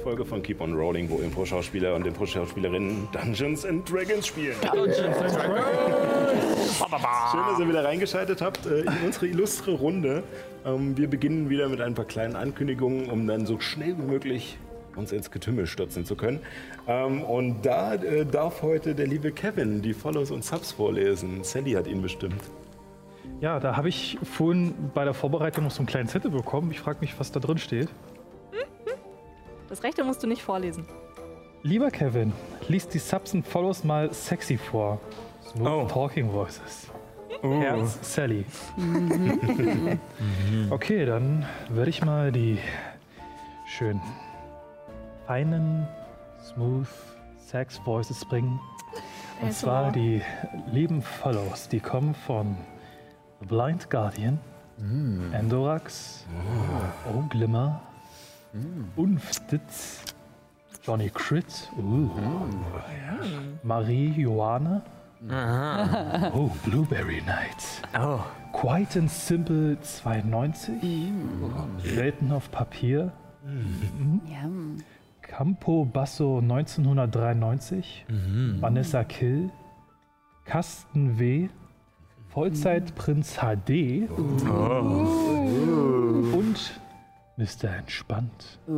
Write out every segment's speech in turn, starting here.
Folge von Keep on Rolling, wo Impro-Schauspieler und Impro-Schauspielerinnen Dungeons and Dragons spielen. Dungeons and Dragons! Schön, dass ihr wieder reingeschaltet habt äh, in unsere illustre Runde. Ähm, wir beginnen wieder mit ein paar kleinen Ankündigungen, um dann so schnell wie möglich uns ins Getümmel stürzen zu können. Ähm, und da äh, darf heute der liebe Kevin die Follows und Subs vorlesen. Sally hat ihn bestimmt. Ja, da habe ich vorhin bei der Vorbereitung noch so einen kleinen Zettel bekommen. Ich frage mich, was da drin steht. Das rechte musst du nicht vorlesen. Lieber Kevin, lies die Subs und Follows mal sexy vor. Smooth Oh. Talking Voices. Herz, Sally. okay, dann werde ich mal die schön feinen, smooth Sex Voices bringen. Und Also- zwar die lieben Follows, die kommen von The Blind Guardian, Endorax, Oh Glimmer, Unfstitz, Johnny Crit, uh, Marie Joanne, oh Blueberry Night, Oh. Quite and Simple 92, Welten auf Papier, Campo Basso 1993, Vanessa Kill, Kasten W, Vollzeitprinz HD und Mr. Entspannt.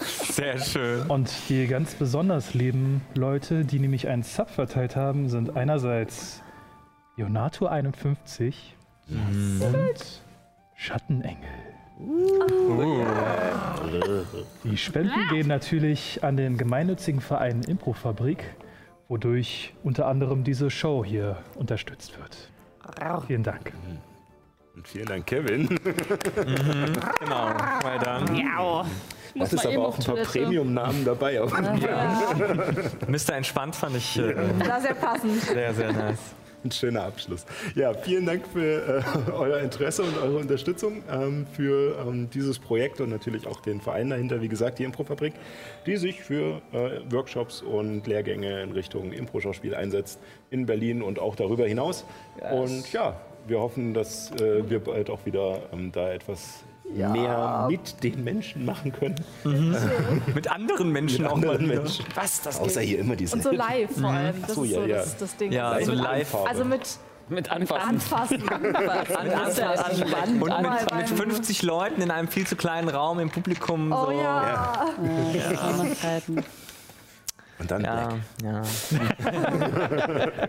Sehr schön. Und die ganz besonders lieben Leute, die nämlich einen Sub verteilt haben, sind einerseits Leonato51 und Schattenengel. Die Spenden gehen natürlich an den gemeinnützigen Verein Improfabrik, wodurch unter anderem diese Show hier unterstützt wird. Vielen Dank. Und vielen Dank, Kevin. Genau, weil dann Das ist aber auch ein paar. Premium-Namen dabei. auf Fall. Mr. Entspannt fand ich äh, ja passend. sehr, sehr nice. Ein schöner Abschluss. Ja, vielen Dank für äh, euer Interesse und eure Unterstützung ähm, für ähm, dieses Projekt und natürlich auch den Verein dahinter, wie gesagt, die Improfabrik, die sich für äh, Workshops und Lehrgänge in Richtung Impro-Schauspiel einsetzt in Berlin und auch darüber hinaus. Und ja, wir hoffen, dass äh, wir bald auch wieder ähm, da etwas mehr mit den Menschen machen können. Mit anderen Menschen Mit auch anderen mal. Menschen. Was, das Außer hier immer diese Und so live vor allem. Das so, ist ja, so ja. das, das Ding. Ja, also live. Also mit Mit Anfassen. Anfassen. Ja spannend. Und mit, mit 50 Leuten in einem viel zu kleinen Raum im Publikum. Oh so. ja. Schwierigkeiten. Und dann Ja, Black. ja.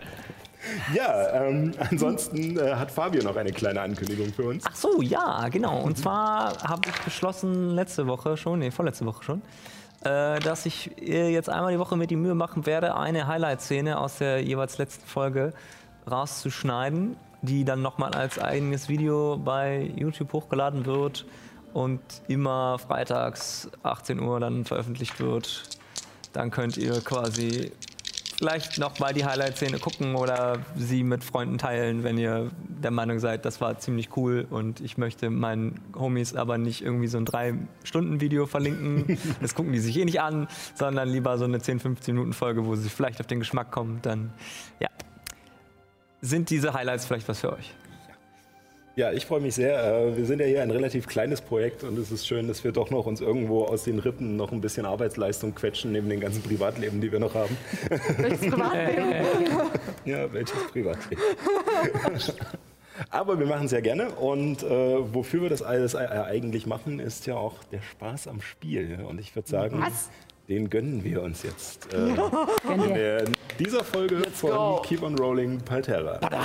Ja, ähm, ansonsten äh, hat Fabio noch eine kleine Ankündigung für uns. Ach so, ja, genau. Und zwar habe ich beschlossen, letzte Woche schon, nee, vorletzte Woche schon, äh, dass ich äh, jetzt einmal die Woche mir die Mühe machen werde, eine Highlight-Szene aus der jeweils letzten Folge rauszuschneiden, die dann nochmal als eigenes Video bei YouTube hochgeladen wird und immer freitags 18 Uhr dann veröffentlicht wird. Dann könnt ihr quasi vielleicht noch mal die Highlight-Szene gucken oder sie mit Freunden teilen, wenn ihr der Meinung seid, das war ziemlich cool und ich möchte meinen Homies aber nicht irgendwie so ein 3-Stunden-Video verlinken. Das gucken die sich eh nicht an, sondern lieber so eine 10-15-Minuten-Folge, wo sie vielleicht auf den Geschmack kommen. Dann, ja. Sind diese Highlights vielleicht was für euch? Ja, ich freue mich sehr. Äh, Wir sind ja hier ein relativ kleines Projekt und es ist schön, dass wir doch noch uns irgendwo aus den Rippen noch ein bisschen Arbeitsleistung quetschen, neben den ganzen Privatleben, die wir noch haben. Welches Privatleben? Ja, welches Privatleben? Aber wir machen es ja gerne und äh, wofür wir das alles äh, eigentlich machen, ist ja auch der Spaß am Spiel. Und ich würde sagen, Was? den gönnen wir uns jetzt äh, in der, dieser Folge von go. Keep on Rolling Palterra. Wir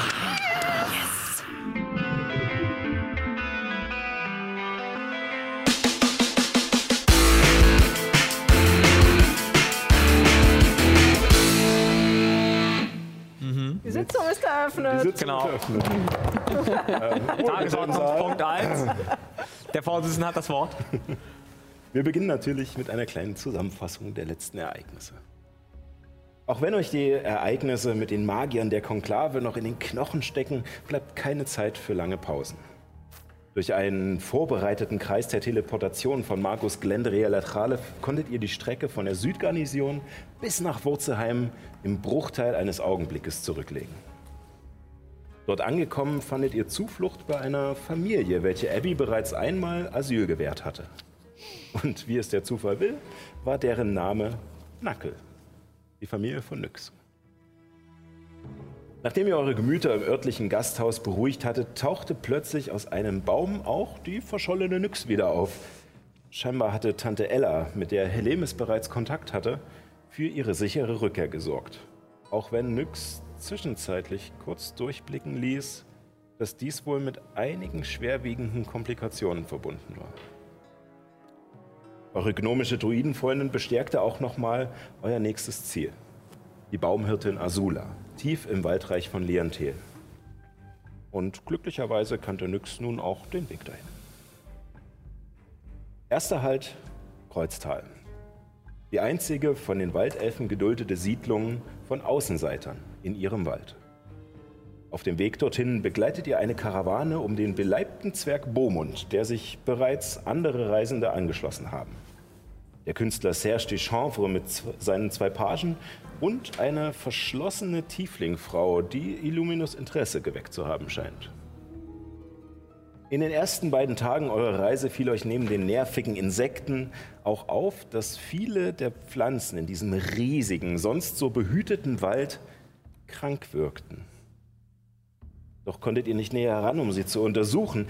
so Sitzung ist Die eröffnet. Sitzung Genau. ist eröffnet. Tagesordnungspunkt 1. Der Vorsitzende hat das Wort. Wir beginnen natürlich mit einer kleinen Zusammenfassung der letzten Ereignisse. Auch wenn euch die Ereignisse mit den Magiern der Konklave noch in den Knochen stecken, bleibt keine Zeit für lange Pausen. Durch einen vorbereiteten Kreis der Teleportation von Markus Glendria Latrale konntet ihr die Strecke von der Südgarnison bis nach Wurzelheim im Bruchteil eines Augenblickes zurücklegen. Dort angekommen fandet ihr Zuflucht bei einer Familie, welche Abby bereits einmal Asyl gewährt hatte. Und wie es der Zufall will, war deren Name Nackel, die Familie von Nyx. Nachdem ihr eure Gemüter im örtlichen Gasthaus beruhigt hattet, tauchte plötzlich aus einem Baum auch die verschollene Nyx wieder auf. Scheinbar hatte Tante Ella, mit der Helemis bereits Kontakt hatte, für ihre sichere Rückkehr gesorgt. Auch wenn Nyx zwischenzeitlich kurz durchblicken ließ, dass dies wohl mit einigen schwerwiegenden Komplikationen verbunden war. Eure gnomische Druidenfreundin bestärkte auch nochmal euer nächstes Ziel. Die Baumhirtin Azula, tief im Waldreich von Liantel. Und glücklicherweise kannte Nyx nun auch den Weg dahin. Erster Halt, Kreuztal. Die einzige von den Waldelfen geduldete Siedlung von Außenseitern in ihrem Wald. Auf dem Weg dorthin begleitet ihr eine Karawane um den beleibten Zwerg Beaumont, der sich bereits andere Reisende angeschlossen haben. Der Künstler Serge Deschamps mit seinen zwei Pagen und eine verschlossene Tieflingfrau, die Illuminus Interesse geweckt zu haben scheint. In den ersten beiden Tagen eurer Reise fiel euch neben den nervigen Insekten auch auf, dass viele der Pflanzen in diesem riesigen, sonst so behüteten Wald krank wirkten. Doch konntet ihr nicht näher heran, um sie zu untersuchen,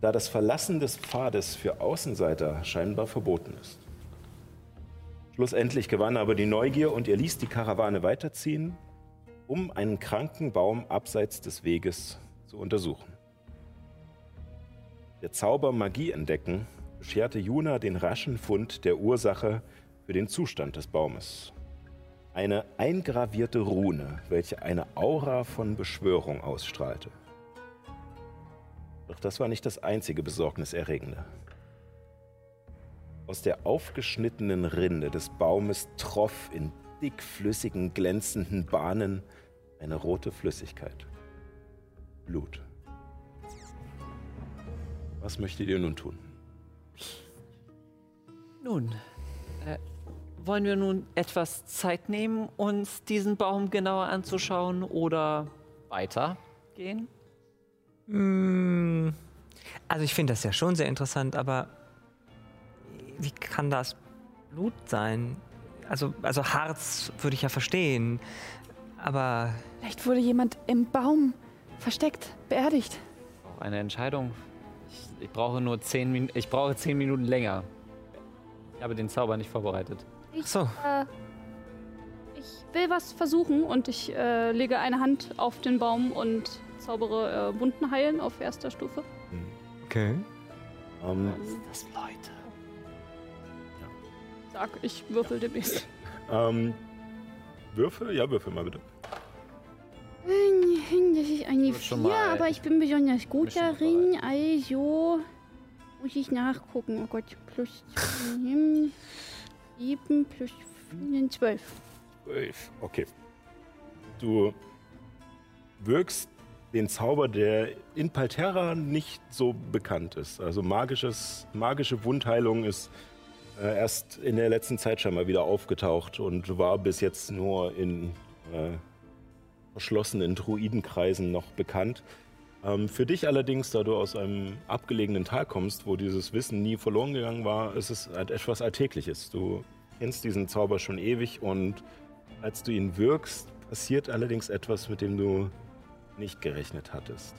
da das Verlassen des Pfades für Außenseiter scheinbar verboten ist. Schlussendlich gewann aber die Neugier und ihr ließ die Karawane weiterziehen, um einen kranken Baum abseits des Weges zu untersuchen. Der Zauber Magie entdecken bescherte Juna den raschen Fund der Ursache für den Zustand des Baumes. Eine eingravierte Rune, welche eine Aura von Beschwörung ausstrahlte. Doch das war nicht das einzige Besorgniserregende. Aus der aufgeschnittenen Rinde des Baumes troff in dickflüssigen, glänzenden Bahnen eine rote Flüssigkeit. Blut. Was möchtet ihr nun tun? Nun, äh, wollen wir nun etwas Zeit nehmen, uns diesen Baum genauer anzuschauen oder weitergehen? Mm, Also ich finde das ja schon sehr interessant, aber wie kann das Blut sein? Also, also Harz würde ich ja verstehen, aber Vielleicht wurde jemand im Baum versteckt, beerdigt. Auch eine Entscheidung. Ich, ich brauche nur zehn Minuten. Ich brauche zehn Minuten länger. Ich habe den Zauber nicht vorbereitet. ach so. Äh, ich will was versuchen und ich äh, lege eine Hand auf den Baum und zaubere äh, Wunden heilen auf erster Stufe. Okay. Ähm, Das Leute. Sag, ich würfel demnächst. ähm, Würfel? Ja, würfel mal bitte. Das ist eine Wird schon 4, mal aber ich bin besonders gut darin, also muss ich nachgucken. Oh Gott, plus 7 plus 5, 12. Zwölf. Okay. Du wirkst den Zauber, der in Palterra nicht so bekannt ist. Also magisches, magische Wundheilung ist äh, erst in der letzten Zeit schon mal wieder aufgetaucht und war bis jetzt nur in äh, verschlossenen Druidenkreisen noch bekannt. Ähm, für dich allerdings, da du aus einem abgelegenen Tal kommst, wo dieses Wissen nie verloren gegangen war, ist es halt etwas Alltägliches. Du kennst diesen Zauber schon ewig und als du ihn wirkst, passiert allerdings etwas, mit dem du nicht gerechnet hattest.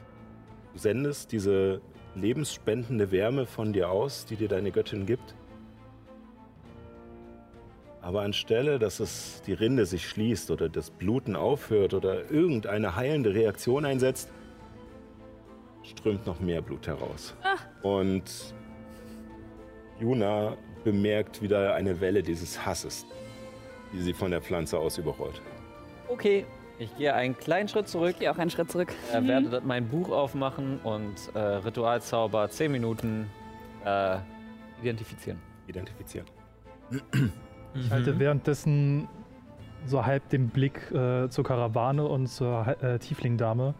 Du sendest diese lebensspendende Wärme von dir aus, die dir deine Göttin gibt. Aber anstelle, dass es die Rinde sich schließt oder das Bluten aufhört oder irgendeine heilende Reaktion einsetzt, strömt noch mehr Blut heraus. Und Juna bemerkt wieder eine Welle dieses Hasses, die sie von der Pflanze aus überrollt. Okay, Ich gehe einen kleinen Schritt zurück, Ich gehe auch einen Schritt zurück. äh, werde das- mein Buch aufmachen und äh, Ritualzauber 10 Minuten äh, identifizieren. Identifizieren. Ich halte währenddessen so halb den Blick äh, zur Karawane und zur äh, Tiefling-Dame,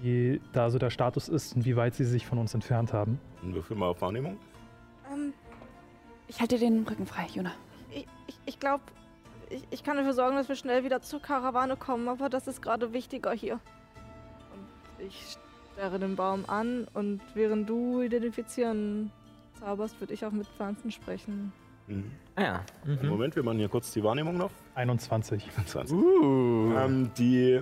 wie da so der Status ist und wie weit sie sich von uns entfernt haben. Würfel mal auf Wahrnehmung. Ähm, ich halte dir den Rücken frei, Juna. Ich, ich, ich glaube, ich, ich kann dafür sorgen, dass wir schnell wieder zur Karawane kommen, aber das ist gerade wichtiger hier. Und ich starre den Baum an und während du identifizieren zauberst, würde ich auch mit Pflanzen sprechen. Mhm. Ah ja. Mhm. Moment, wir machen hier kurz die Wahrnehmung noch. 21. 20. Uh. Ähm, die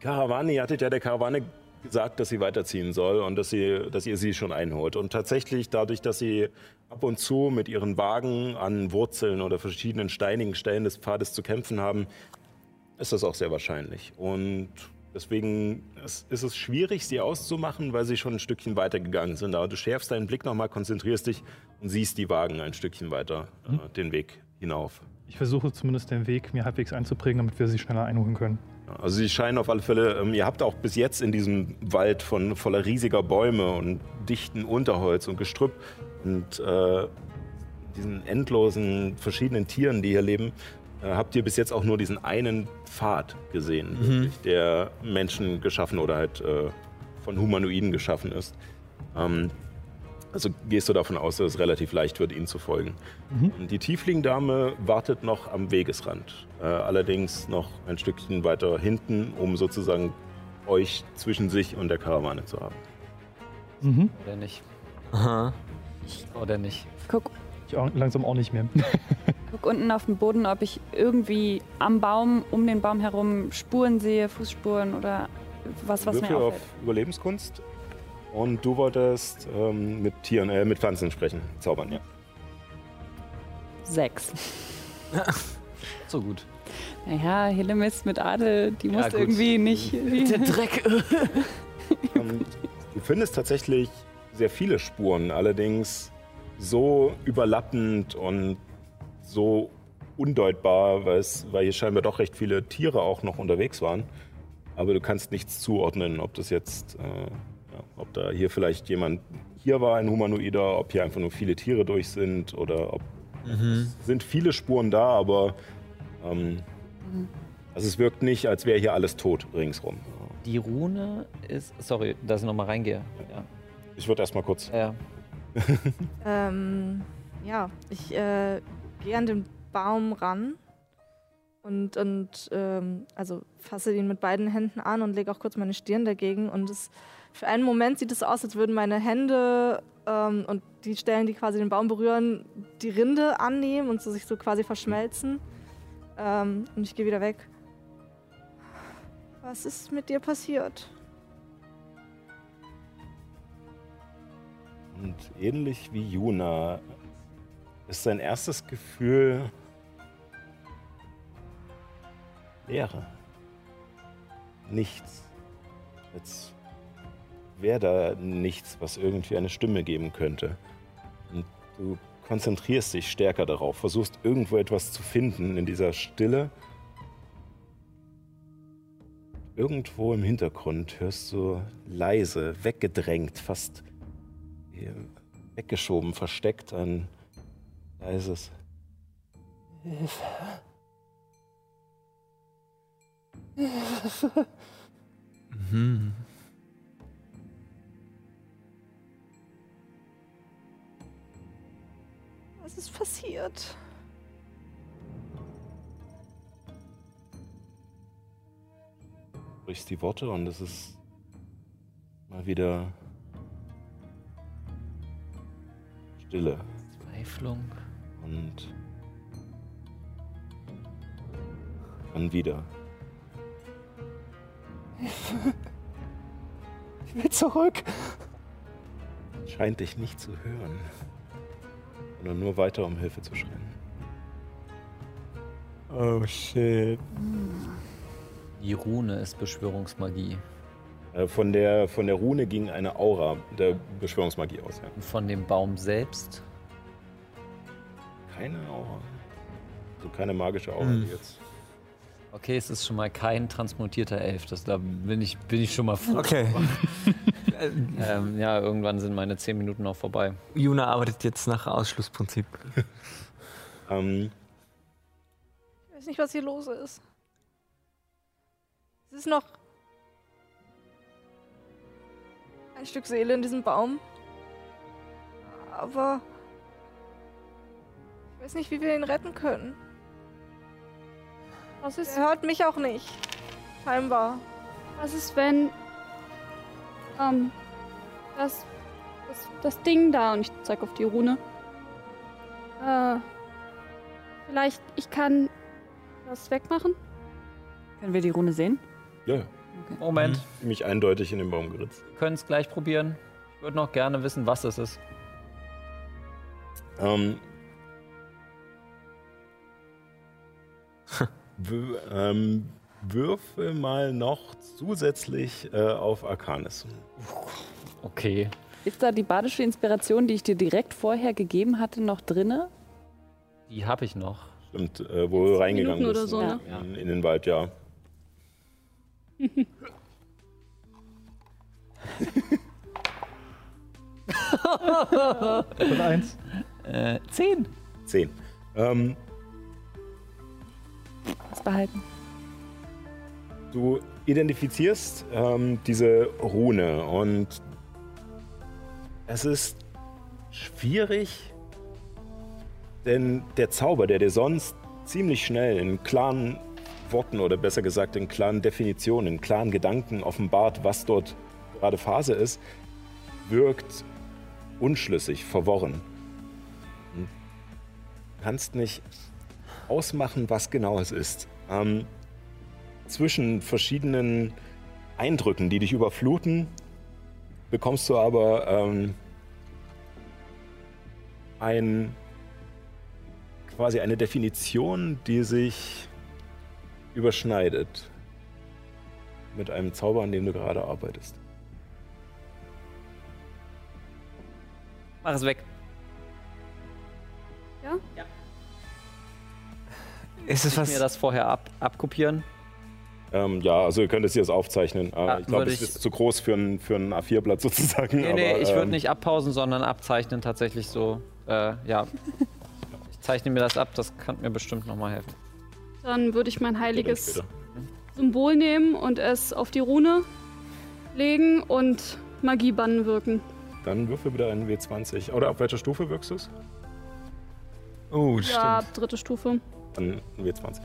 Karawane, ihr hattet ja der Karawane gesagt, dass sie weiterziehen soll und dass, sie, dass ihr sie schon einholt. Und tatsächlich, dadurch, dass sie ab und zu mit ihren Wagen an Wurzeln oder verschiedenen steinigen Stellen des Pfades zu kämpfen haben, ist das auch sehr wahrscheinlich. Und deswegen ist es schwierig, sie auszumachen, weil sie schon ein Stückchen weiter gegangen sind. Aber du schärfst deinen Blick nochmal, konzentrierst dich und siehst die Wagen ein Stückchen weiter äh, den Weg hinauf. Ich versuche zumindest den Weg mir halbwegs einzuprägen, damit wir sie schneller einholen können. Also sie scheinen auf alle Fälle, ähm, ihr habt auch bis jetzt in diesem Wald von voller riesiger Bäume und dichten Unterholz und Gestrüpp und äh, diesen endlosen verschiedenen Tieren, die hier leben, äh, habt ihr bis jetzt auch nur diesen einen Pfad gesehen, wirklich, der Menschen geschaffen oder halt äh, von Humanoiden geschaffen ist. Ähm, also gehst du davon aus, dass es relativ leicht wird, ihnen zu folgen. Und Die Tiefling-Dame wartet noch am Wegesrand, äh, allerdings noch ein Stückchen weiter hinten, um sozusagen euch zwischen sich und der Karawane zu haben. Mhm. Oder nicht? Aha. Oder nicht? Guck, Ich auch langsam auch nicht mehr. guck unten auf den Boden, ob ich irgendwie am Baum, um den Baum herum Spuren sehe, Fußspuren oder was, was mir Würfel auf auffällt. Überlebenskunst. Und du wolltest ähm, mit Tieren, äh, mit Pflanzen sprechen, zaubern, ja. Sechs. So gut. Naja, Hillemis mit Adel, die Ja, muss gut. irgendwie nicht. Der Dreck. Ähm, du findest tatsächlich sehr viele Spuren, allerdings so überlappend und so undeutbar, weil, es, weil hier scheinbar doch recht viele Tiere auch noch unterwegs waren. Aber du kannst nichts zuordnen, ob das jetzt, äh, ja, ob da hier vielleicht jemand hier war, ein Humanoider, ob hier einfach nur viele Tiere durch sind oder ob es sind viele Spuren da, aber ähm, also es wirkt nicht, als wäre hier alles tot ringsrum. Die Rune ist. Sorry, dass ich nochmal reingehe. Ja. Ich würde erstmal kurz ja. Ähm, ja, ich äh, gehe an den Baum ran und, und ähm, also fasse ihn mit beiden Händen an und lege auch kurz meine Stirn dagegen. Und es, für einen Moment sieht es aus, als würden meine Hände ähm, und die Stellen, die quasi den Baum berühren, die Rinde annehmen und so sich so quasi verschmelzen. Ähm, und ich gehe wieder weg. Was ist mit dir passiert? Und ähnlich wie Juna ist sein erstes Gefühl Leere. Nichts. Als wäre da nichts, was irgendwie eine Stimme geben könnte. Und du konzentrierst dich stärker darauf, versuchst irgendwo etwas zu finden in dieser Stille. Irgendwo im Hintergrund hörst du leise, weggedrängt, fast weggeschoben, versteckt ein leises Hilfe. Mhm. Was ist passiert? sprichst die Worte und es ist mal wieder Stille Verzweiflung. und dann wieder. Ich will zurück. Scheint dich nicht zu hören, sondern nur weiter um Hilfe zu schreien. Oh shit. Die Rune ist Beschwörungsmagie. Äh, Von der, von der Rune ging eine Aura der Beschwörungsmagie aus. Ja. Von dem Baum selbst. Keine Aura. Also keine magische Aura Hm. die jetzt. Okay, es ist schon mal kein transmutierter Elf. Das, da bin ich, bin ich schon mal froh. Okay. Ähm, ja, irgendwann sind meine 10 Minuten auch vorbei. Juna arbeitet jetzt nach Ausschlussprinzip. Ähm, Ich weiß nicht, was hier los ist. Es ist noch ein Stück Seele in diesem Baum. Aber ich weiß nicht, wie wir ihn retten können. Was ist, Er hört mich auch nicht. Scheinbar. was ist wenn ähm, das, das, das Ding da, und ich zeig auf die Rune, äh, vielleicht, ich kann das wegmachen? Können wir die Rune sehen? ja, Moment, ziemlich eindeutig in den Baum geritzt. wir können es gleich probieren. Ich würde noch gerne wissen, was es ist. Ähm, ähm, würfel mal noch zusätzlich äh, auf Arcanis. Okay. Ist da die badische Inspiration, die ich dir direkt vorher gegeben hatte, noch drinne? Die habe ich noch. Stimmt, äh, wo du reingegangen Minuten bist. so, ne? In, in den Wald, ja. Und eins. Äh, 10. Zehn. Ähm, Das behalten. Du identifizierst ähm, diese Rune und es ist schwierig, denn der Zauber, der dir sonst ziemlich schnell in klaren Worten oder besser gesagt in klaren Definitionen, in klaren Gedanken offenbart, was dort gerade Phase ist, wirkt unschlüssig, verworren. Du kannst nicht ausmachen, was genau es ist. Ähm, zwischen verschiedenen Eindrücken, die dich überfluten, bekommst du aber ähm, ein, quasi eine Definition, die sich überschneidet mit einem Zauber, an dem du gerade arbeitest. Mach es weg. Ist es Ich mir was? das vorher ab, abkopieren. Ähm, ja, also ihr könnt es hier aufzeichnen. Äh, Ja, ich glaube, es ich- ist zu groß für ein, für ein A4-Blatt sozusagen. Nee, nee, aber, ich würde ähm, nicht abpausen, sondern abzeichnen tatsächlich so. Äh, ja. Ich zeichne mir das ab, das kann mir bestimmt nochmal helfen. Dann würde ich mein heiliges. Symbol nehmen und es auf die Rune legen und Magiebannen wirken. Dann würfel wieder einen W20. Oder auf welcher Stufe wirkst du es? Oh, Ja, stimmt. dritte Stufe. Dann ein W20.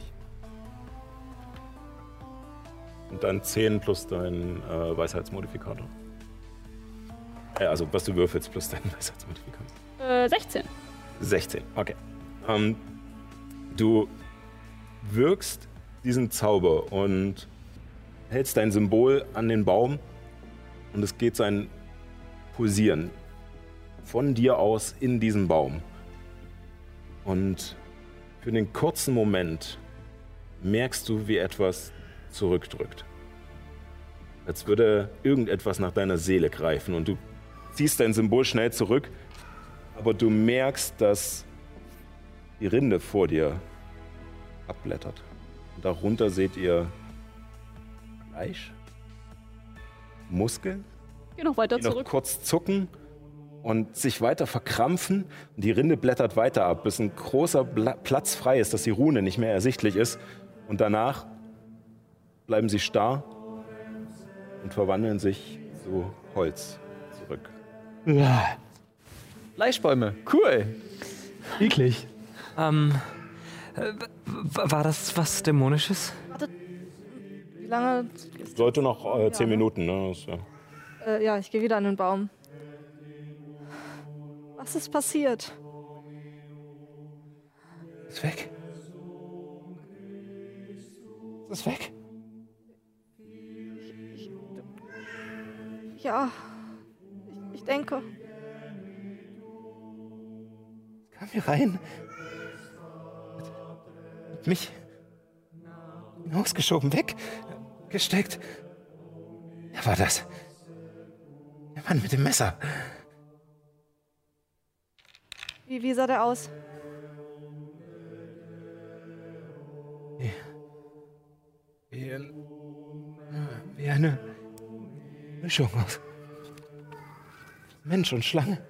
Und dann 10 plus dein äh, Weisheitsmodifikator. Äh, also was du würfelst plus dein Weisheitsmodifikator. Äh, 16. 16, okay. Ähm, du wirkst diesen Zauber und hältst dein Symbol an den Baum und es geht sein Pulsieren von dir aus in diesen Baum. Und für den kurzen Moment merkst du, wie etwas zurückdrückt. Als würde irgendetwas nach deiner Seele greifen und du ziehst dein Symbol schnell zurück aber du merkst, dass die Rinde vor dir abblättert. Und darunter seht ihr Fleisch, Muskeln, Geh noch weiter die noch zurück. kurz zucken und sich weiter verkrampfen. Und die Rinde blättert weiter ab, bis ein großer Bla Platz frei ist, dass die Rune nicht mehr ersichtlich ist. Und danach bleiben sie starr und verwandeln sich zu Holz zurück. Fleischbäume, cool. Eklig. Ähm, äh, war das was Dämonisches? Wie lange? Sollte noch äh, zehn Ja? Minuten, ne? Das, ja. Äh, ja, ich gehe wieder an den Baum. Was ist passiert? Ist weg. Ist weg. Ja, ich, ich denke. Kam hier rein. Mich hinausgeschoben, weggesteckt. Wer war das? Der Mann mit dem Messer. Wie, wie sah der aus? wie eine Mischung aus Mensch und Schlange.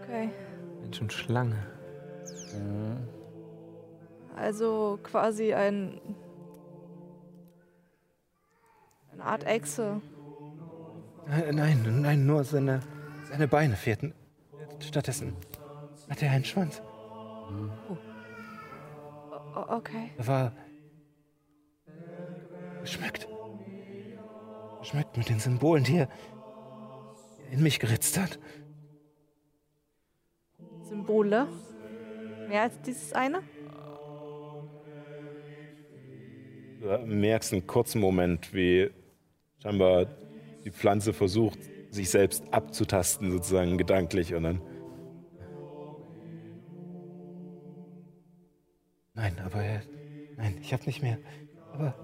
Okay. Mensch und Schlange. Also quasi ein. Eine Art Echse. Nein, nein, nein, nur seine, seine Beine fehlten. Stattdessen hatte er einen Schwanz. O okay. Er war geschmückt. Geschmückt mit den Symbolen, die er in mich geritzt hat. Symbole. Mehr als dieses eine? Du merkst einen kurzen Moment, wie scheinbar die Pflanze versucht, sich selbst abzutasten, sozusagen gedanklich und dann. Nein, aber er. Nein, ich habe nicht mehr. Aber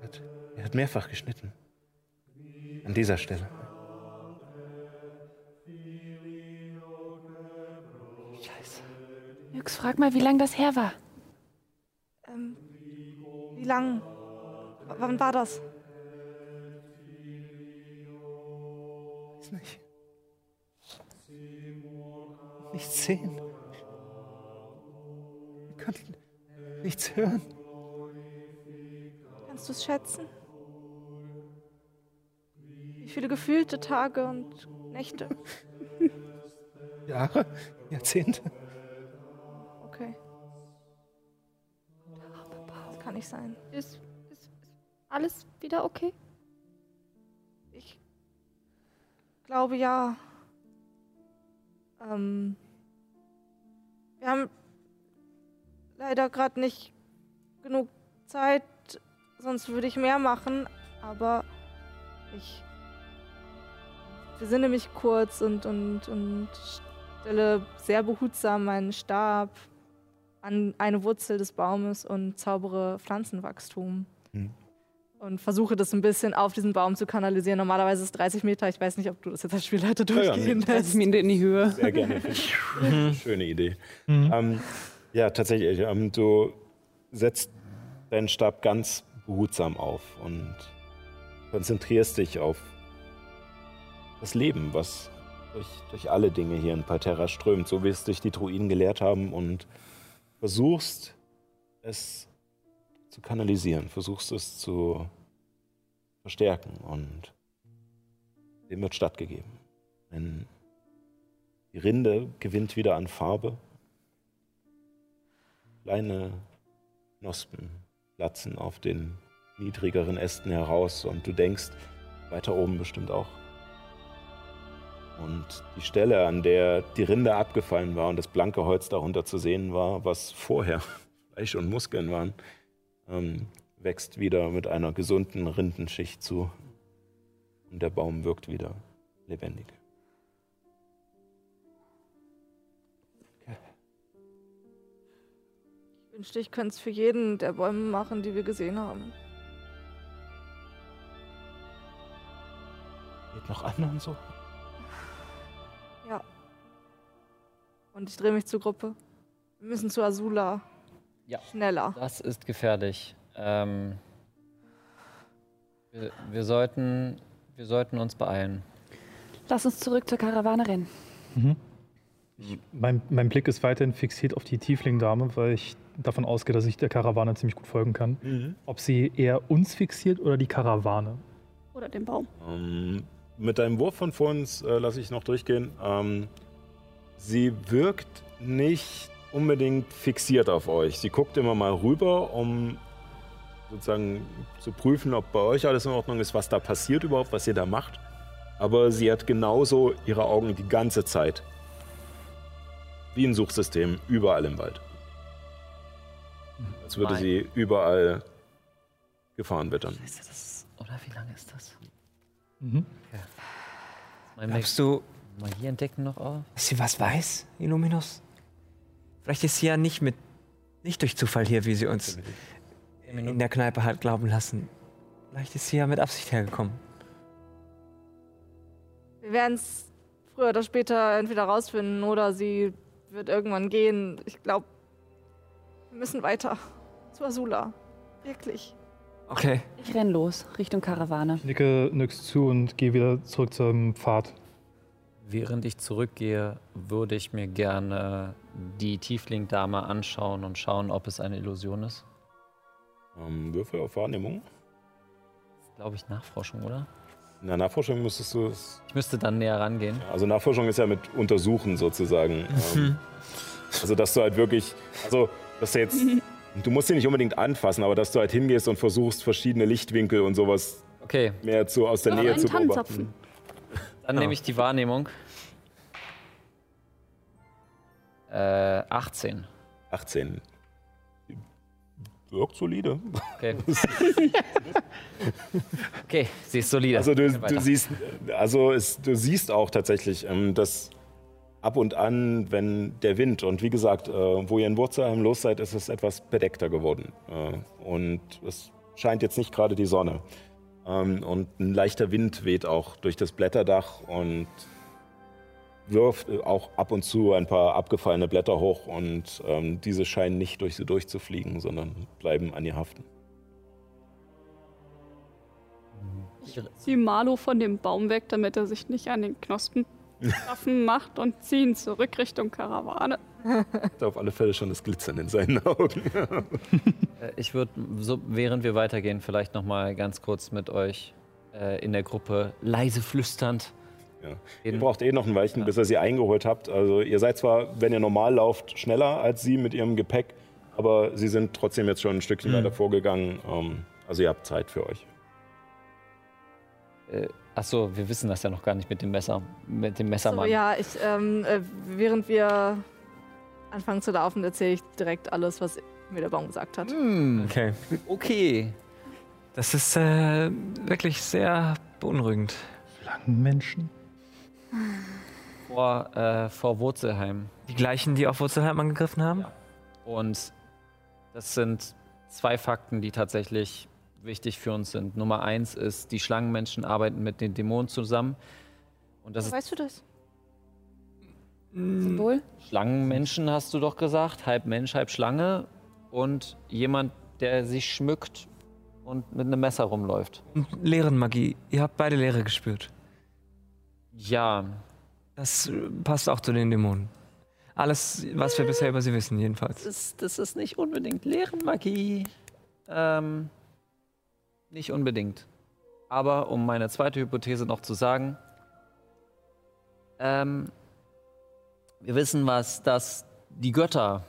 er hat, er hat mehrfach geschnitten. An dieser Stelle. Jux, frag mal, wie lange das her war. Ähm, wie lang? W wann war das? Weiß nicht. Nichts sehen. Ich kann nichts hören. Kannst du es schätzen? Wie viele gefühlte Tage und Nächte? Jahre, Jahrzehnte. Nicht sein. Ist, ist, ist alles wieder okay? Ich glaube ja. Ähm, wir haben leider gerade nicht genug Zeit, sonst würde ich mehr machen, aber ich besinne mich kurz und, und, und stelle sehr behutsam meinen Stab an eine Wurzel des Baumes und zaubere Pflanzenwachstum. Hm. Und versuche das ein bisschen auf diesen Baum zu kanalisieren. Normalerweise ist es 30 Meter. Ich weiß nicht, ob du das jetzt als Spielleiter Ja, ja, durchgehen nee. lässt. Minute in die Höhe. Sehr gerne. ich. Schöne Idee. Mhm. Ähm, ja, tatsächlich. Ähm, du setzt deinen Stab ganz behutsam auf und konzentrierst dich auf das Leben, was durch, durch alle Dinge hier in Parterra strömt, so wie es dich die Druiden gelehrt haben und versuchst es zu kanalisieren, versuchst es zu verstärken und dem wird stattgegeben. Denn die Rinde gewinnt wieder an Farbe. Kleine Knospen platzen auf den niedrigeren Ästen heraus und du denkst, weiter oben bestimmt auch. Und die Stelle, an der die Rinde abgefallen war und das blanke Holz darunter zu sehen war, was vorher Fleisch und Muskeln waren, ähm, wächst wieder mit einer gesunden Rindenschicht zu. Und der Baum wirkt wieder lebendig. Ich wünschte, ich könnte es für jeden der Bäume machen, die wir gesehen haben. Geht noch anderen so? Und ich drehe mich zur Gruppe. Wir müssen zu Azula. Ja. Schneller. Das ist gefährlich. Ähm, wir, wir, sollten, wir sollten uns beeilen. Lass uns zurück zur Karawane rennen. Mhm. Ich, mein, mein Blick ist weiterhin fixiert auf die Tiefling-Dame, weil ich davon ausgehe, dass ich der Karawane ziemlich gut folgen kann. Ob sie eher uns fixiert oder die Karawane. Oder den Baum. Ähm, mit deinem Wurf von vorhin äh, lasse ich noch durchgehen. Ähm, sie wirkt nicht unbedingt fixiert auf euch. Sie guckt immer mal rüber, um sozusagen zu prüfen, ob bei euch alles in Ordnung ist, was da passiert überhaupt, was ihr da macht. Aber sie hat genauso ihre Augen die ganze Zeit. Wie ein Suchsystem, überall im Wald. Als würde Mein- sie überall Gefahren wittern. Scheiße, das, oder wie lange ist das? Mhm. Mein Glaubst du, Magie entdecken noch auf? dass sie was weiß, Illuminus? Vielleicht ist sie ja nicht mit, nicht durch Zufall hier, wie sie uns in der Kneipe hat glauben lassen. Vielleicht ist sie ja mit Absicht hergekommen. Wir werden es früher oder später entweder rausfinden oder sie wird irgendwann gehen. Ich glaube, wir müssen weiter. Zu Azula. Wirklich. Okay. Ich renn los, Richtung Karawane. Ich nicke nix zu und gehe wieder zurück zum Pfad. Während ich zurückgehe, würde ich mir gerne die Tiefling-Dame anschauen und schauen, ob es eine Illusion ist. Ähm, Würfel auf Wahrnehmung. Glaube ich, Nachforschung, oder? In der Nachforschung müsstest du es. Ich müsste dann näher rangehen. Also Nachforschung ist ja mit Untersuchen sozusagen. ähm, also dass du halt wirklich, also dass du jetzt, du musst sie nicht unbedingt anfassen, aber dass du halt hingehst und versuchst verschiedene Lichtwinkel und sowas Okay, mehr zu aus der Nähe einen zu Tannenzapfen. Dann nehme ich die Wahrnehmung. Äh, 18. 18. Wirkt solide. Okay. okay, sie ist solide. Also du, du siehst, also es, du siehst auch tatsächlich, ähm, dass ab und an, wenn der Wind und wie gesagt, äh, wo ihr in Wurzelheim los seid, ist es etwas bedeckter geworden äh, und es scheint jetzt nicht gerade die Sonne ähm, und ein leichter Wind weht auch durch das Blätterdach und wirft auch ab und zu ein paar abgefallene Blätter hoch und ähm, diese scheinen nicht durch sie durchzufliegen, sondern bleiben an ihr haften. Zieh Marlo von dem Baum weg, damit er sich nicht an den Knospen Waffen macht und zieh ihn zurück Richtung Karawane. Hat auf alle Fälle schon das Glitzern in seinen Augen. Äh, Ich würde, so, während wir weitergehen, vielleicht noch mal ganz kurz mit euch äh, in der Gruppe leise flüsternd. Ja. Ihr braucht eh noch ein Weilchen, bis ihr sie eingeholt habt. Also ihr seid zwar, wenn ihr normal lauft, schneller als sie mit ihrem Gepäck, aber sie sind trotzdem jetzt schon ein Stückchen Mhm. weiter vorgegangen. Ähm, also ihr habt Zeit für euch. Äh, achso, wir wissen das ja noch gar nicht mit dem Messer, mit dem So, Messermann. ja, ich, ähm, äh, während wir anfangen zu laufen, erzähle ich direkt alles, was mir der Baum gesagt hat. Hm, Okay. okay. Das ist äh, wirklich sehr beunruhigend. Schlangenmenschen? Vor, äh, vor Wurzelheim. Die gleichen, die auf Wurzelheim angegriffen haben? Und das sind zwei Fakten, die tatsächlich wichtig für uns sind. Nummer eins ist, die Schlangenmenschen arbeiten mit den Dämonen zusammen. Und das ist Weißt du das? Symbol? Schlangenmenschen, hast du doch gesagt. Halb Mensch, halb Schlange. Und jemand, der sich schmückt und mit einem Messer rumläuft. Und Leerenmagie. Ihr habt beide Leere gespürt. Ja, Das passt auch zu den Dämonen. Alles, was wir bisher über sie wissen, jedenfalls. das ist, das ist nicht unbedingt Leerenmagie. Ähm, nicht unbedingt. Aber um meine zweite Hypothese noch zu sagen, ähm, wir wissen was, dass die Götter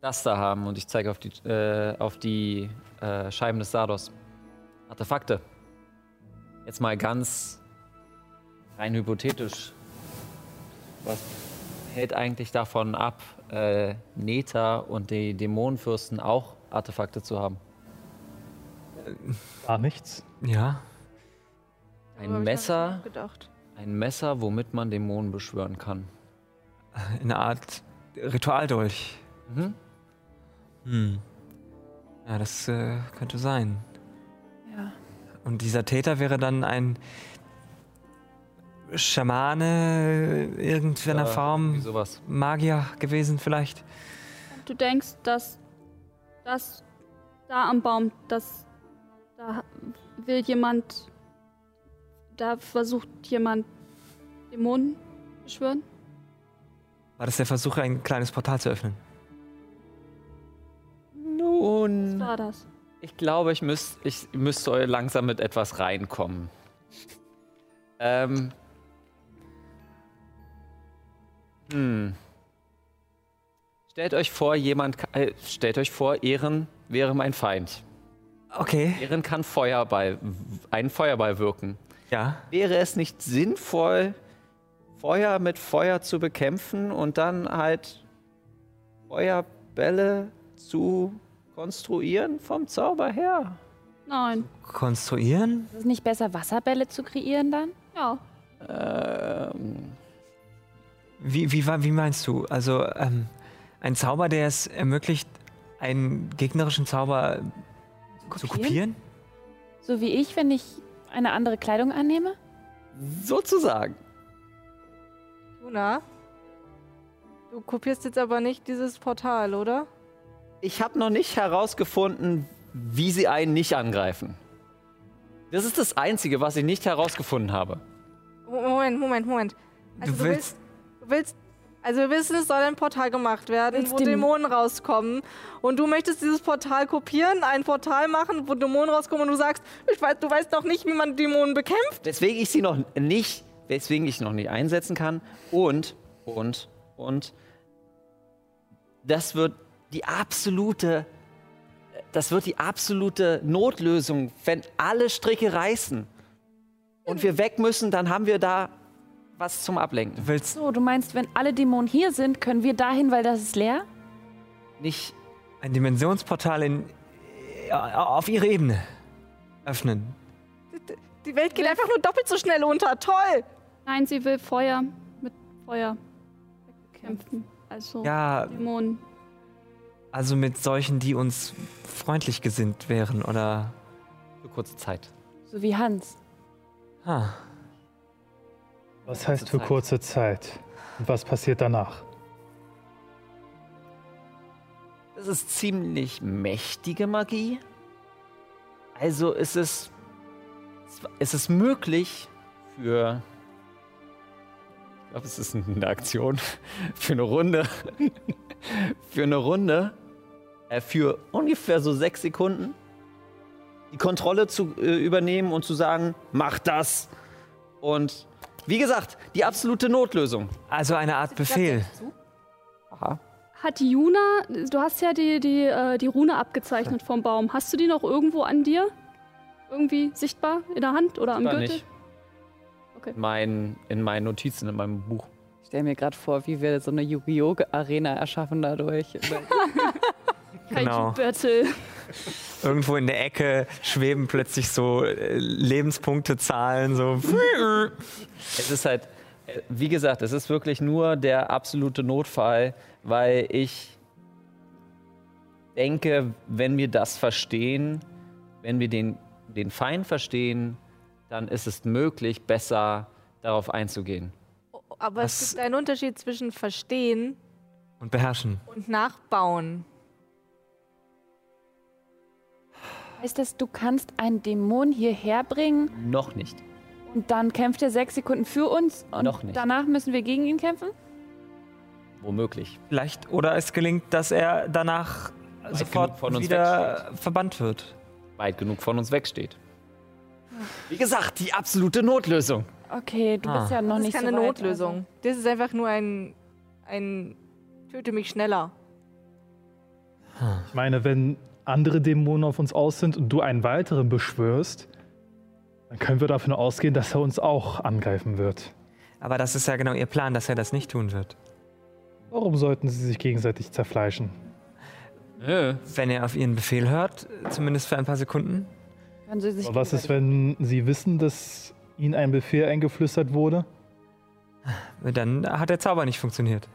das da haben und ich zeige auf die, äh, auf die äh, Scheiben des Sardos. Artefakte. Jetzt mal ganz rein hypothetisch. Was hält eigentlich davon ab, äh, Neta und die Dämonenfürsten auch Artefakte zu haben? Gar nichts. Ja. Ein Messer, ein Messer, womit man Dämonen beschwören kann. Eine Art Ritualdolch. Mhm. Hm. Ja, das äh, könnte sein. Ja. Und dieser Täter wäre dann ein Schamane irgendeiner Ja, Form, sowas. Magier gewesen vielleicht. Du denkst, dass das da am Baum, dass da will jemand, da versucht jemand Dämonen beschwören? War das der Versuch, ein kleines Portal zu öffnen? Was Nun, war das? ich glaube, ich, müsst, ich müsste langsam mit etwas reinkommen. Ähm. Hm. Stellt euch vor, jemand, äh, stellt euch vor, Ehren wäre mein Feind. Okay. Ehren kann Feuerball, einen Feuerball wirken. Ja. Wäre es nicht sinnvoll, Feuer mit Feuer zu bekämpfen und dann halt Feuerbälle zu konstruieren vom Zauber her? Nein. Konstruieren? Ist es nicht besser, Wasserbälle zu kreieren dann? Ja. Ähm, Wie, wie, wie meinst du? Also ähm, ein Zauber, der es ermöglicht, einen gegnerischen Zauber zu kopieren? So wie ich, wenn ich eine andere Kleidung annehme? sozusagen. Luna? Du kopierst jetzt aber nicht dieses Portal, oder? Ich habe noch nicht herausgefunden, wie sie einen nicht angreifen. Das ist das Einzige, was ich nicht herausgefunden habe. Moment, Moment, Moment. Also Du du willst, du willst, also wir wissen, es soll ein Portal gemacht werden, wo Dämonen rauskommen. Und du möchtest dieses Portal kopieren, ein Portal machen, wo Dämonen rauskommen und du sagst, ich weiß, du weißt noch nicht, wie man Dämonen bekämpft. Weswegen ich sie noch nicht, weswegen ich noch nicht einsetzen kann. Und, und, und, das wird die absolute, das wird die absolute Notlösung, wenn alle Stricke reißen und wir weg müssen, dann haben wir da was zum Ablenken. Du willst So, du meinst, wenn alle Dämonen hier sind, können wir dahin, weil das ist leer? Nicht, ein Dimensionsportal in, ja, auf ihre Ebene öffnen. Die Welt geht einfach nur doppelt so schnell unter. Toll! Nein, sie will Feuer mit Feuer bekämpfen. Also Ja, Dämonen. also mit solchen, die uns freundlich gesinnt wären, oder? für kurze Zeit. So wie Hans. Ah, Was heißt für kurze Zeit? Und was passiert danach? Das ist ziemlich mächtige Magie. Also ist es, es ist möglich für, glaube, es ist eine Aktion für eine Runde, für eine Runde, äh, für ungefähr so sechs Sekunden die Kontrolle zu äh, übernehmen und zu sagen, mach das. Und wie gesagt, die absolute Notlösung. also eine Art Befehl. Aha. Hat Juna, du hast ja die, die, äh, die Rune abgezeichnet vom Baum. Hast du die noch irgendwo an dir? Irgendwie sichtbar in der Hand oder am Gürtel? nicht. Mein, in meinen Notizen, in meinem Buch. Ich stelle mir gerade vor, wie wir so eine Yu-Gi-Oh! Arena erschaffen dadurch. Genau. Kaiju-Battle. Irgendwo in der Ecke schweben plötzlich so äh, Lebenspunktezahlen, so. Es ist halt, äh, wie gesagt, es ist wirklich nur der absolute Notfall, weil ich denke, wenn wir das verstehen, wenn wir den, den Feind verstehen, dann ist es möglich, besser darauf einzugehen. Aber Was- es gibt einen Unterschied zwischen verstehen Und beherrschen. und nachbauen. Heißt das, du kannst einen Dämon hierher bringen Noch nicht. und dann kämpft er sechs Sekunden für uns und Noch nicht. danach müssen wir gegen ihn kämpfen? Womöglich. Vielleicht, oder es gelingt, dass er danach genug sofort von uns wieder verbannt wird. Weit genug von uns wegsteht. Wie gesagt, die absolute Notlösung. Okay, du Ah. bist ja noch Das ist nicht keine so weit, Notlösung. Das ist einfach nur ein, ein Töte mich schneller. Ich meine, wenn andere Dämonen auf uns aus sind und du einen weiteren beschwörst, dann können wir davon ausgehen, dass er uns auch angreifen wird. Aber das ist ja genau ihr Plan, dass er das nicht tun wird. Warum sollten sie sich gegenseitig zerfleischen? Wenn er auf ihren Befehl hört, zumindest für ein paar Sekunden. Können sie sich Aber was ist, wenn sie wissen, dass ihnen ein Befehl eingeflüstert wurde? Dann hat der Zauber nicht funktioniert.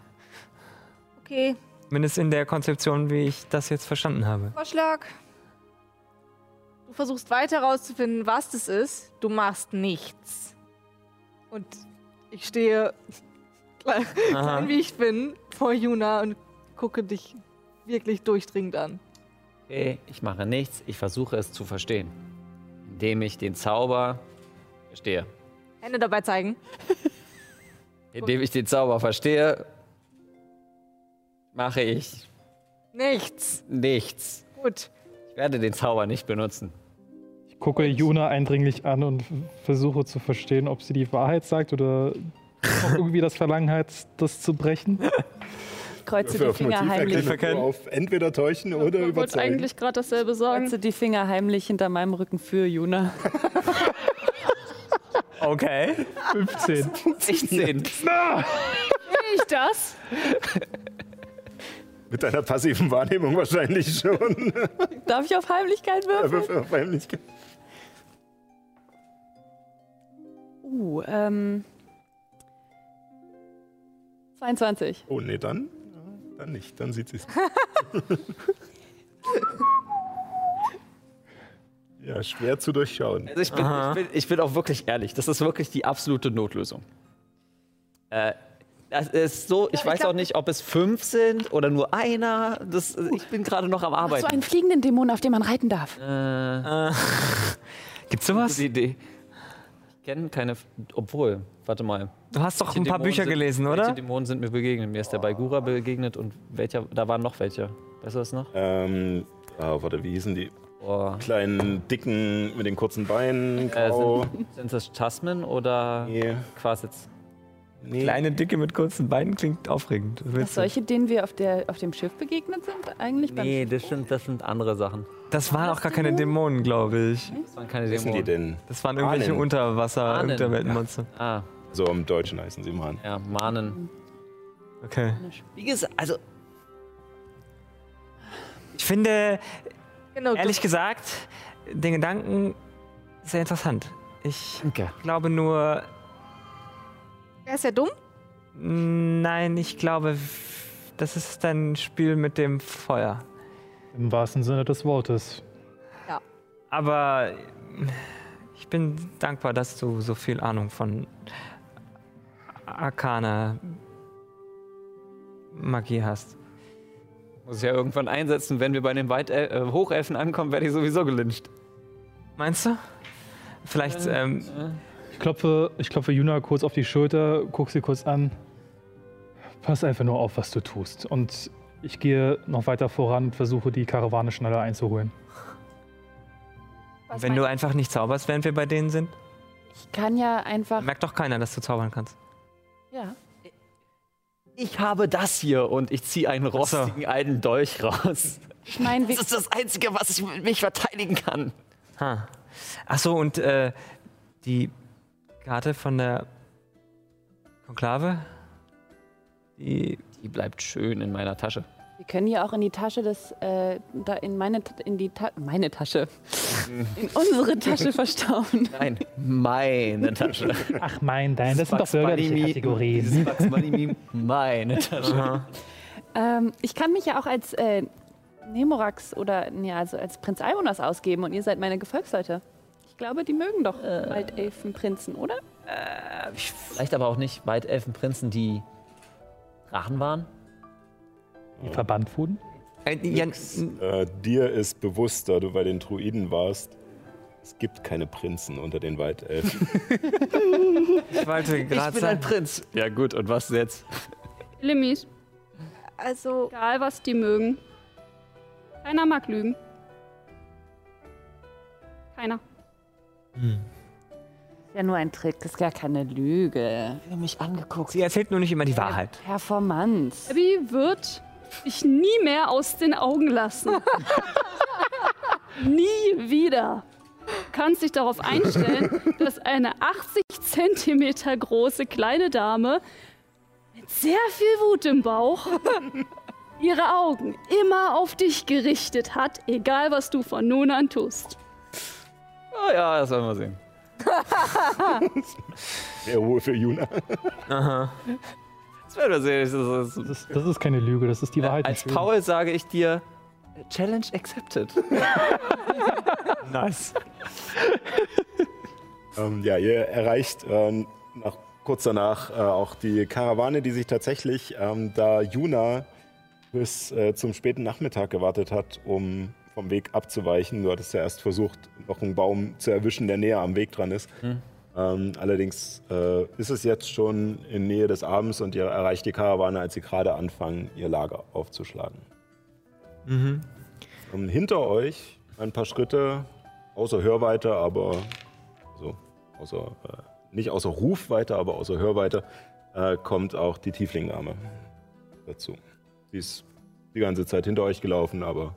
Okay, Zumindest in der Konzeption, wie ich das jetzt verstanden habe. Vorschlag. Du versuchst weiter herauszufinden, was das ist. Du machst nichts. Und ich stehe, klein wie ich bin, vor Juna und gucke dich wirklich durchdringend an. Okay, ich mache nichts, ich versuche es zu verstehen. Indem ich den Zauber verstehe. Hände dabei zeigen. Indem ich den Zauber verstehe, mache ich Nichts. nichts. Gut. Ich werde den Zauber nicht benutzen. Ich gucke Juna eindringlich an und versuche zu verstehen, ob sie die Wahrheit sagt oder irgendwie das Verlangen hat, das zu brechen. kreuze Für die auf Finger heimlich. Auf entweder täuschen oder Ich wollte überzeugen. eigentlich gerade dasselbe sagen. Kreuze die Finger heimlich hinter meinem Rücken für Juna. Okay. 15. 16. ich das? Mit deiner passiven Wahrnehmung wahrscheinlich schon. Darf ich auf Heimlichkeit würfeln? Auf einmal nicht- Uh, ähm. 22. oh nee, dann? Dann nicht, dann sieht sie es. ja, schwer zu durchschauen. Also ich bin, ich, bin, ich bin auch wirklich ehrlich, das ist wirklich die absolute Notlösung. Äh, Das ist so, ich ich weiß glaub- auch nicht, ob es fünf sind oder nur einer. Das, ich bin gerade noch am So Arbeiten. einen fliegenden Dämon, auf dem man reiten darf. äh, Äh, gibt's sowas? gute Idee. Ich kenne keine. Obwohl, warte mal. Du hast doch Welche ein paar Dämonen Bücher sind, gelesen, Welche oder? Dämonen sind mir begegnet? Mir ist der Baigura begegnet und welcher, da waren noch welche. Weißt du das noch? Ähm, ah, warte, wie hießen die? Boah. Kleinen, dicken, mit den kurzen Beinen, Äh, grau. sind, sind das Tasman oder nee, Quasitz? Nee. Kleine Dicke mit kurzen Beinen klingt aufregend. Das solche, denen wir auf, der, auf dem Schiff begegnet sind, eigentlich beim Nee, das sind, das sind andere Sachen. Das waren auch gar keine Dämonen, glaube ich. Das waren keine Was sind die Dämonen. denn? Das waren irgendwelche Ahnen. Unterwasser, Ahnen. Unterweltenmonster. Ah, So im Deutschen heißen sie Mann. ja, Mahnen. Okay. Wie gesagt, also Ich finde, Genau, ehrlich gesagt, den Gedanken sehr interessant. Ich Danke. glaube nur, er ist ja dumm. nein, ich glaube, das ist ein Spiel mit dem Feuer. Im wahrsten Sinne des Wortes. Aber ich bin dankbar, dass du so viel Ahnung von Arkana Magie hast. Muss ich ja irgendwann einsetzen, wenn wir bei den Weit äh, Hochelfen ankommen, werde ich sowieso gelyncht. Meinst du? Vielleicht, ähm, Ich klopfe, ich klopfe Juna kurz auf die Schulter, guck sie kurz an. Pass einfach nur auf, was du tust. Und ich gehe noch weiter voran und versuche, die Karawane schneller einzuholen. Was wenn du einfach nicht zauberst, während wir bei denen sind, Ich kann ja einfach. merkt doch keiner, dass du zaubern kannst. Ja. Ich habe das hier und ich ziehe einen rostigen alten Dolch raus. Ich meine, Das ist das Einzige, was ich mit mich verteidigen kann. Ha. Ach so, und äh, die Karte von der Konklave, die Die bleibt schön in meiner Tasche. wir können ja auch in die Tasche des, äh, da in meine, in die Ta meine Tasche, in unsere Tasche verstauen. Nein, meine Tasche. Ach mein, dein, das sind doch bürgerliche Kategorien. Meme, meine Tasche. Ähm, ich kann mich ja auch als äh, Nemorax oder nee, also als Prinz Albonas ausgeben und ihr seid meine Gefolgsleute. Ich glaube, die mögen doch Waldelfenprinzen, oder? Vielleicht aber auch nicht Waldelfenprinzen, die Drachen waren. Die verbannt wurden? äh, ja, Äh, dir ist bewusst, da du bei den Druiden warst, es gibt keine Prinzen unter den Waldelfen. ich wollte gerade sagen, Prinz. Ja gut, und was jetzt? Limmis, Also, egal was die mögen. Keiner mag lügen. Keiner. Ist ja nur ein Trick, das ist gar keine Lüge. Ich habe mich angeguckt. sie erzählt nur nicht immer die Wahrheit. Performance. Abby wird dich nie mehr aus den Augen lassen. nie wieder. Du kannst dich darauf einstellen, dass eine 80 Zentimeter große kleine Dame mit sehr viel Wut im Bauch ihre Augen immer auf dich gerichtet hat, egal was du von nun an tust. Oh ja, das werden wir sehen. Sehr wohl für Juna. Aha. Das werden wir sehen. Das ist, Das ist, das ist keine Lüge, das ist die Wahrheit. als Paul sage ich dir, Challenge accepted. Nice. Ähm, ja, ihr erreicht ähm, nach, kurz danach äh, auch die Karawane, die sich tatsächlich, ähm, da Juna bis äh, zum späten Nachmittag gewartet hat, um vom Weg abzuweichen. Du hattest ja erst versucht, noch einen Baum zu erwischen, der näher am Weg dran ist. Ähm, allerdings äh, ist es jetzt schon in Nähe des Abends und ihr erreicht die Karawane, als sie gerade anfangen, ihr Lager aufzuschlagen. Mhm. Ähm, hinter euch ein paar Schritte, außer Hörweite, aber also außer, äh, nicht außer Rufweite, aber außer Hörweite, äh, kommt auch die Tieflingdame dazu. Sie ist die ganze Zeit hinter euch gelaufen, aber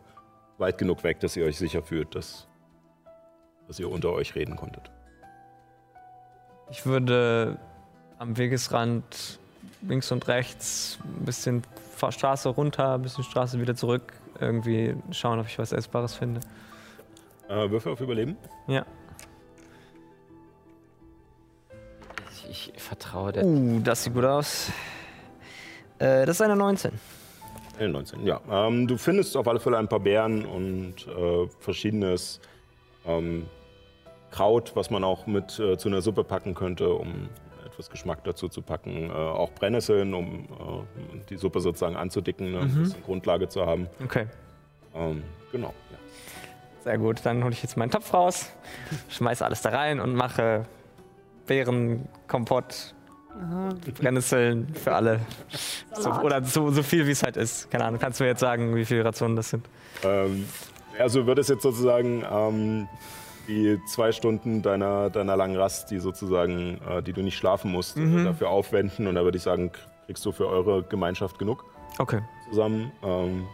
weit genug weg, dass ihr euch sicher fühlt, dass, dass ihr unter euch reden konntet. Ich würde am Wegesrand links und rechts ein bisschen Straße runter, ein bisschen Straße wieder zurück, irgendwie schauen, ob ich was Essbares finde. Äh, Würfel auf Überleben? Ja. Ich, ich vertraue der. Uh, das sieht gut aus. Äh, das ist eine 19. Äh, 19, ja. Ähm, du findest auf alle Fälle ein paar Beeren und äh, verschiedenes ähm, Kraut, was man auch mit äh, zu einer Suppe packen könnte, um etwas Geschmack dazu zu packen. Äh, auch Brennnesseln, um äh, die Suppe sozusagen anzudicken, ne? ein bisschen Grundlage zu haben. Okay. Ähm, genau. Ja. Sehr gut, dann hole ich jetzt meinen Topf raus, schmeiße alles da rein und mache Beerenkompott, Brennnesseln für alle. So, oder so, so viel, wie es halt ist. Keine Ahnung, kannst du mir jetzt sagen, wie viele Rationen das sind? Ähm, also wird es jetzt sozusagen ähm, die zwei Stunden deiner, deiner langen Rast, die sozusagen, äh, die du nicht schlafen musst, äh, dafür aufwenden. Und da würde ich sagen, kriegst du für eure Gemeinschaft genug Okay. zusammen. Ähm,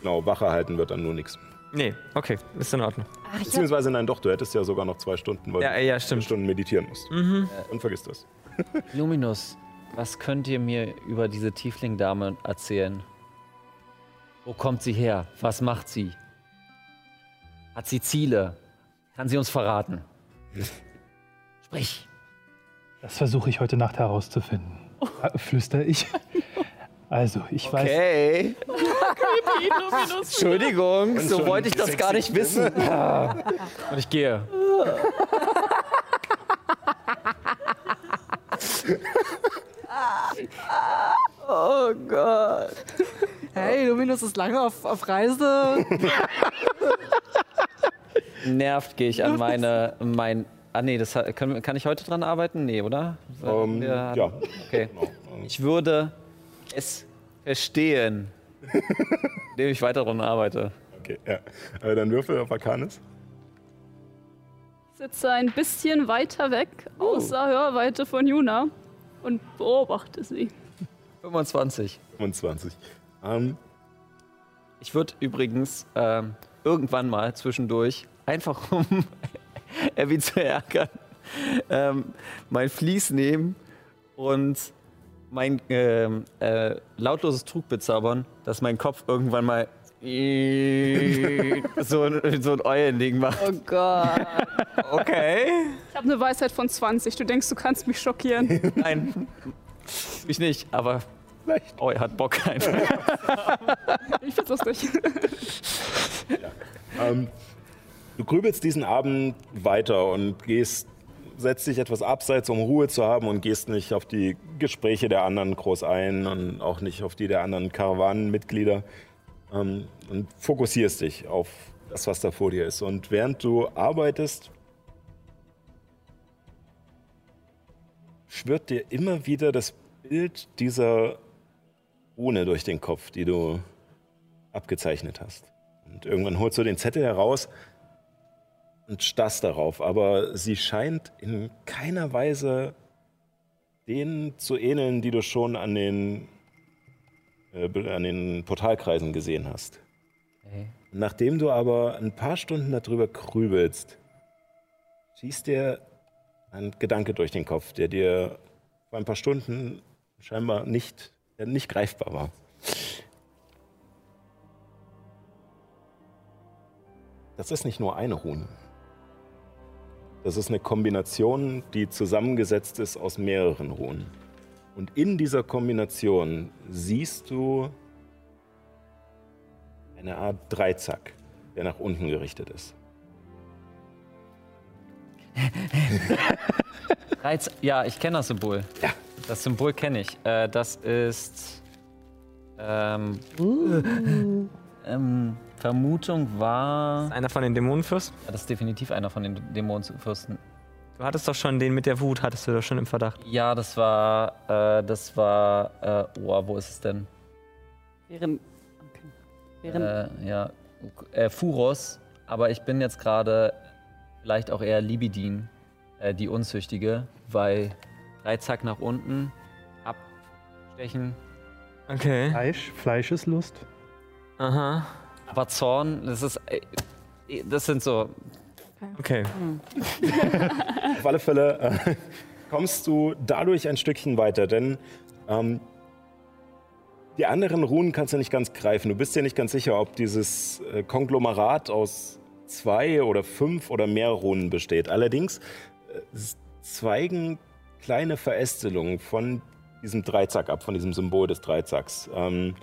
genau, Wache halten wird dann nur nichts. Nee, okay, ist in Ordnung. Ach, Beziehungsweise nein, doch, du hättest ja sogar noch zwei Stunden, weil Ja, du ja, zwei stimmt. Stunden meditieren musst. Mhm. Und vergiss das. Luminus, was könnt ihr mir über diese Tiefling-Dame erzählen? Wo kommt sie her? Was macht sie? Hat sie Ziele? Kann sie uns verraten? Sprich. Das versuche ich heute Nacht herauszufinden. Äh, Flüster ich. Also, ich weiß. Okay. Entschuldigung, so wollte ich das gar nicht wissen. Und ich gehe. Oh Gott. Hey, Luminus ist lange auf, auf Reise. Nervt gehe ich an meine, mein, ah nee, das können, kann ich heute dran arbeiten? Nee, oder? Ähm, Wir- ja, Okay. genau. Ähm, Ich würde es verstehen, indem ich weiter daran arbeite. Okay, ja. Äh, dann würfel auf Arcanis. Sitze ein bisschen weiter weg, außer Hörweite von Juna, und beobachte sie. 25. 25. Ähm, Ich würde übrigens ähm, irgendwann mal zwischendurch, einfach um Abby zu ärgern, ähm, mein Vlies nehmen und mein ähm, äh, lautloses Trug bezaubern, dass mein Kopf irgendwann mal so, ein- so ein Eulending macht. Oh Gott. Okay. Ich habe eine Weisheit von 20. Du denkst, du kannst mich schockieren. Nein, ich nicht, aber Vielleicht. Oh, er hat Bock einfach. Ich find's lustig. Ähm, du grübelst diesen Abend weiter und gehst, setzt dich etwas abseits, um Ruhe zu haben und gehst nicht auf die Gespräche der anderen groß ein und auch nicht auf die der anderen Karawanenmitglieder ähm, und fokussierst dich auf das, was da vor dir ist. Und während du arbeitest, schwirrt dir immer wieder das Bild dieser Rune durch den Kopf, die du abgezeichnet hast. Und irgendwann holst du den Zettel heraus und starrst darauf, aber sie scheint in keiner Weise denen zu ähneln, die du schon an den, an den Portalkreisen gesehen hast. Okay. Nachdem du aber ein paar Stunden darüber grübelst, schießt dir ein Gedanke durch den Kopf, der dir vor ein paar Stunden scheinbar nicht, nicht greifbar war. Das ist nicht nur eine Rune. Das ist eine Kombination, die zusammengesetzt ist aus mehreren Runen. Und in dieser Kombination siehst du eine Art Dreizack, der nach unten gerichtet ist. Reiz, ja, ich kenne das Symbol. Ja. Das Symbol kenne ich. Äh, das ist. Ähm, ähm, Vermutung war. Einer von den Dämonenfürsten? Das ist definitiv einer von den Dämonenfürsten. Du hattest doch schon den mit der Wut, hattest du doch schon im Verdacht. Ja, das war. Äh, das war. Äh, oh, wo ist es denn? Während. Okay. Während. Äh, ja. Äh, Furos. Aber ich bin jetzt gerade vielleicht auch eher Libidin, äh, die Unzüchtige, weil Dreizack nach unten, abstechen. Okay. Fleisch, Fleischeslust. Aha. Aber Zorn, das ist. Äh, das sind so. Okay. Auf alle Fälle äh, kommst du dadurch ein Stückchen weiter, denn ähm, die anderen Runen kannst du nicht ganz greifen. Du bist dir nicht ganz sicher, ob dieses äh, Konglomerat aus zwei oder fünf oder mehr Runen besteht. Allerdings äh, zweigen kleine Verästelungen von diesem Dreizack ab, von diesem Symbol des Dreizacks, ähm,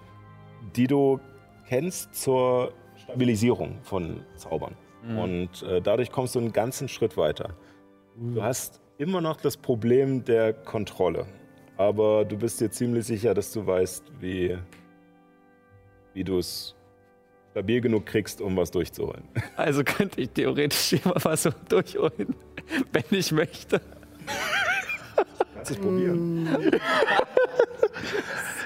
die du kennst zur Stabilisierung von Zaubern. Und äh, dadurch kommst du einen ganzen Schritt weiter. Du hast immer noch das Problem der Kontrolle. Aber du bist dir ziemlich sicher, dass du weißt, wie, wie du es stabil genug kriegst, um was durchzuholen. Also könnte ich theoretisch immer was so durchholen, wenn ich möchte. Kannst du es probieren?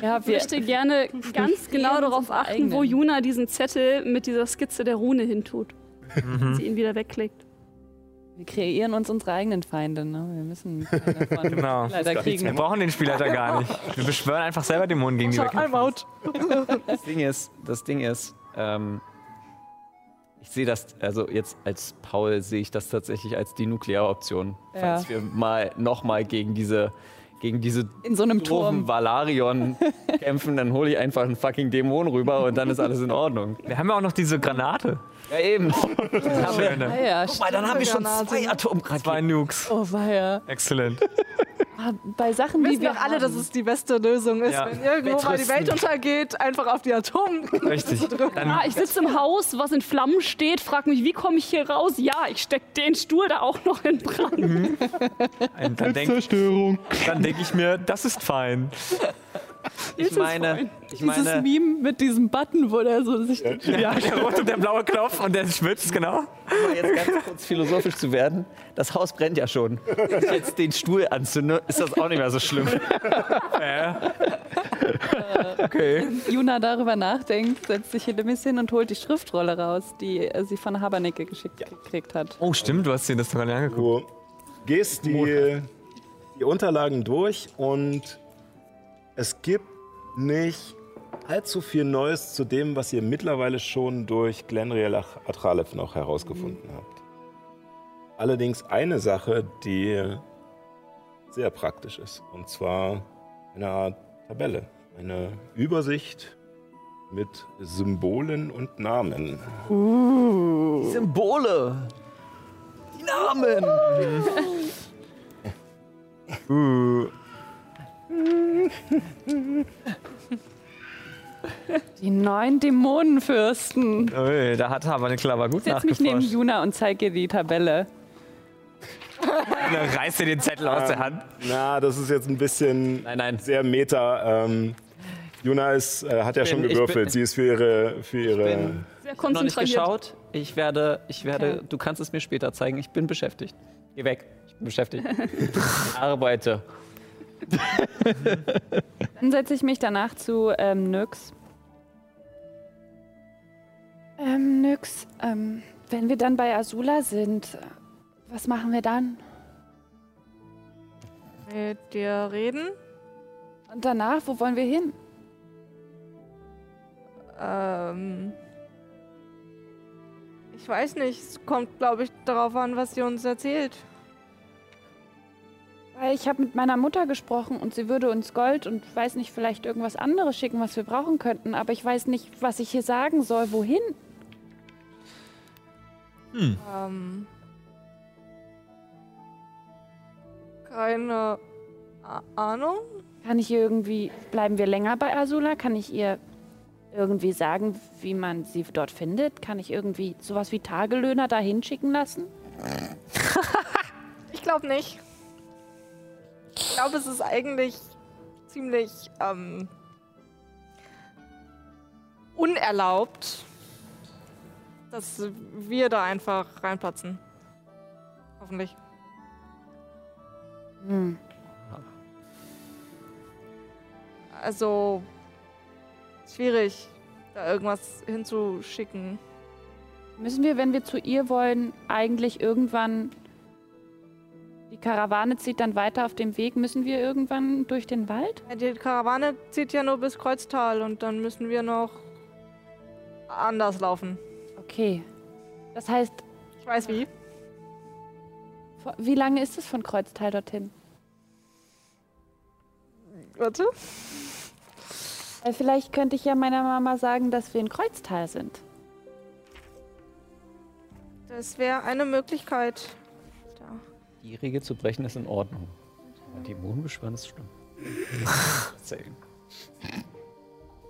Ja, Ich möchte gerne ganz genau darauf achten, wo. Juna diesen Zettel mit dieser Skizze der Rune hintut. Wenn sie ihn wieder wegklickt. Wir kreieren uns unsere eigenen Feinde. Ne? Wir müssen davon Genau. leider Wir kriegen. brauchen den Spielleiter gar nicht. Wir beschwören einfach selber Dämonen gegen die I'm Wegkämpfer. out. Das Ding ist, das Ding ist, ähm, ich sehe das, also jetzt als Paul sehe ich das tatsächlich als die Nuklearoption. Ja. Falls wir mal nochmal gegen diese, gegen diese In so einem Turm. Valarion kämpfen, dann hole ich einfach einen fucking Dämon rüber und dann ist alles in Ordnung. Wir haben ja auch noch diese Granate. Ja, eben. Schöne. Ah, ja, Guck mal, dann haben wir schon zwei? Atomraketen. Zwei Nukes. Oh, weia. Exzellent. Ah, Bei Sachen, Wir die wissen wir doch alle, haben. dass es die beste Lösung ist, Ja. wenn irgendwo mal die. Welt untergeht, einfach auf die Atom. Richtig. Ah, ich sitze im Haus, was in Flammen steht, frag mich, wie komme ich hier raus? Ja, ich steck den Stuhl da auch noch in Brand. dann denke Zerstörung. dann denk ich mir, das ist fein. Ich meine, ich Dieses meine, Meme mit diesem Button, wo der so sich. Ja, der rote und der blaue Knopf und der schwitzt, genau. um mal jetzt ganz kurz philosophisch zu werden, das Haus brennt ja schon. Wenn ich jetzt den Stuhl anzünde, ist das auch nicht mehr so schlimm. Okay. Juna darüber nachdenkt, setzt sich hin ein bisschen und holt die Schriftrolle raus, die äh, sie von Habernicke geschickt gekriegt hat. Oh, stimmt, du hast dir das doch gar nicht angeguckt. Du gehst die, die Unterlagen durch und es gibt nicht allzu viel Neues zu dem, was ihr mittlerweile schon durch Glenriel Atralev noch herausgefunden habt. Allerdings eine Sache, die sehr praktisch ist, und zwar eine Art Tabelle, eine Übersicht mit Symbolen und Namen. Symbole. Die Namen. Uh, Die neun Dämonenfürsten. ui, da hat aber eine Klaver gut Ich setz mich neben. Juna und zeige ihr die Tabelle. Dann reißt dir den Zettel aus der Hand. Na, das ist jetzt ein bisschen Nein, nein. sehr meta. Ähm, Juna ist, äh, hat ja bin- schon ich gewürfelt. bin- Sie ist für ihre, für ihre bin- Sehr Ich habe noch nicht konzentriert. geschaut. Ich werde, ich werde, Okay. du kannst es mir später zeigen. Ich bin beschäftigt. Geh weg. Ich bin beschäftigt. Ich arbeite. Dann setze ich mich danach zu ähm, Nyx. Ähm, Nyx, ähm, wenn wir dann bei Azula sind, was machen wir dann? Mit dir reden? Und danach, wo wollen wir hin? Ähm. Ich weiß nicht. Es kommt, glaube ich, darauf an, was sie uns erzählt. Weil ich habe mit meiner Mutter gesprochen und sie würde uns Gold und weiß nicht, vielleicht irgendwas anderes schicken, was wir brauchen könnten. Aber ich weiß nicht, was ich hier sagen soll. Wohin? Ähm. Keine Ahnung. Kann ich ihr irgendwie, bleiben wir länger bei Azula? Kann ich ihr irgendwie sagen, wie man sie dort findet? Kann ich irgendwie sowas wie Tagelöhner dahin schicken lassen? Ich glaube nicht. Ich glaube, es ist eigentlich ziemlich ähm, unerlaubt, dass wir da einfach reinplatzen. Hoffentlich. Hm. Also schwierig, da irgendwas hinzuschicken. Müssen wir, wenn wir zu ihr wollen, eigentlich irgendwann. Die Karawane zieht dann weiter auf dem Weg. Müssen wir irgendwann durch den Wald? Die Karawane zieht ja nur bis Kreuztal und dann müssen wir noch anders laufen. Okay. Das heißt, Ich weiß wie. wie lange ist es von Kreuztal dorthin? Warte. Vielleicht könnte ich ja meiner Mama sagen, dass wir in Kreuztal sind. Das wäre eine Möglichkeit. Die Regel zu brechen ist in Ordnung. Dämonen beschwören ist schlimm.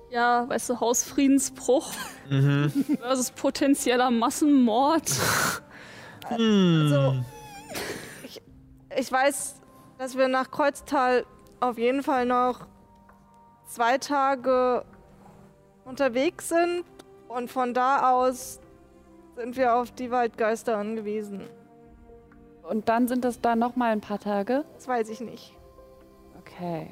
Ja, weißt du, Hausfriedensbruch versus potenzieller Massenmord. Also, ich, ich weiß, dass wir nach Kreuztal auf jeden Fall noch zwei Tage unterwegs sind und von da aus sind wir auf die Waldgeister angewiesen. Und dann sind es da noch mal ein paar Tage? Das weiß ich nicht. Okay.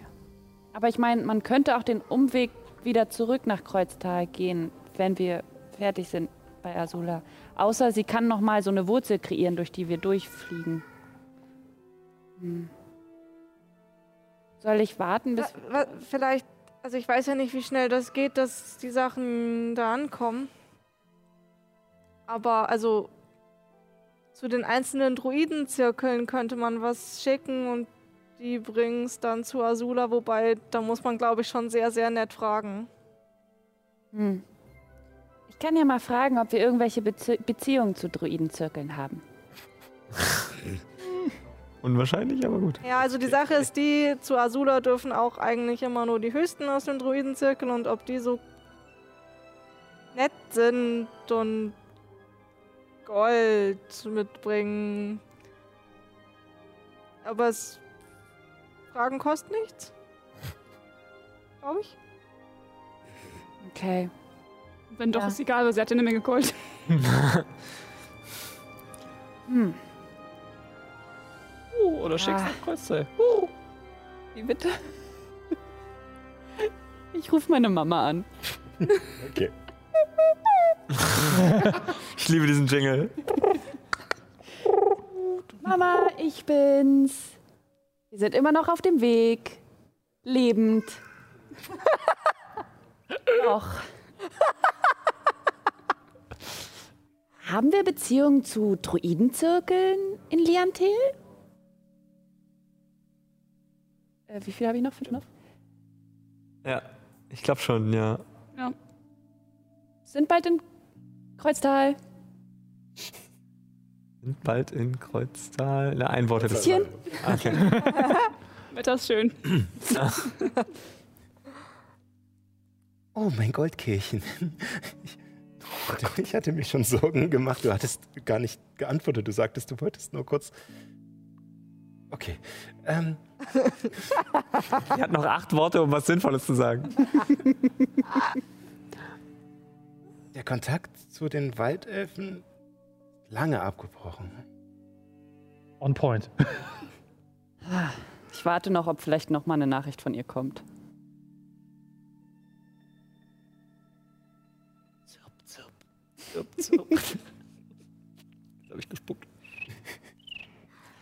Aber ich meine, man könnte auch den Umweg wieder zurück nach Kreuztal gehen, wenn wir fertig sind bei Azula. Außer sie kann noch mal so eine Wurzel kreieren, durch die wir durchfliegen. Hm. Soll ich warten, bis... Wa- Vielleicht, also ich weiß ja nicht, wie schnell das geht, dass die Sachen da ankommen. Aber also zu den einzelnen Druidenzirkeln könnte man was schicken und die bringen es dann zu Azula, wobei da muss man, glaube ich, schon sehr, sehr nett fragen. Hm. Ich kann ja mal fragen, ob wir irgendwelche Bezie Beziehungen zu Druidenzirkeln haben. Unwahrscheinlich, aber gut. Ja, also die Sache ist die, zu Azula dürfen auch eigentlich immer nur die Höchsten aus dem Druidenzirkel und ob die so nett sind und Gold mitbringen. Aber es Fragen kosten nichts. Glaube ich. Okay. Wenn doch, Ja. ist egal, weil sie hat ja eine Menge Gold. Hm. Uh, oder schickst Ah. nach Kreuzteil. Wie bitte? Ich rufe meine Mama an. Okay. Ich liebe diesen Jingle. Mama, ich bin's. Wir sind immer noch auf dem Weg. Lebend. Doch. Haben wir Beziehungen zu Druidenzirkeln in Liantel? Äh, wie viel habe ich noch? Fünf noch? Ja, ich glaube schon, ja. Sind bald in Kreuztal. Sind bald in Kreuztal. Na, ein Wort hätte es. Bisschen. Okay. Wetter ist schön. Oh, mein Goldkehlchen. Ich hatte, ich hatte mir schon Sorgen gemacht. Du hattest gar nicht geantwortet. Du sagtest, du wolltest nur kurz. Okay. Ähm, Die hat noch acht Worte, um was Sinnvolles zu sagen. Der Kontakt zu den Waldelfen ist lange abgebrochen. On point. Ich warte noch, ob vielleicht noch mal eine Nachricht von ihr kommt. Jetzt habe ich gespuckt.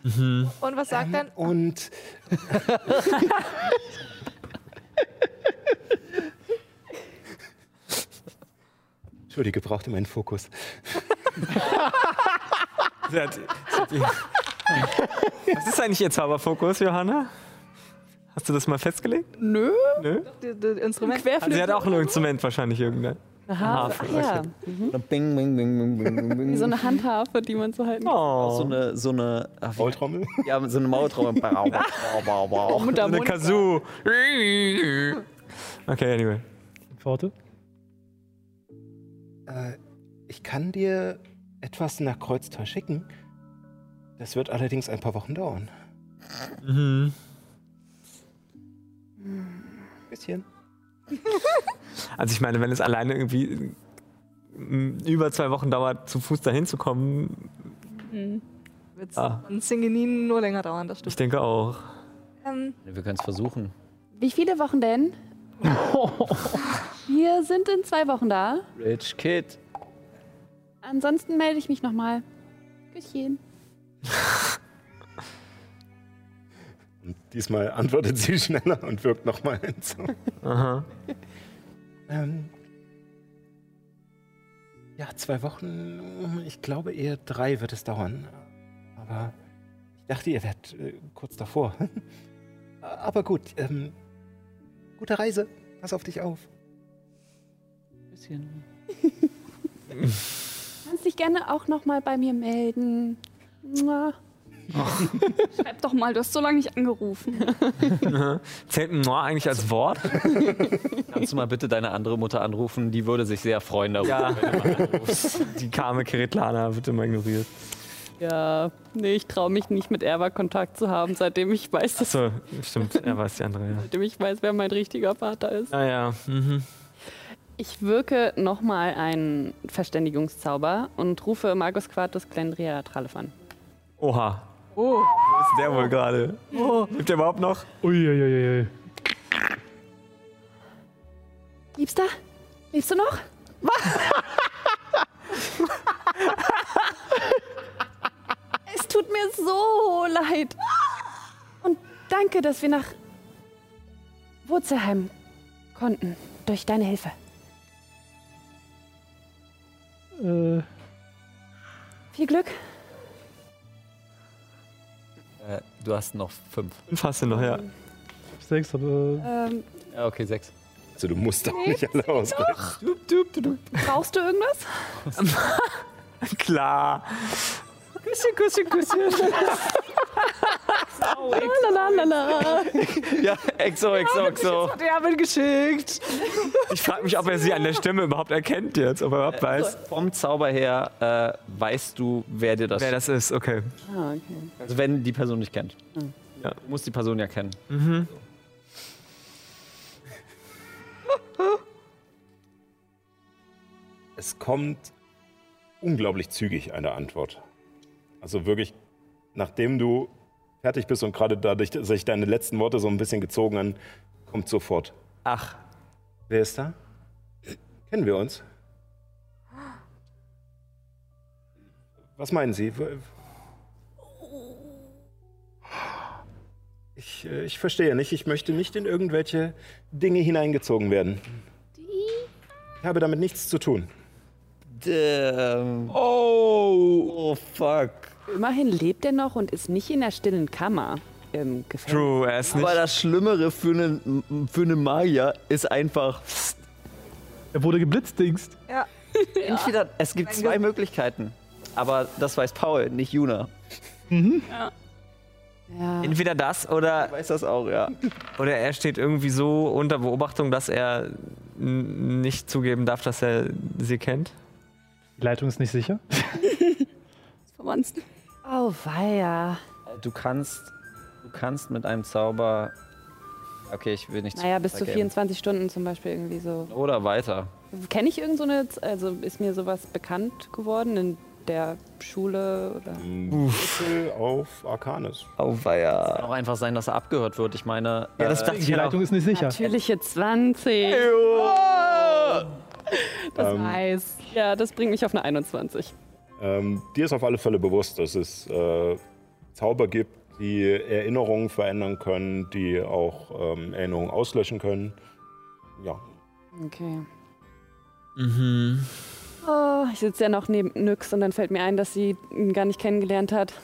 Mhm. Und was sagt denn? Und Entschuldige, brauchte meinen Fokus. Was ist eigentlich Ihr Zauberfokus, Johanna? Hast du das mal festgelegt? Nö. Nö? Die, die Instrument. Also sie hat auch ein Instrument wahrscheinlich irgendein. Aha, Harfe, ach ja. Bing, bing, bing, bing, bing, bing, bing. Wie so eine Handharfe, die man so halten kann. Oh, so eine, so eine, ach, Maultrommel? ja, so eine Maultrommel. Bau, bau, bau, bau. so eine Kazoo. Okay, anyway. Worte? Äh, ich kann dir etwas nach Kreuztal schicken. Das wird allerdings ein paar Wochen dauern. Mhm. Bisschen. Also ich meine, wenn es alleine irgendwie mm, über zwei Wochen dauert, zu Fuß dahin zu kommen, Wird's Ah. von Singenin nur länger dauern, das ich stimmt. denke auch. Ähm, Wir können es versuchen. Wie viele Wochen denn? Wir sind in zwei Wochen da. Rich Kid. Ansonsten melde ich mich nochmal. Küsschen. Und diesmal antwortet sie schneller und wirkt nochmal hinzu. Aha. Ähm, ja, zwei Wochen, ich glaube eher drei wird es dauern. Aber ich dachte, ihr wärt äh, kurz davor. Aber gut, ähm, gute Reise. Pass auf dich auf. Bisschen. Kannst dich gerne auch nochmal bei mir melden. Mua. Schreib doch mal, du hast so lange nicht angerufen. Zählt Noir eigentlich als Wort? Kannst du mal bitte deine andere Mutter anrufen? Die würde sich sehr freuen darüber. Ja. Die karme Kiritlana wird immer ignoriert. Ja, nee, ich traue mich nicht mit Erwa Kontakt zu haben, seitdem ich weiß, dass, So, stimmt, er weiß die andere, ja. seitdem ich weiß, wer mein richtiger Vater ist. Naja, mhm. Ich wirke nochmal einen Verständigungszauber und rufe Magus Quartus Glendria Tralef an. Oha. Oh. Wo ist der wohl gerade? Oh. Lebt der überhaupt noch? Uiuiui. Liebster? Lebst du noch? es tut mir so leid. Und danke, dass wir nach Wurzelheim konnten. Durch deine Hilfe. Äh, Viel Glück. Äh, du hast noch fünf. Fast noch, ja. sechs, aber. Ähm, Ja, okay, sechs. Also du musst auch nicht alle ausrechnen. brauchst du irgendwas? Klar. Küsschen, Küsschen, Küsschen. Lalalala. Ja, exo, exo, exo. Hat Erwin geschickt. Ich frage mich, ob er sie an der Stimme überhaupt erkennt jetzt, ob er überhaupt weiß, Vom Zauber her äh, weißt du, wer dir das, wer das ist. Okay. Ah, okay. Also wenn die Person nicht kennt. Ja. Du musst die Person ja kennen. Mhm. Es kommt unglaublich zügig eine Antwort. Also wirklich, nachdem du fertig bist und gerade dadurch, dass sich deine letzten Worte so ein bisschen gezogen haben, kommt sofort. Ach, Wer ist da? Kennen wir uns? Was meinen Sie? Ich, äh, ich verstehe nicht. Ich möchte nicht in irgendwelche Dinge hineingezogen werden. Ich habe damit nichts zu tun. Damn. Oh. Oh, fuck. Immerhin lebt er noch und ist nicht in der stillen Kammer im Gefängnis. true, er ist nicht. Aber das Schlimmere für einen, für einen Magier ist einfach. Er wurde geblitzdingst. Entweder, es gibt zwei Möglichkeiten. Aber das weiß Paul, nicht Juna. Ja. Entweder das oder, Ich weiß das auch, ja. oder er steht irgendwie so unter Beobachtung, dass er nicht zugeben darf, dass er sie kennt. Die Leitung ist nicht sicher. Verwandten. Oh, weia. Du kannst, du kannst mit einem Zauber. Okay, ich will nicht Naja, bis zu vergeben. 24 Stunden zum Beispiel irgendwie so. Oder weiter. Kenne ich irgend so eine, also ist mir sowas bekannt geworden in der Schule oder? Würfel auf Arcanis. Oh, weia. Kann auch einfach sein, dass er abgehört wird. Ich meine. Ja, das äh, Die. Leitung ist nicht sicher. Natürliche 20. Das Ähm, heiß. Ja, das bringt mich auf eine 21. Ähm, dir ist auf alle Fälle bewusst, dass es äh, Zauber gibt, die Erinnerungen verändern können, die auch ähm, Erinnerungen auslöschen können. Ja, Okay. Mhm. Oh, ich sitze ja noch neben Nyx und dann fällt mir ein, dass sie ihn gar nicht kennengelernt hat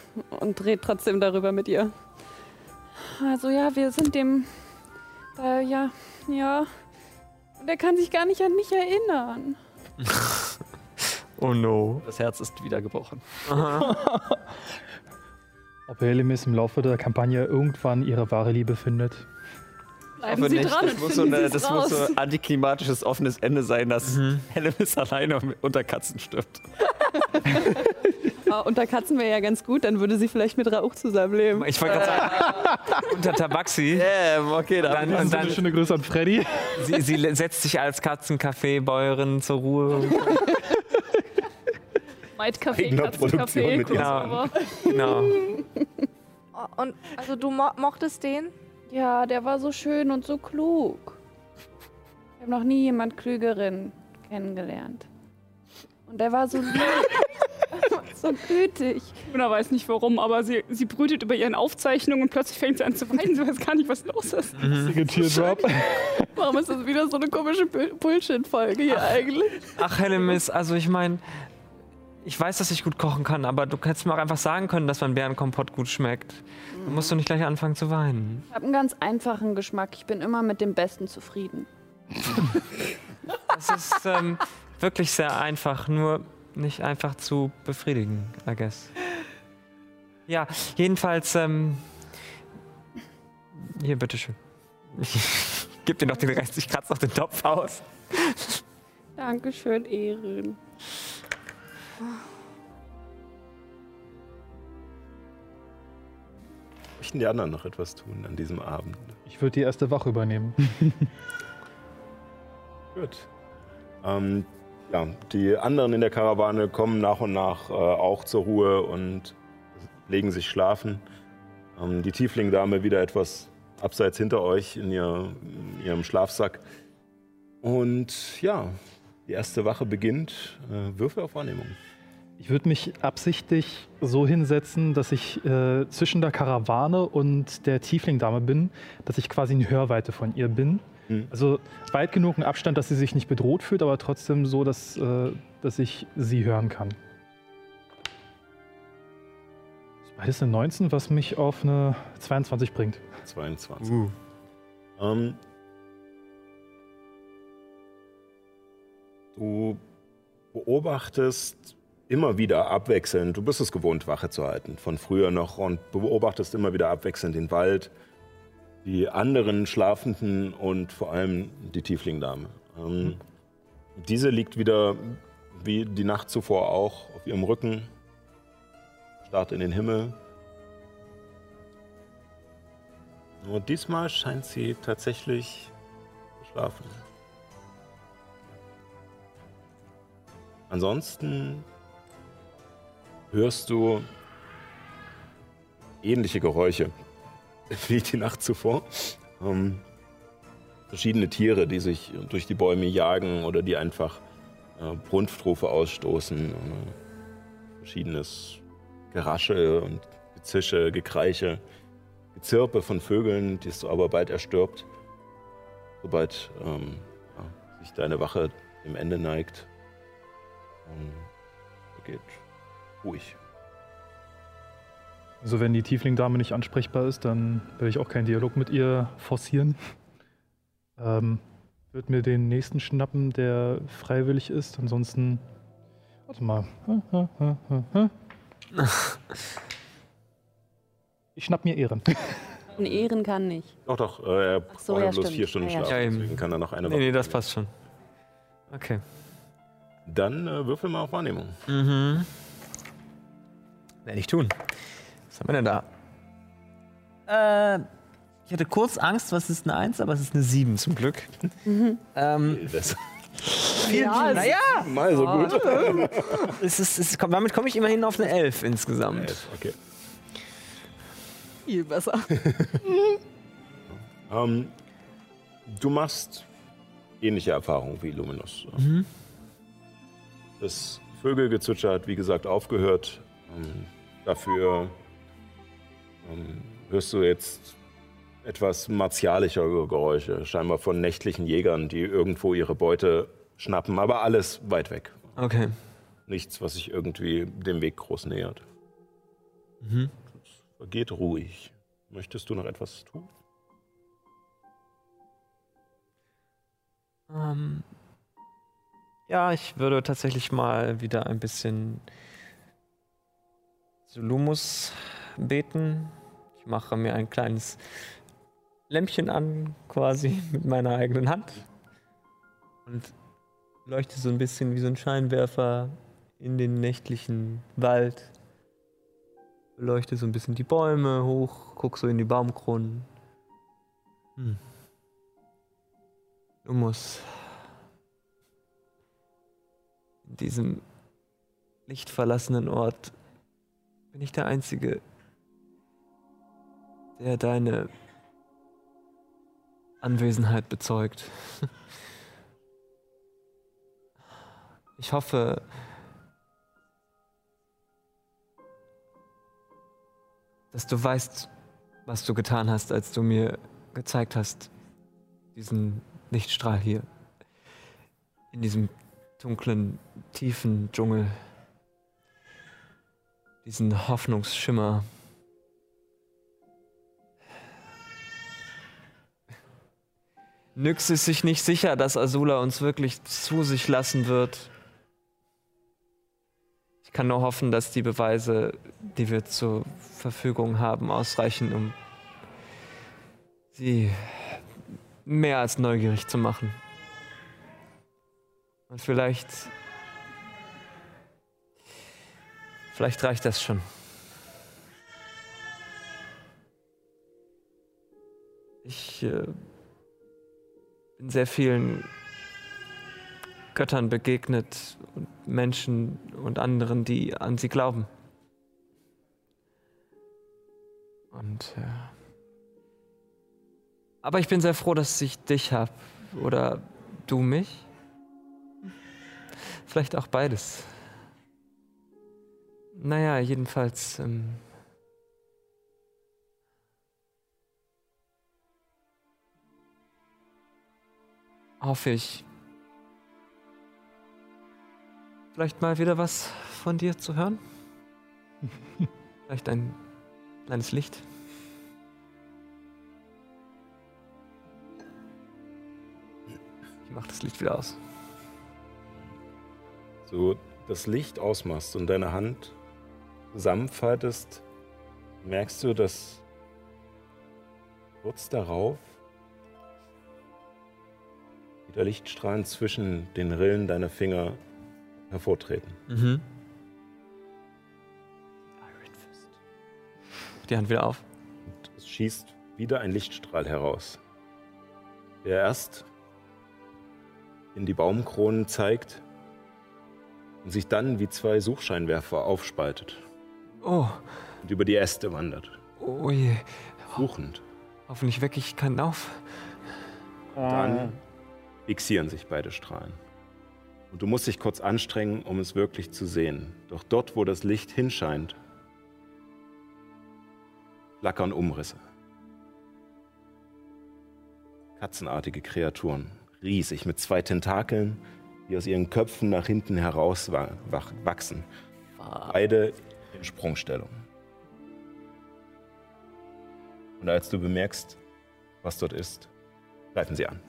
und dreht trotzdem darüber mit ihr. Also ja, wir sind dem. Äh, ja, ja. Und er kann sich gar nicht an mich erinnern. Oh no. das Herz ist wieder gebrochen. Ob Helimis im Laufe der Kampagne irgendwann ihre wahre Liebe findet. Bleiben Aber Sie nicht. dran Das und muss, so, eine, das muss raus. so ein antiklimatisches offenes Ende sein, dass Mhm. Hellemis alleine unter Katzen stirbt. Ah, unter Katzen wäre ja ganz gut, dann würde sie vielleicht mit Rauch zusammenleben. Ich wollte gerade sagen, unter Tabaxi. Damn, okay, da Dann, und Dann dann, schöne Grüße an Freddy. sie, sie setzt sich als Katzenkaffeebäuerin zur Ruhe. Might Café, Eigener Produktion Katzencafé, mit Crossover. Genau. Oh, Und also du mo mochtest den? Ja, der war so schön und so klug. Ich habe noch nie jemand Klügeren kennengelernt. Und er war so lieb. so gütig. Luna weiß nicht warum, aber sie, sie brütet über ihren Aufzeichnungen und plötzlich fängt sie an zu weinen. Sie weiß gar nicht, was los ist. Richtige Teardrop. Warum ist das wieder so eine komische Bu- Bullshit-Folge hier eigentlich? Ach, Hellemis, also ich meine, ich weiß, dass ich gut kochen kann, aber du hättest mir auch einfach sagen können, dass mein Bärenkompott gut schmeckt. Dann musst du nicht gleich anfangen zu weinen. Ich habe einen ganz einfachen Geschmack. Ich bin immer mit dem Besten zufrieden. Das ist ähm, wirklich sehr einfach, nur nicht einfach zu befriedigen, I guess. Ja, jedenfalls, ähm, hier, bitteschön. Ich geb dir noch den Rest, ich kratze noch den Topf aus. Dankeschön, Ehren. Möchten die anderen noch etwas tun an diesem Abend? Ich würde die erste Wache übernehmen. Gut. Ähm, ja, die anderen in der Karawane kommen nach und nach äh, auch zur Ruhe und legen sich schlafen. Ähm, die Tiefling-Dame wieder etwas abseits hinter euch in, ihr, in ihrem Schlafsack. Und ja, die erste Wache beginnt. Äh, Würfel auf Wahrnehmung. Ich würde mich absichtlich so hinsetzen, dass ich äh, zwischen der Karawane und der Tiefling-Dame bin, dass ich quasi in Hörweite von ihr bin. Mhm. Also weit genug im Abstand, dass sie sich nicht bedroht fühlt, aber trotzdem so, dass, äh, dass ich sie hören kann. Das ist eine 19, was mich auf eine 22 bringt. 22. Uh. Ähm, du beobachtest immer wieder abwechselnd, du bist es gewohnt, Wache zu halten, von früher noch, und beobachtest immer wieder abwechselnd den Wald, die anderen Schlafenden und vor allem die Tieflingdame. Ähm, Diese liegt wieder, wie die Nacht zuvor auch, auf ihrem Rücken, starrt in den Himmel. Nur diesmal scheint sie tatsächlich zu schlafen. Ansonsten hörst du ähnliche Geräusche wie die Nacht zuvor. Ähm, verschiedene Tiere, die sich durch die Bäume jagen oder die einfach äh, Brunftrufe ausstoßen. Äh, verschiedenes Gerasche und Gezische, Gekreiche, Gezirpe von Vögeln, die du aber bald erstirbt, sobald ähm, ja, sich deine Wache dem Ende neigt. Ähm, geht ruhig. Also wenn die Tiefling-Dame nicht ansprechbar ist, dann werde ich auch keinen Dialog mit ihr forcieren. Ähm, würde mir den nächsten schnappen, der freiwillig ist. Ansonsten. Warte mal. Ich schnapp mir Ehren. Und Ehren kann nicht. Doch, doch, äh, er Ach so, braucht ja, bloß stimmt. vier Stunden Ja, ja, Schlaf, stimmt. deswegen kann er noch eine Nee, Woche. nee, das nehmen. passt schon. Okay. Dann äh, würfel mal auf Wahrnehmung. Mhm. Werde ich tun. Was haben wir denn da? Äh, ich hatte kurz Angst, was ist eine 1, aber es ist eine 7 zum Glück. ähm, Das Ja, naja, mal so gut. es ist, es kommt, damit komme ich immerhin auf eine 11 insgesamt. Okay. viel besser. Ähm, du machst ähnliche Erfahrungen wie Luminous. Mhm. Das Vögelgezwitscher hat, wie gesagt, aufgehört. Ähm, dafür ähm, hörst du jetzt etwas martialischere Geräusche, scheinbar von nächtlichen Jägern, die irgendwo ihre Beute schnappen, aber alles weit weg. Okay. Nichts, was sich irgendwie dem Weg groß nähert. Mhm. Vergeht ruhig. Möchtest du noch etwas tun? Ähm, ja, ich würde tatsächlich mal wieder ein bisschen zu Lumus beten. Ich mache mir ein kleines Lämpchen an, quasi mit meiner eigenen Hand. Und leuchte so ein bisschen wie so ein Scheinwerfer in den nächtlichen Wald. Beleuchte so ein bisschen die Bäume hoch, guck so in die Baumkronen. Hm. Lumus. In diesem lichtverlassenen Ort bin ich der Einzige, der deine Anwesenheit bezeugt. Ich hoffe, dass du weißt, was du getan hast, als du mir gezeigt hast, diesen Lichtstrahl hier. In diesem dunklen, tiefen Dschungel. Diesen Hoffnungsschimmer. Nyx ist sich nicht sicher, dass Azula uns wirklich zu sich lassen wird. Ich kann nur hoffen, dass die Beweise, die wir zur Verfügung haben, ausreichen, um sie mehr als neugierig zu machen. Und vielleicht. Vielleicht reicht das schon. Ich äh, bin sehr vielen Göttern begegnet und Menschen und anderen, die an sie glauben. Und äh, aber ich bin sehr froh, dass ich dich habe. Oder du mich. Vielleicht auch beides. Naja, jedenfalls. Ähm, hoffe ich, vielleicht mal wieder was von dir zu hören. vielleicht ein kleines Licht. Ich mach das Licht wieder aus. So das Licht ausmachst und deine Hand zusammenfaltest, merkst du, dass kurz darauf wieder Lichtstrahlen zwischen den Rillen deiner Finger hervortreten. Mhm. Die Hand wieder auf. Und es schießt wieder ein Lichtstrahl heraus, der erst in die Baumkronen zeigt und sich dann wie zwei Suchscheinwerfer aufspaltet Oh, und über die Äste wandert. oh je. Suchend. Hoffentlich wecke ich keinen auf. Dann fixieren sich beide Strahlen. Und du musst dich kurz anstrengen, um es wirklich zu sehen. Doch dort, wo das Licht hinscheint, flackern Umrisse. Katzenartige Kreaturen, riesig mit zwei Tentakeln, die aus ihren Köpfen nach hinten heraus wa- wach- wachsen. Beide in Sprungstellung. Und als du bemerkst, was dort ist, greifen sie an.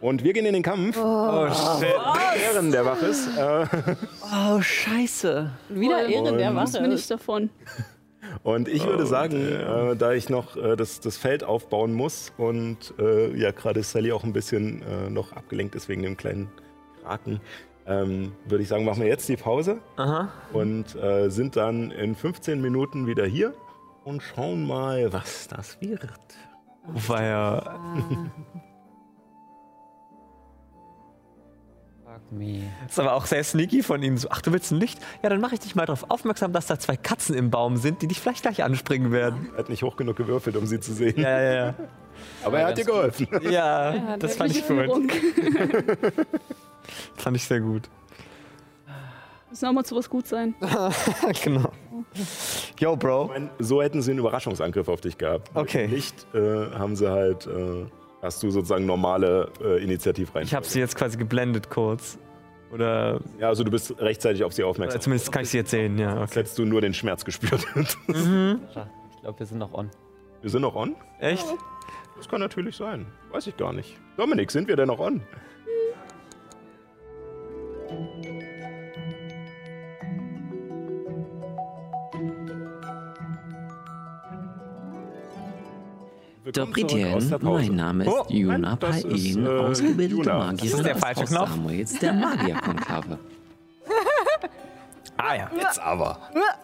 Und wir gehen in den Kampf. Oh, shit. Ehren der wach ist. Äh, Oh, scheiße. Wieder Ehre der Und- Wache. bin ich davon. Und ich würde sagen, äh, da ich noch äh, das, das Feld aufbauen muss und äh, ja gerade Sally auch ein bisschen äh, noch abgelenkt ist wegen dem kleinen Kraken, ähm, würde ich sagen, machen wir jetzt die Pause Aha. und äh, sind dann in 15 Minuten wieder hier und schauen mal, was das wird. Ja. Fuck me. Ist aber auch sehr sneaky von ihm. So, ach, du willst ein Licht? Ja, dann mache ich dich mal darauf aufmerksam, dass da zwei Katzen im Baum sind, die dich vielleicht gleich anspringen werden. Er hat nicht hoch genug gewürfelt, um sie zu sehen. Ja, ja, ja. Aber er hat dir geholfen. Ja, das fand ich gut. Fand ich sehr gut. Müssen auch mal zu was gut sein. genau. Yo, Bro. Ich meine, so hätten sie einen Überraschungsangriff auf dich gehabt. Okay. Mit Licht äh, haben sie halt, äh, hast du sozusagen normale äh, Initiativ rein. Ich habe sie jetzt quasi geblendet kurz. Oder Ja, also du bist rechtzeitig auf sie äh, aufmerksam. zumindest kann ich sie jetzt sehen, ja. Als Okay. hättest du nur den Schmerz gespürt. Ich glaube, wir sind noch on. wir sind noch on? Echt? Das kann natürlich sein. Weiß ich gar nicht. Dominik, sind wir denn noch on? Pause. mein Name ist Oh, Juna Pain, äh, ausgebildete. Magierin Das ist der aus. Samuels, der Magierkonklave. Ah ja. Jetzt aber.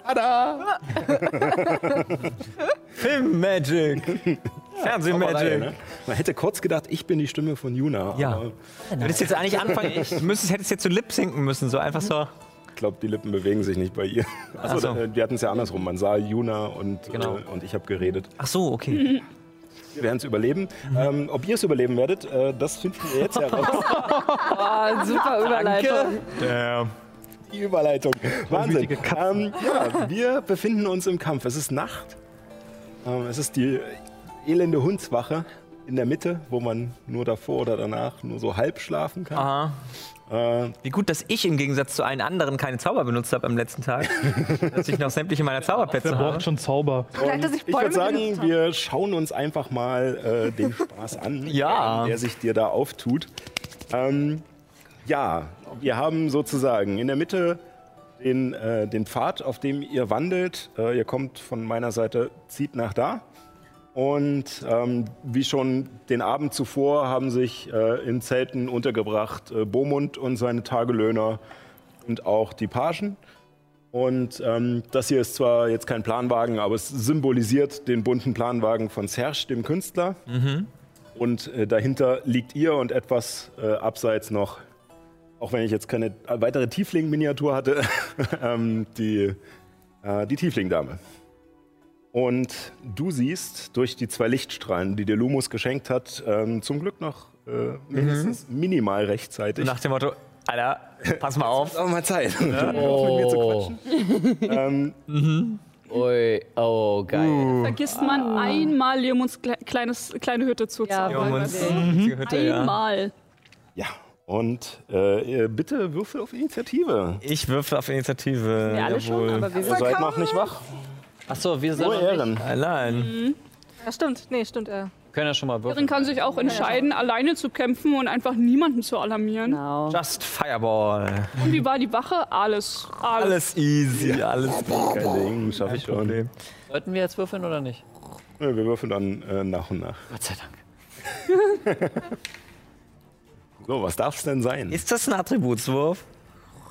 Film Magic. Fernseh Zauberei, Magic. ne? Man hätte kurz gedacht, ich bin die Stimme von Juna. Ja. aber Du hättest jetzt eigentlich anfangen, du müsstest, hättest jetzt so lip sinken müssen, so einfach so. Ich glaube, die Lippen bewegen sich nicht bei ihr. Ach Achso, so. äh, wir hatten es ja andersrum. Man sah Juna und, Genau. äh, und ich habe geredet. Ach so, okay. Wir werden es überleben. Ähm, ob ihr es überleben werdet, äh, das finden wir jetzt heraus. Oh, super Überleitung. Damn. Die Überleitung. Wahnsinn. Ähm, ja, wir befinden uns im Kampf. Es ist Nacht. Ähm, es ist die elende Hundswache in der Mitte, wo man nur davor oder danach nur so halb schlafen kann. Aha. Äh, Wie gut, dass ich im Gegensatz zu allen anderen keine Zauber benutzt habe am letzten Tag. dass ich noch sämtliche meiner Zauberplätze habe. braucht schon Zauber? Dass ich würde sagen, wir schauen uns einfach mal äh, den Spaß an, Ja. der sich dir da auftut. Ähm, ja, wir haben sozusagen in der Mitte den, äh, den Pfad, auf dem ihr wandelt. Äh, ihr kommt von meiner Seite, zieht nach da. Und ähm, wie schon den Abend zuvor haben sich äh, in Zelten untergebracht äh, Bomund und seine Tagelöhner und auch die Pagen. Und ähm, das hier ist zwar jetzt kein Planwagen, aber es symbolisiert den bunten Planwagen von Serge, dem Künstler. Und äh, dahinter liegt ihr und etwas äh, abseits noch, auch wenn ich jetzt keine weitere Tiefling-Miniatur hatte, ähm, die, äh, die Tiefling-Dame. Und du siehst durch die zwei Lichtstrahlen, die dir Lumus geschenkt hat, ähm, zum Glück noch äh, mindestens minimal rechtzeitig. Nach dem Motto, Alter, pass mal auf. Auch mal Zeit, um mit mir zu quatschen. ähm, Ui, oh, geil. Vergisst man einmal Leomunds kle kleines, kleine Hütte zu Ja, zaubern. Jungs, Mhm. die Hütte, ja. Einmal. ja, und äh, bitte würfel auf Initiative. Ich würfel auf Initiative. Wir alle schon, aber wir Ihr seid noch nicht wach. Achso, wir sind Nur noch nicht- Ehren. Allein. Ja, stimmt. Nee, stimmt. Äh. können ja schon mal Erin würfeln. kann sich auch entscheiden, alleine zu kämpfen und einfach niemanden zu alarmieren. Genau. Just Fireball. Und wie war die Wache? Alles. Alles. Alles easy, alles Kein Ding, schaffe ich schon. Sollten wir jetzt würfeln oder nicht? Ja, wir würfeln dann äh, nach und nach. Gott sei Dank. So, was darf es denn sein? Ist das ein Attributswurf?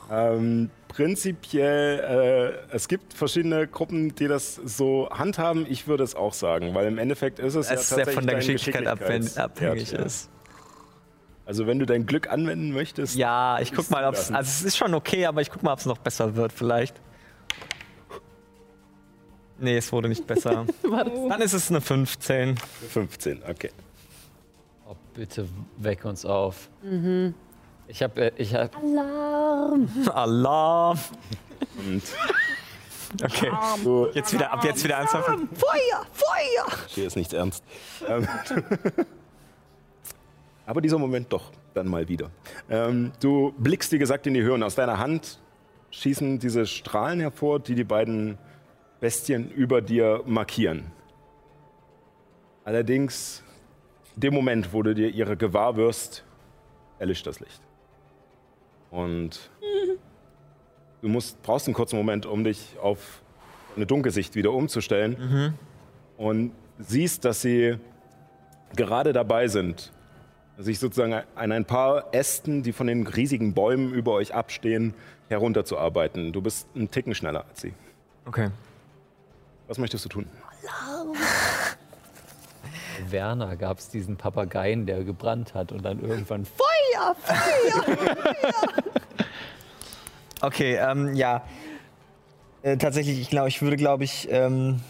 Ähm, prinzipiell, äh, es gibt verschiedene Gruppen, die das so handhaben. Ich würde es auch sagen, weil im Endeffekt ist es, Es ist ja tatsächlich von der Geschicklichkeit abhängig ja. ist. Also wenn du dein Glück anwenden möchtest, Ja, ich guck mal, ob es. Also es ist schon okay, aber ich guck mal, ob es noch besser wird, vielleicht. Nee, es wurde nicht besser. Dann ist es eine 15. 15, okay. Bitte weck uns auf. Ich habe, äh, ich hab, Alarm! Und Okay. du, Jetzt wieder, ab jetzt wieder ernsthaft. Feuer! Feuer! hier ist nichts ernst. Ähm, Aber dieser Moment doch, dann mal wieder. Ähm, du blickst, wie gesagt, in die Höhe und aus deiner Hand schießen diese Strahlen hervor, die die beiden Bestien über dir markieren. Allerdings, in dem Moment, wo du dir ihre gewahr wirst, erlischt das Licht. Und du musst, brauchst einen kurzen Moment, um dich auf eine Dunkelsicht wieder umzustellen. Und siehst, dass sie gerade dabei sind, sich sozusagen an ein paar Ästen, die von den riesigen Bäumen über euch abstehen, herunterzuarbeiten. Du bist einen Ticken schneller als sie. Okay. Was möchtest du tun? Werner gab es diesen Papageien, der gebrannt hat und dann irgendwann Okay, ähm, ja. Äh, tatsächlich, ich glaube, ich würde, glaube ich. Ähm,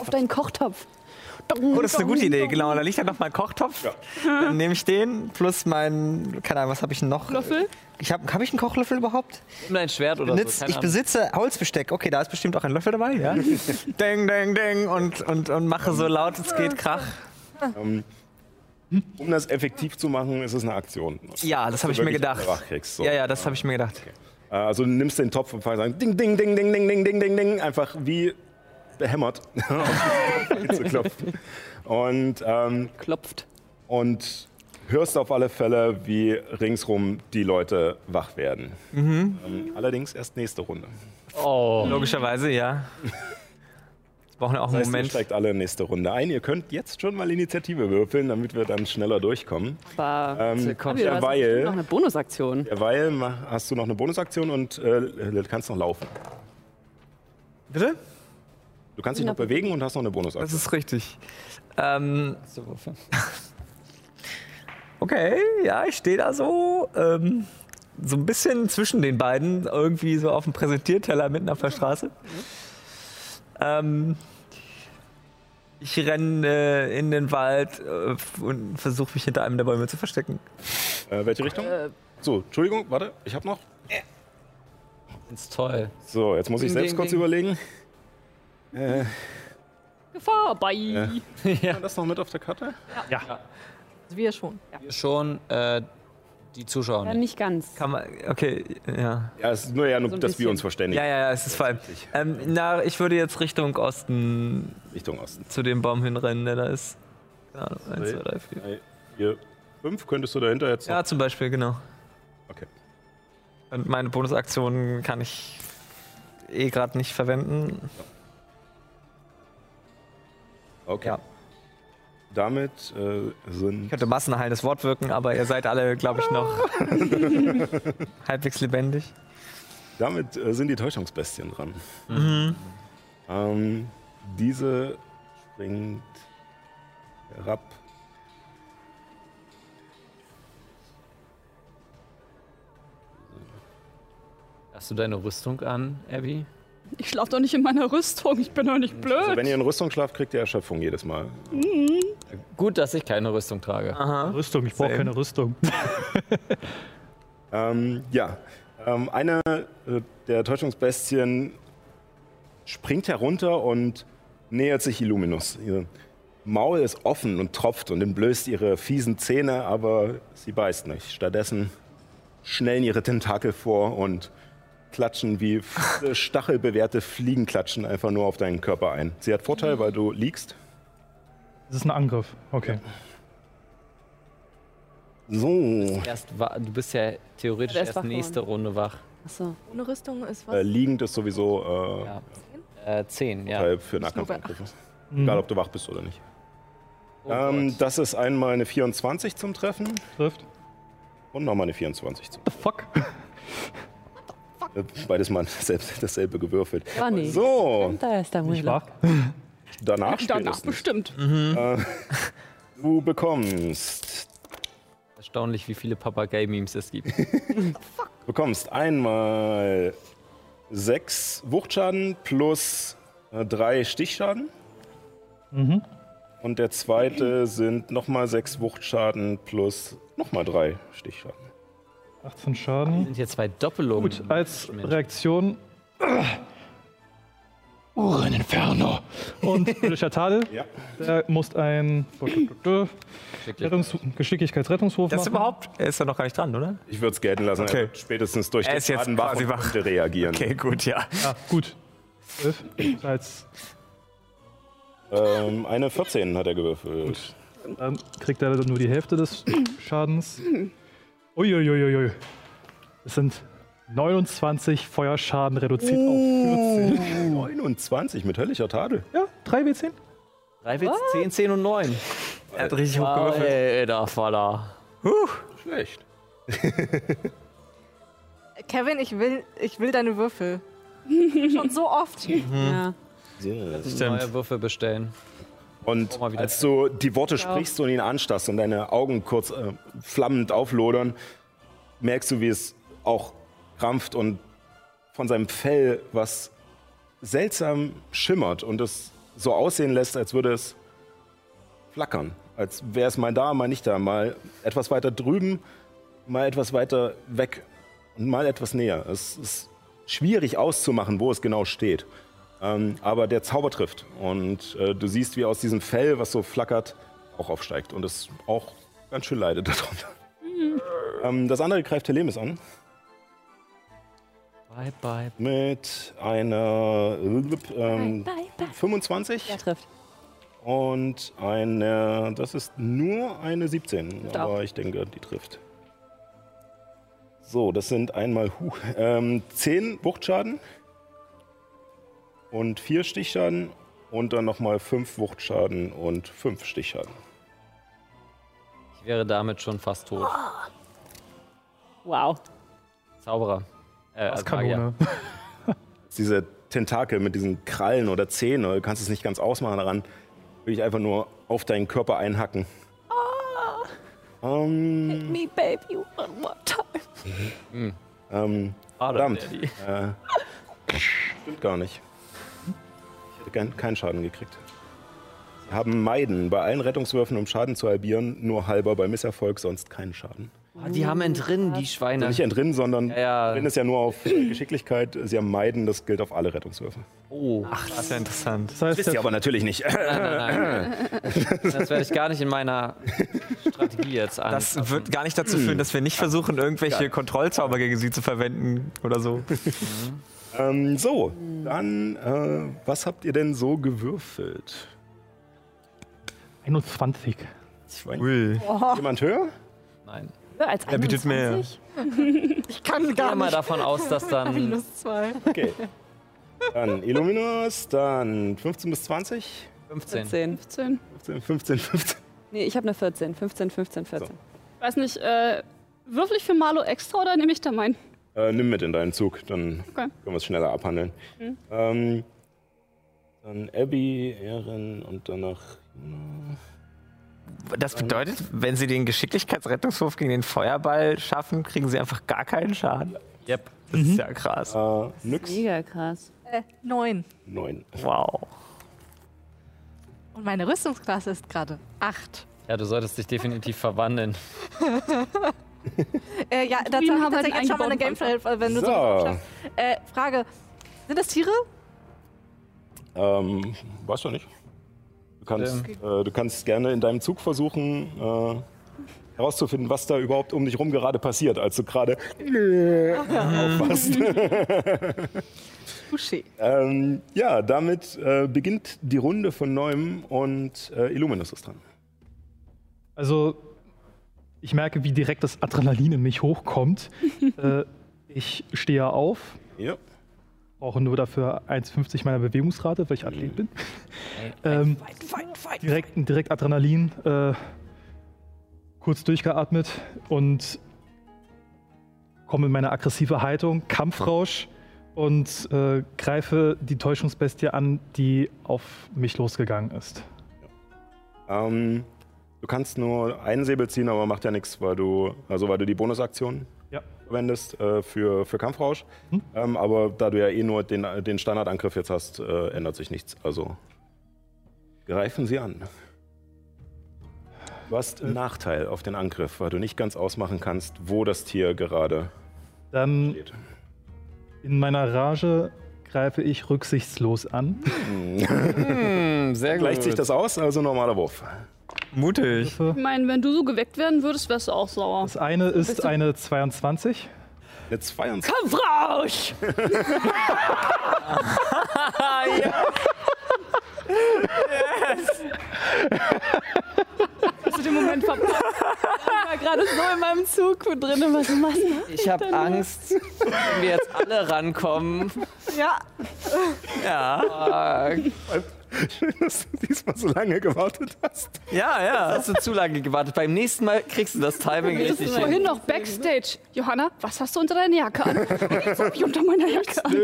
Auf deinen Kochtopf. Oh, das ist eine gute Idee, genau. Da liegt ja noch mein Kochtopf. Dann nehme ich den plus mein. Keine Ahnung, was habe ich noch? Löffel? Ich habe hab ich einen Kochlöffel überhaupt? nimm dein Schwert oder Benutzt, so. keine ich besitze Holzbesteck. Okay, da ist bestimmt auch ein Löffel dabei, ja? deng, deng, deng und, und, und mache so laut es geht Krach. Ähm, um das effektiv zu machen, ist es eine Aktion. Ja, das habe ich mir gedacht. So. Ja, ja, das habe ich mir gedacht. Äh, Also du nimmst den Topf und fängst an, ding, ding, ding, ding, ding, ding, ding, ding, ding, einfach wie behämmert auf die zu klopfen. Und, ähm, Klopft. und hörst auf alle Fälle, wie ringsrum die Leute wach werden. Ähm, allerdings erst nächste Runde. Oh, Logischerweise, ja. Wir brauchen ja auch Das einen heißt, ihr Moment. steigt alle nächste Runde ein. Ihr könnt jetzt schon mal Initiative würfeln, damit wir dann schneller durchkommen. Aber Ähm, hast bestimmt noch derweil, eine Bonusaktion. derweil hast du noch eine Bonusaktion und äh, kannst noch laufen. Bitte? Du kannst dich noch bewegen und hast noch eine Das Bonusaktion. ist richtig. Ähm, okay, ja, ich stehe da so. Ähm, so ein bisschen zwischen den beiden, irgendwie so auf dem Präsentierteller mitten auf der Straße. Ähm, ich renne äh, in den Wald äh, und versuche mich hinter einem der Bäume zu verstecken. Äh, welche Richtung? So, Entschuldigung, warte, ich habe noch. Ist toll. So, jetzt muss ich selbst kurz überlegen. Äh, Gefahr bei. Hat man das noch mit auf der Karte? Also wir schon. Wir schon äh, die Zuschauer Ja, nicht. nicht ganz. Kann man, okay, ja. Ja, es ist nur ja nur, So dass wir uns verständigen. Ja, ja, ja, es ist allem. Ähm, na, ich würde jetzt Richtung Osten Richtung Osten. zu dem Baum hinrennen, der da ist. Keine Ahnung, eins, zwei, drei, vier. Drei, vier, fünf. Könntest du dahinter jetzt noch? Ja, zum Beispiel, genau. Okay. Und meine Bonusaktionen kann ich eh gerade nicht verwenden. Okay. Ja. Damit äh, sind. Ich könnte massenheilendes Wort wirken, aber ihr seid alle, glaube ich, noch halbwegs lebendig. Damit äh, sind die Täuschungsbestien dran. Mhm. Ähm, diese springt herab. Hast du deine Rüstung an, Abby? Ich schlaf doch nicht in meiner Rüstung. Ich bin doch nicht blöd. Also wenn ihr in Rüstung schlaft, kriegt ihr Erschöpfung jedes Mal. Gut, dass ich keine Rüstung trage. Aha. Rüstung, ich brauche keine Rüstung. Ähm, ja, ähm, eine äh, der Täuschungsbestien springt herunter und nähert sich Illuminus. Ihr Maul ist offen und tropft und entblößt ihre fiesen Zähne, aber sie beißt nicht. Stattdessen schnellen ihre Tentakel vor und klatschen wie stachelbewehrte Fliegen klatschen einfach nur auf deinen Körper ein. Sie hat Vorteil, weil du liegst. Das ist ein Angriff. Okay. So, Erst wa- du bist ja theoretisch Er erst wach nächste Runde wach. Achso. Ohne Rüstung ist was. äh, liegend ist sowieso äh, Ja. Äh, zehn, ja. Vorteil für Nahkampfangriffe. Mhm. Egal, ob du wach bist oder nicht. Oh Ähm, das ist einmal eine 24 zum Treffen Trifft. und nochmal eine 24 zum The fuck? äh, Beides mal selbst, dasselbe gewürfelt. Oh nee. So, Da ist der Nicht wahr? danach Danach bestimmt. Du bekommst, Erstaunlich, wie viele Papagei-Memes es gibt. bekommst einmal sechs Wuchtschaden plus äh, drei Stichschaden. Mhm. Und der zweite sind nochmal sechs Wuchtschaden plus nochmal drei Stichschaden. 18 Schaden. sind hier zwei Doppelungen. Gut, als Mensch. Reaktion. Uren Inferno. Und Felicia Tadel, Ja. der muss ein Schicklich. Rettungs Geschicklichkeitsrettungswurf Das machen. überhaupt? Er ist ja noch gar nicht dran, oder? Ich würde es gelten lassen. Okay. Er spätestens durch Er den ist jetzt Schaden wach quasi wach. reagieren. Okay, gut, ja. Ja, gut. 12. Als, Ähm, eine 14 hat er gewürfelt. dann kriegt er nur die Hälfte des Schadens. Uiuiuiui. Es sind 29 Feuerschaden reduziert auf 14. 29 mit höllischer Tadel. Ja, 3 W10. 3 Witz, 10, 10 und 9. Er hat richtig hoch gewürfelt. Alter, Vater. Schlecht. Kevin, ich will, ich will deine Würfel. Schon so oft. Ja. Neue Würfel bestellen. Und als du die Worte sprichst und ihn anstarrst und deine Augen kurz äh, flammend auflodern, merkst du, wie es auch krampft und von seinem Fell was seltsam schimmert und es so aussehen lässt, als würde es flackern. Als wäre es mal da, mal nicht da, mal etwas weiter drüben, mal etwas weiter weg und mal etwas näher. Es ist schwierig auszumachen, wo es genau steht. Ähm, aber der Zauber trifft. Und äh, du siehst, wie aus diesem Fell, was so flackert, auch aufsteigt. Und es auch ganz schön leidet darunter. ähm, das andere greift Telemis an. Bye, bye. mit einer ähm, 25 Der trifft. und eine, das ist nur eine 17, Trifft aber ich denke, die trifft. So, das sind einmal huh, ähm, 10 Wuchtschaden und 4 Stichschaden und dann nochmal 5 Wuchtschaden und 5 Stichschaden. Ich wäre damit schon fast tot. Wow. Zauberer. Äh, Das als. Kanone. Diese Tentakel mit diesen Krallen oder Zähnen, du kannst es nicht ganz ausmachen daran, will ich einfach nur auf deinen Körper einhacken. Ähm, Me baby one more time. ähm, Vater, verdammt. Äh, stimmt gar nicht. Keinen Schaden gekriegt. Sie haben Meiden. Bei allen Rettungswürfen, um Schaden zu halbieren, nur halber bei Misserfolg, sonst keinen Schaden. Oh, die haben entrinnen, die Also Schweine. nicht entrinnen, sondern Ja, ja. ist ja nur auf äh, Geschicklichkeit. Sie haben Meiden, das gilt auf alle Rettungswürfe. Oh, Ach, das ist ja interessant. Das heißt, Wisst ihr aber natürlich nicht. nein, nein, nein. Das werde ich gar nicht in meiner Strategie jetzt an. Das wird gar nicht dazu führen, dass wir nicht versuchen, irgendwelche Kontrollzauber gegen sie zu verwenden oder so. Ähm, so, dann, äh, was habt ihr denn so gewürfelt? 21. Schwein. Ui. Jemand höher? Nein. Höher als Er bietet mehr. 21? Ich kann Ich gehe gar mal nicht. davon aus, dass dann. Minus zwei. Okay. Dann Illuminus, dann 15 bis 20. 15. 14. 15. 15, 15, 15. Nee, ich habe eine 14. 15, 15, 14. Weiß nicht, äh, würfel ich für Marlo extra oder nehme ich da meinen? Äh, nimm mit in deinen Zug, dann Okay. können wir es schneller abhandeln. Ähm, dann Abby, Erin und danach. Das bedeutet, wenn sie den Geschicklichkeitsrettungswurf gegen den Feuerball schaffen, kriegen sie einfach gar keinen Schaden. Yep, das ist ja krass. Äh, nix. Mega krass. Äh, neun. Neun. Wow. Und meine Rüstungsklasse ist gerade acht. Ja, du solltest dich definitiv verwandeln. Äh, ja, dazu Druiden habe ich haben halt tatsächlich einen jetzt schon mal eine Gameplay, wenn du So. Äh, Frage. Sind das Tiere? Ähm, weißt du nicht. Du kannst, äh, du kannst gerne in deinem Zug versuchen, äh, herauszufinden, was da überhaupt um dich rum gerade passiert, als du gerade. Touché. ähm, ja, damit äh, beginnt die Runde von neuem und äh, Illuminus ist dran. Also, ich merke, wie direkt das Adrenalin in mich hochkommt. äh, ich stehe auf, Ja. brauche nur dafür 1,50 meiner Bewegungsrate, weil ich Athlet bin. ähm, direkt, direkt Adrenalin, äh, kurz durchgeatmet und komme in meine aggressive Haltung, Kampfrausch und äh, greife die Täuschungsbestie an, die auf mich losgegangen ist. Ähm, du kannst nur einen Säbel ziehen, aber macht ja nichts, weil du, also weil du die Bonusaktion Ja. verwendest äh, für, für Kampfrausch. Hm. Ähm, aber da du ja eh nur den, den Standardangriff jetzt hast, äh, ändert sich nichts. Also greifen sie an. Du hast einen Nachteil auf den Angriff, weil du nicht ganz ausmachen kannst, wo das Tier gerade Dann steht. in meiner Rage greife ich rücksichtslos an. Hm, sehr Gleicht sich das aus? Also normaler Wurf. Mutig. Ich meine, wenn du so geweckt werden würdest, wärst du auch sauer. Das eine ist eine 22. Eine 22. Kampfrausch! Hast du den Moment verpasst? Ich war gerade so in meinem Zug drin. Was machst du? Ich habe Angst, wenn wir jetzt alle rankommen. Ja. Ja. Schön, dass du diesmal so lange gewartet hast. Ja, ja. Hast du zu lange gewartet. Beim nächsten Mal kriegst du das Timing richtig hin. Vorhin noch Backstage. Johanna, was hast du unter deiner Jacke an? Was hab ich unter meiner Jacke an?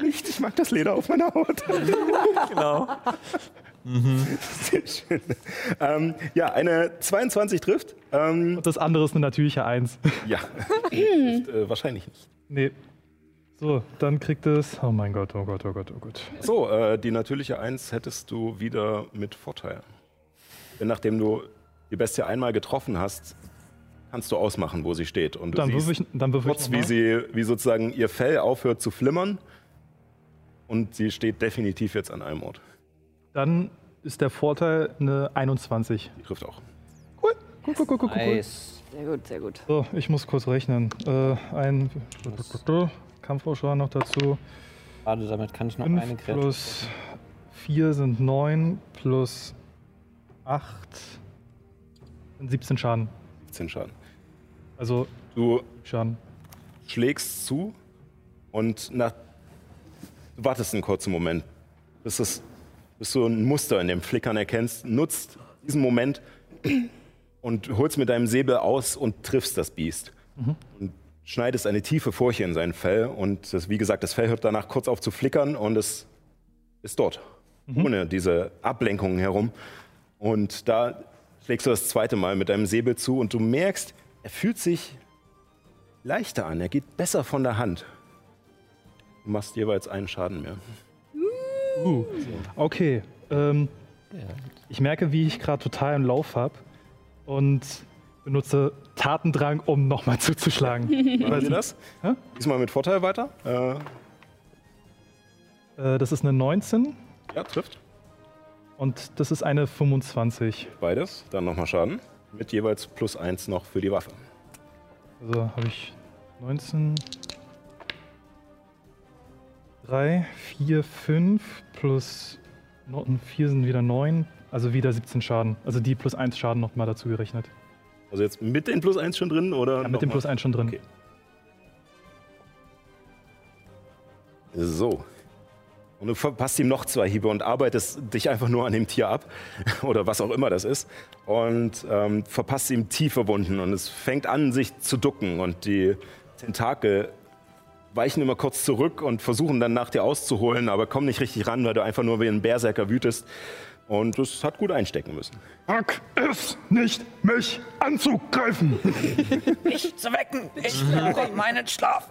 Nicht, ich mag das Leder auf meiner Haut. Genau. Sehr schön. Ähm, ja, eine 22 trifft. Ähm, Und das andere ist eine natürliche 1. ja, trifft, äh, wahrscheinlich nicht. nee. So, dann kriegt es. Oh mein Gott, oh Gott, oh Gott, oh Gott. So, äh, die natürliche 1 hättest du wieder mit Vorteil. Denn nachdem du die Bestie einmal getroffen hast, kannst du ausmachen, wo sie steht. Und du Dann siehst ich, dann noch wie, sie, wie sozusagen ihr Fell aufhört zu flimmern. Und sie steht definitiv jetzt an einem Ort. Dann ist der Vorteil eine 21. Die trifft auch. Cool, cool, cool, cool, cool. Nice. Sehr gut, sehr gut. So, ich muss kurz rechnen. Äh, ein Kampfrauschar noch dazu. Gerade damit kann ich noch eine 5 Kreatur. plus 4 sind 9, plus 8 sind 17 Schaden. 10 Schaden. Also Du Schaden. schlägst zu und nach, du wartest einen kurzen Moment, bis, es, bis du ein Muster in dem Flickern erkennst, nutzt diesen Moment und holst mit deinem Säbel aus und triffst das Biest. Und schneidest eine tiefe Furche in sein Fell und das, wie gesagt, das Fell hört danach kurz auf zu flickern und es ist dort, ohne diese Ablenkungen herum. Und da schlägst du das zweite Mal mit deinem Säbel zu und du merkst, er fühlt sich leichter an. Er geht besser von der Hand. Du machst jeweils einen Schaden mehr. Uh, okay. Ähm, ich merke, wie ich gerade total im Lauf habe und benutze Tatendrang, um nochmal zuzuschlagen. Machen Sie das? Hä? Diesmal mit Vorteil weiter. Äh, äh, das ist eine 19 ja, trifft. und das ist eine 25. Beides. Dann nochmal Schaden. Mit jeweils plus eins noch für die Waffe. Also habe ich 19, 3, 4, 5 plus 4 sind wieder 9, also wieder 17 Schaden. Also die plus 1 Schaden nochmal dazu gerechnet. Also jetzt mit den plus eins schon drin oder? Ja, mit dem plus mal? 1 schon drin. Okay. So. Und du verpasst ihm noch zwei Hiebe und arbeitest dich einfach nur an dem Tier ab oder was auch immer das ist und ähm, verpasst ihm tiefe Wunden und es fängt an, sich zu ducken und die Tentakel weichen immer kurz zurück und versuchen dann nach dir auszuholen, aber kommen nicht richtig ran, weil du einfach nur wie ein Berserker wütest Und das hat gut einstecken müssen. Wag es nicht, mich anzugreifen. Mich zu wecken. Ich brauche meinen Schlaf.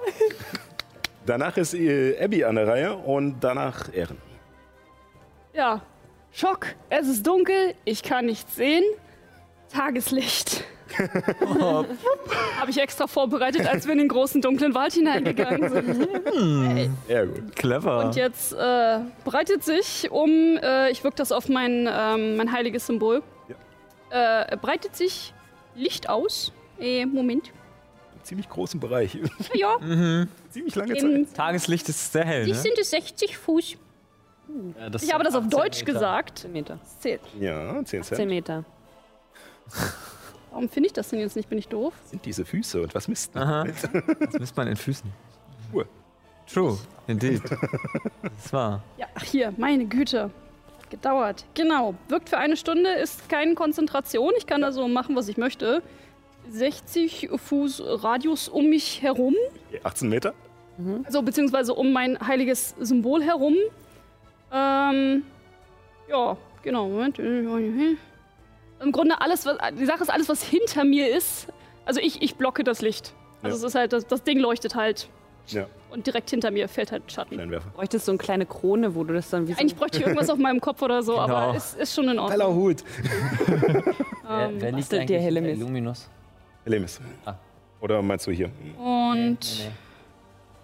Danach ist äh, Abby an der Reihe und danach Ehren. Ja, Schock. Es ist dunkel, ich kann nichts sehen. Tageslicht. Habe ich extra vorbereitet, als wir in den großen dunklen Wald hineingegangen sind. Ja, gut. Clever. Und jetzt äh, breitet sich um, äh, ich wirke das auf mein, ähm, mein heiliges Symbol, äh, breitet sich Licht aus. Äh, Moment. Ziemlich großen Bereich. Ja, Ziemlich lange in, Zeit. Tageslicht ist sehr hell, die ne? sind es 60 Fuß. Ja, das Ich habe das auf 18 Deutsch Meter. gesagt. 10 Meter. Zählt. Ja, 10 10 Cent. Meter. Warum finde ich das denn jetzt nicht? Bin ich doof? Sind diese Füße und was misst man? Aha. Das misst man in Füßen. Uhr. True, indeed. Das war. Ja, ach hier, meine Güte. Gedauert. Genau. Wirkt für eine Stunde, ist keine Konzentration. Ich kann also machen, was ich möchte. 60 Fuß Radius um mich herum. 18 Meter? Also beziehungsweise um mein heiliges Symbol herum. Ähm, ja, genau. Moment. Im Grunde alles, was, die Sache ist alles, was hinter mir ist. Also ich, ich blocke das Licht. Also Ja. es ist halt, das, das Ding leuchtet halt. Ja, Und direkt hinter mir fällt halt Schatten. Scheinwerfer. Bräuchtest du so eine kleine Krone, wo du das dann wie so Eigentlich bräuchte ich irgendwas auf meinem Kopf oder so, Genau. aber es ist schon in Ordnung. Heller Hut. Wer, wer liegt eigentlich Hellemis. Illuminus? Lemis. Ah. Oder meinst du hier? Und Nee,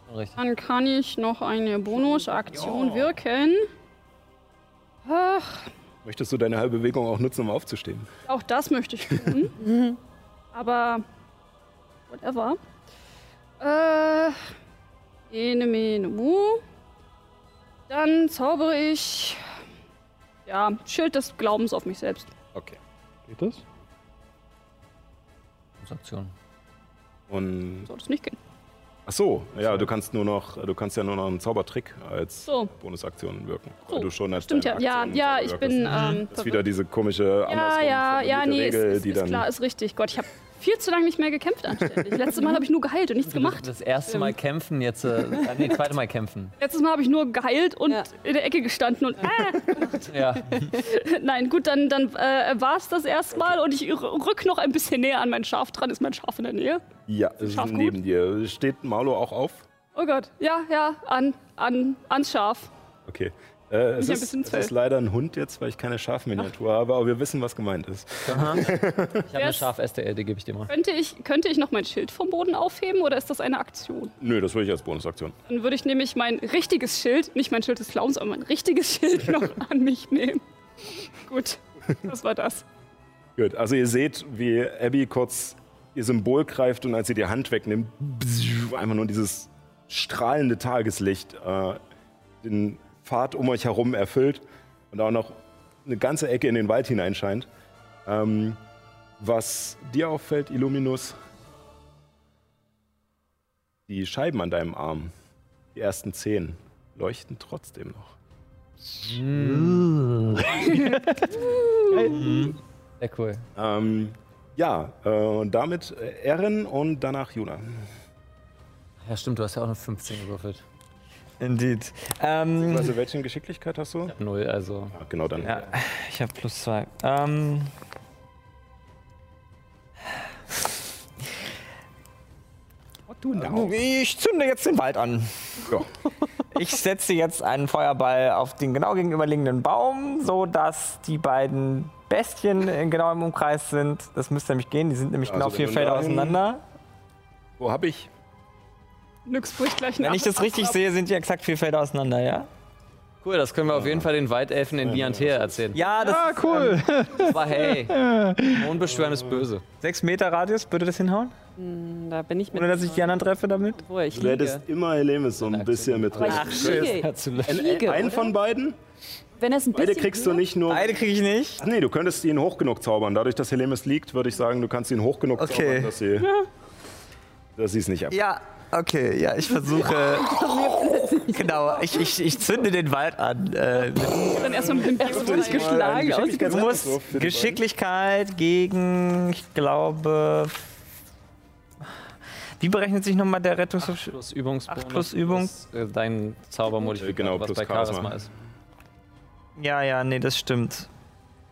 Schon richtig. dann kann ich noch eine Bonusaktion wirken. Ach, Möchtest du deine halbe Bewegung auch nutzen, um aufzustehen? auch das möchte ich tun. aber whatever. Äh, ene, mene, mu. Dann zaubere ich ja, Schild des Glaubens auf mich selbst. Okay. Geht das? Bonusaktion. Und Soll das nicht gehen. Ach so, ja, du kannst nur noch, du kannst ja nur noch einen Zaubertrick als So. Bonusaktion wirken. So, Weil du schon als Stimmt ja. Ja, ja, ich bin. Ähm, Das ist wieder diese komische Ja, ja, ja, nee, ist, Regel, ist, die ist dann klar, ist richtig. Gott, ich habe viel zu lange nicht mehr gekämpft anständig. Letztes Mal habe ich nur geheilt und nichts gemacht. Das erste Mal kämpfen, jetzt. Äh, ah, nee, zweite Mal kämpfen. Letztes Mal habe ich nur geheilt und Ja. in der Ecke gestanden und äh, Ja. nein, gut, dann, dann äh, war es das erstmal und ich rück noch ein bisschen näher an mein Schaf dran. Ist mein Schaf in der Nähe? Ja, es ist Schaf gut? neben dir. Steht Maulo auch auf? Oh Gott, ja, ja, an, an, ans Schaf. Okay. Äh, es, ist, es ist leider ein Hund jetzt, weil ich keine Schafminiatur habe, aber wir wissen, was gemeint ist. Ich habe eine Schaf-STL, die gebe ich dir mal. Könnte ich, könnte ich noch mein Schild vom Boden aufheben oder ist das eine Aktion? Nö, das würde ich als Bonusaktion. Dann würde ich nämlich mein richtiges Schild, nicht mein Schild des Clowns, aber mein richtiges Schild noch an mich nehmen. Gut, das war das. Gut, also ihr seht, wie Abby kurz ihr Symbol greift und als sie die Hand wegnimmt, einfach nur dieses strahlende Tageslicht äh, den Pfad um euch herum erfüllt und auch noch eine ganze Ecke in den Wald hineinscheint. Ähm, was dir auffällt, Illuminus, die Scheiben an deinem Arm, die ersten zehn, leuchten trotzdem noch. Sehr cool. Ähm, ja, äh, und damit äh, Erin und danach Juna. Ja, stimmt, du hast ja auch eine 15 gewürfelt. Indeed. Ähm, Also, welche Geschicklichkeit hast du? Null, also. Ja, genau dann. ja, ich habe plus zwei. Ähm, ich zünde jetzt den Wald an. Ja. Ich setze jetzt einen Feuerball auf den genau gegenüberliegenden Baum, so dass die beiden Bestien in genau im Umkreis sind. Das müsste nämlich gehen. Die sind nämlich Also genau vier Felder auseinander. Wo hab ich? Nix bricht gleich Wenn ich das richtig sehe, sind die exakt vier Felder auseinander, ja? Cool, das können wir auf jeden Fall den Waldelfen in Niantea erzählen. Ja, das Ah, cool. Aber hey, Mondbeschwören ist böse. sechs Meter Radius, würde das hinhauen? Da bin ich mit. Ohne dass ich die anderen treffe damit? Wo ich Du hättest immer Helemis so ein bisschen mit drin. Ein, liege, einen oder? von beiden? Wenn es ein Beide bisschen kriegst du nicht nur. Beide kriege ich nicht. Ach nee, du könntest ihn hoch genug zaubern. Dadurch, dass Helemis liegt, würde ich sagen, du kannst ihn hoch genug Okay. zaubern, dass sie dass sie es nicht ab. Ja, okay, ja, ich versuche. genau, ich, ich, ich zünde den Wald an. Äh, Dann erstmal mit dem Bier Hast du musst? Geschicklichkeit gegen, ich glaube. Wie berechnet sich nochmal der Rettungs... Plus Übungsbonus. Acht plus Übung. plus, äh, dein Zaubermodifikator, Genau, was plus bei Charisma, Charisma. ist. Ja, ja, nee, das stimmt.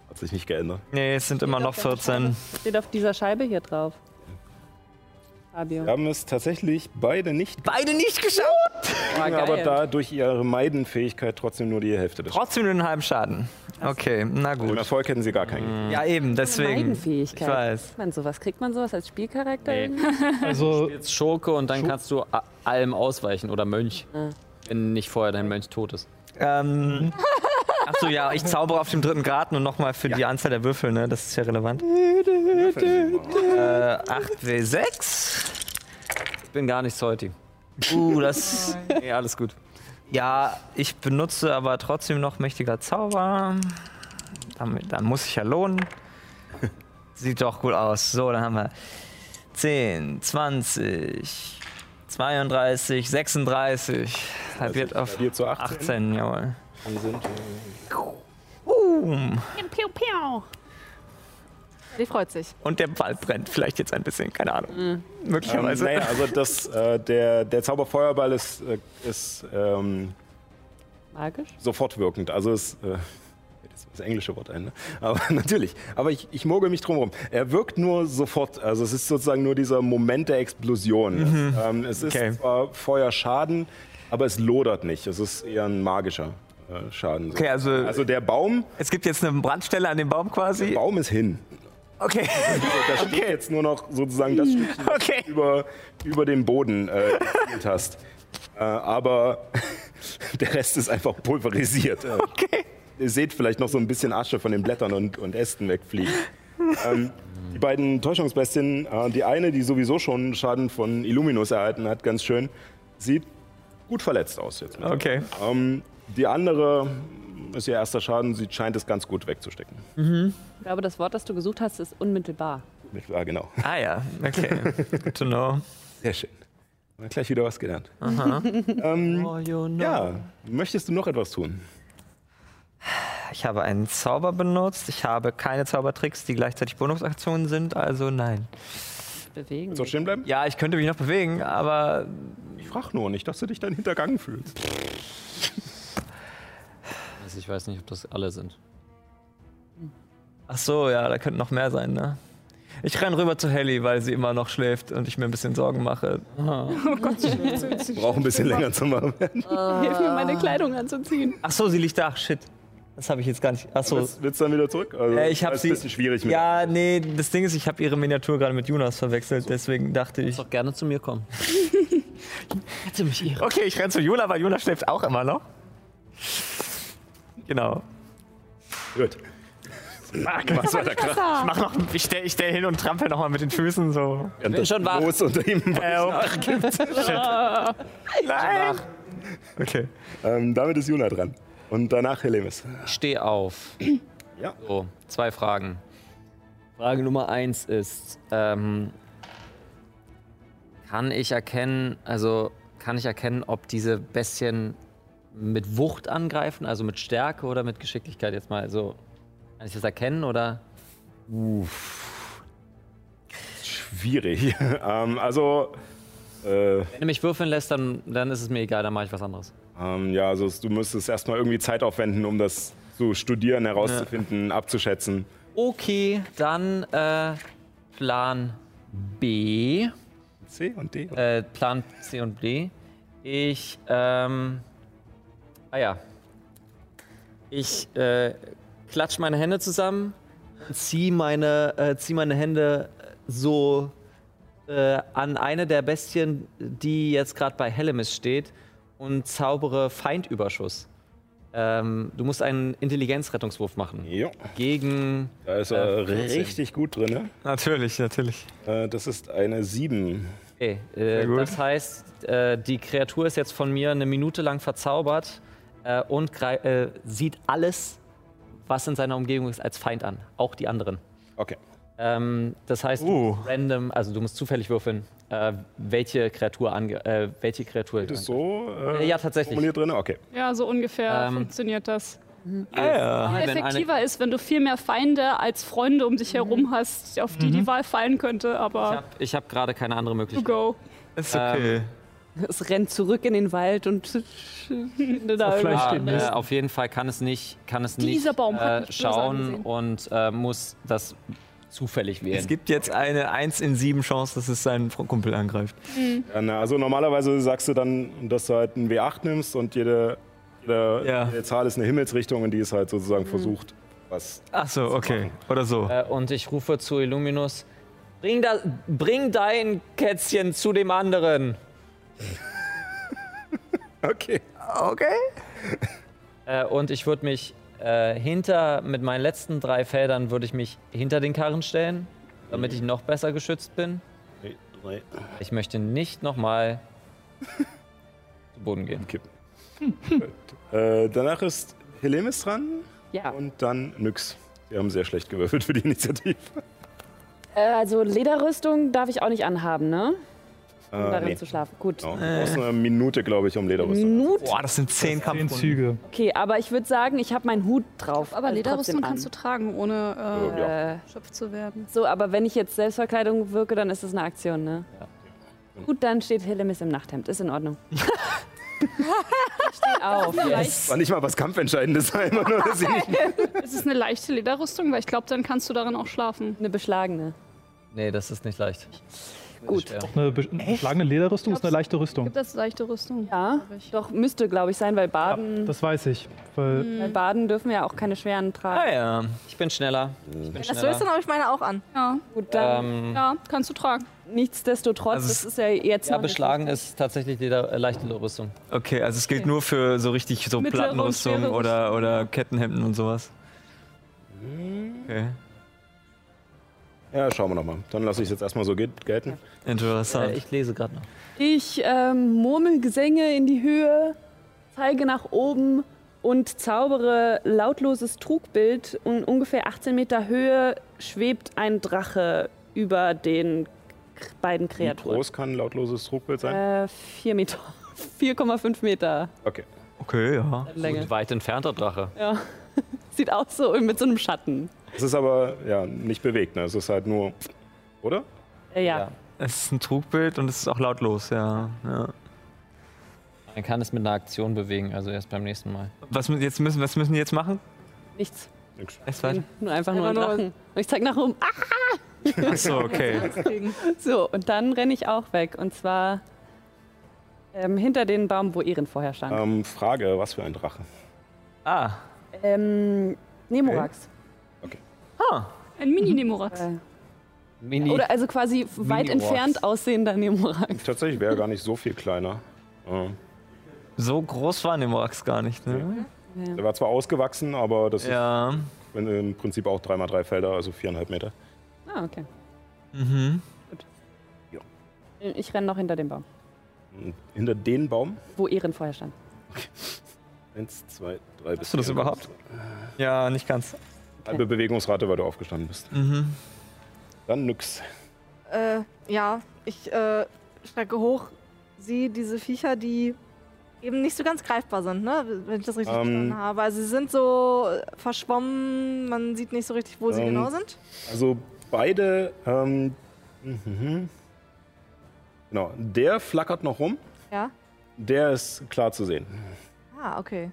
Hat sich nicht geändert. Nee, es sind immer noch 14. Steht auf dieser Scheibe hier drauf. Fabio. Wir haben es tatsächlich beide nicht, Beide nicht geschaut! Oh, aber da durch ihre Meidenfähigkeit trotzdem nur die Hälfte des Trotzdem nur einen halben Schaden. Okay, na Im gut. Erfolg hätten sie gar keinen. Ja, eben, deswegen. Ich Meidenfähigkeit. weiß. Kriegt man sowas? Kriegt man sowas als Spielcharakter? Nee. Also, Jetzt Schurke und dann kannst du allem ausweichen oder Mönch. Wenn nicht vorher dein Mönch tot ist. Ähm, achso, ja, ich zaubere auf dem dritten Grad nur nochmal für die Anzahl der Würfel, ne? Das ist ja relevant. Äh, 8W6. Ich bin gar nicht salty. Uh, das. Nee, alles gut. Ja, ich benutze aber trotzdem noch mächtiger Zauber. Damit, dann muss ich ja lohnen. Sieht doch gut aus. So, dann haben wir 10, 20, 32, 36. Halbiert auf Halbiert zu 18. 18, jawohl. Dann sind, äh, Boom. Piu, piu. Die freut sich. Und der Ball brennt vielleicht jetzt ein bisschen, keine Ahnung. ähm, Möglicherweise. naja, also das, äh, der, der Zauberfeuerball ist, äh, ist ähm, Magisch? sofort wirkend. Also es äh, das englische Wort ein, ne? Aber natürlich. Aber ich, ich mogel mich drum herum. Er wirkt nur sofort. Also es ist sozusagen nur dieser Moment der Explosion. Ähm, es ist Okay. zwar Feuerschaden, aber es lodert nicht. Es ist eher ein magischer äh, Schaden. Okay, also, Also der Baum, es gibt jetzt eine Brandstelle an dem Baum der quasi. Baum ist hin. Okay. Da steht jetzt nur noch sozusagen das Stückchen, das Okay. du über, über den Boden äh, hast. Äh, aber der Rest ist einfach pulverisiert. Okay. Ihr seht vielleicht noch so ein bisschen Asche von den Blättern und, und Ästen wegfliegen. ähm, die beiden Täuschungsbestien, äh, die eine, die sowieso schon Schaden von Illuminus erhalten hat, ganz schön, sieht gut verletzt aus jetzt. Okay. Ähm, die andere ist ihr erster Schaden, sie scheint es ganz gut wegzustecken. Ich glaube, das Wort, das du gesucht hast, ist unmittelbar. Mit, ah, genau. Ah ja, okay. Good to know. Sehr schön. Haben wir gleich wieder was gelernt. Ähm, Ja, möchtest du noch etwas tun? Ich habe einen Zauber benutzt. Ich habe keine Zaubertricks, die gleichzeitig Bonusaktionen sind, also nein. Bewegen. Soll stehen bleiben? Ja, ich könnte mich noch bewegen, aber Ich frage nur nicht, dass du dich dann hintergangen fühlst. Also ich weiß nicht, ob das alle sind. ach so, ja, da könnten noch mehr sein, ne? Ich renn rüber zu Helly, weil sie immer noch schläft und ich mir ein bisschen Sorgen mache. Braucht ein bisschen länger zu machen. Hilf mir, meine Kleidung anzuziehen. Ach so, sie liegt da. Ach, shit. Das habe ich jetzt gar nicht. Ach so. Willst, willst du dann wieder zurück? Also, Äh, ich habe ist sie. ein bisschen schwierig mit. Ja, nee, das Ding ist, ich habe ihre Miniatur gerade mit Jonas verwechselt, deswegen dachte ich. Doch gerne zu mir kommen. Hätte mich ihre. Okay, ich renn zu Jonas, weil Jonas schläft auch immer noch. Genau. Gut. Ach, was war der Krach? Ich mach noch, ich stell, ich stell hin und trampel noch mal mit den Füßen so. Und das schon wach. Los unter ihm. Äh, ach, gibt's. Shit. Nein. Okay. Ähm, damit ist Juna dran. Und danach Helemis. Ich stehe auf. Ja. So, zwei Fragen. Frage Nummer eins ist, ähm, kann ich erkennen, also kann ich erkennen, ob diese Bestien mit Wucht angreifen, also mit Stärke oder mit Geschicklichkeit jetzt mal so? Kann ich das erkennen oder? Schwierig. ähm, also, äh, Wenn du mich würfeln lässt, dann, dann ist es mir egal, dann mache ich was anderes. ähm, ja, also du müsstest erstmal irgendwie Zeit aufwenden, um das zu studieren, herauszufinden, abzuschätzen. Okay, dann äh, Plan B. C und D. Äh, Plan C und D. Ich, ähm, ah ja. Ich äh, klatsch meine Hände zusammen und zieh meine, äh, zieh meine Hände so äh, an eine der Bestien, die jetzt gerade bei Hellemis steht und zaubere Feindüberschuss. Ähm, du musst einen Intelligenzrettungswurf machen. Jo, Gegen. da ist er Äh, 14. richtig gut drin. Natürlich, natürlich. Äh, das ist eine 7. Okay, äh, das heißt, äh, die Kreatur ist jetzt von mir eine Minute lang verzaubert äh, und grei- äh, sieht alles, was in seiner Umgebung ist, als Feind an. Auch die anderen. Okay. Ähm, das heißt, du Uh. musst random, also du musst zufällig würfeln, äh, welche Kreatur ange äh, welche Kreatur. Ist so äh, ja, tatsächlich. formuliert drin? Okay. Ja, so ungefähr Ähm, funktioniert das. Ah, ja. Eine- Effektiver ist, wenn du viel mehr Feinde als Freunde um dich herum hast, auf die die Wahl fallen könnte, Ich aber habe ich hab gerade keine andere to Möglichkeit. go. Ist okay. Es rennt zurück in den Wald und da den äh, auf jeden Fall kann es nicht, kann es nicht Dieser Baum hat äh, schauen und äh, muss das zufällig Es wählen. gibt jetzt eine 1 in 7 Chance, dass es seinen Kumpel angreift. Ja, na, also normalerweise sagst du dann, dass du halt einen W8 nimmst und jede, jede, Ja. jede Zahl ist eine Himmelsrichtung und die ist halt sozusagen versucht, was. Ach so, okay. Oder so. Äh, und ich rufe zu Illuminus: Bring, da, bring dein Kätzchen zu dem anderen. Okay. Okay. Äh, und ich würde mich äh, hinter, mit meinen letzten drei Feldern, würde ich mich hinter den Karren stellen, damit ich noch besser geschützt bin. Okay, drei. Ich möchte nicht nochmal zu Boden gehen. Kippen. äh, danach ist Helemis dran Ja, und dann Nyx. Wir haben sehr schlecht gewürfelt für die Initiative. äh, also Lederrüstung darf ich auch nicht anhaben, ne? Um Äh, darin nee. zu schlafen. Gut. Genau. Du brauchst eine Minute, glaube ich, um Lederrüstung. Minute? Boah, das sind 10 Zehn Kampfrunden. Züge. Okay, aber ich würde sagen, ich habe meinen Hut drauf. Aber also Lederrüstung kannst du tragen, ohne Äh, ja. Schöpft zu werden. so, aber wenn ich jetzt Selbstverkleidung wirke, dann ist das eine Aktion, ne? Gut, dann steht Hillemis im Nachthemd. Ist in Ordnung. Steh auf. Yes. War nicht mal was Kampfentscheidendes sein, oder? Es ist eine leichte Lederrüstung, weil ich glaube, dann kannst du darin auch schlafen. Eine beschlagene. Nee, das ist nicht leicht. Gut. Schwer. Eine be- beschlagene Lederrüstung ist eine leichte Rüstung. Gibt es leichte Rüstung? Ja, doch müsste, glaube ich, sein, weil Baden, Das weiß ich. Weil weil Baden dürfen ja auch keine schweren tragen. Ah ja. Ich bin schneller. Ich bin das so schneller. ist, dann habe ich meine auch an. Ja, Gut, dann Ähm, ja, kannst du tragen. nichtsdestotrotz, Also es- das ist ja jetzt ja, beschlagen ist tatsächlich äh, leichte Rüstung. Okay, also es gilt nur für so richtig so Mittlere Plattenrüstung oder, oder Kettenhemden und sowas. Okay. Ja, schauen wir nochmal. Dann lasse ich es jetzt erstmal so gel- gelten. Interessant. Äh, ich lese gerade noch. Ich ähm, murmel Gesänge in die Höhe, zeige nach oben und zaubere lautloses Trugbild. Und ungefähr 18 Meter Höhe schwebt ein Drache über den beiden Wie Kreaturen. groß kann ein lautloses Trugbild sein? Äh, 4 Meter. 4,5 Meter Okay. Okay, ja. Länge. Und weit entfernter Drache. Ja. Sieht aus so mit so einem Schatten. Es ist aber ja nicht bewegt, ne? Es ist halt nur. Oder? Äh, ja. Ja. Es ist ein Trugbild und es ist auch lautlos, ja. ja. Man kann es mit einer Aktion bewegen, also erst beim nächsten Mal. Was, jetzt müssen, was müssen die jetzt machen? Nichts. Nix. Nur einfach nur ein Einfach. Und ich zeige nach oben. Ah! Achso, okay. So, und dann renne ich auch weg. Und zwar ähm, hinter den Baum, wo Ehren vorher stand. Ähm, Frage, was für ein Drache? Ah. Ähm, Nemorax. Ah. Ein Mini-Nemorax. Äh, Mini. oder also quasi weit entfernt aussehender Nemorax. Tatsächlich wäre er gar nicht so viel kleiner. So groß war Nemorax gar nicht, ne? Der war zwar ausgewachsen, aber das Ja. ist im Prinzip auch 3x3 Felder, also 4,5 Meter. Ah, okay. Mhm. Ich renne noch hinter dem Baum, hinter den Baum. wo Ehren vorher stand. Eins, zwei, drei bis Hast du das überhaupt? Ja, nicht ganz. Halbe Bewegungsrate, weil du aufgestanden bist. Mhm. Dann nix. Äh, ja, ich äh, strecke hoch, sehe diese Viecher, die eben nicht so ganz greifbar sind, ne? wenn ich das richtig Ähm. verstanden habe. Also sie sind so verschwommen, man sieht nicht so richtig, wo sie Ähm. genau sind. Also beide. Ähm, mhm. Genau, der flackert noch rum. Ja. Der ist klar zu sehen. Ah, okay.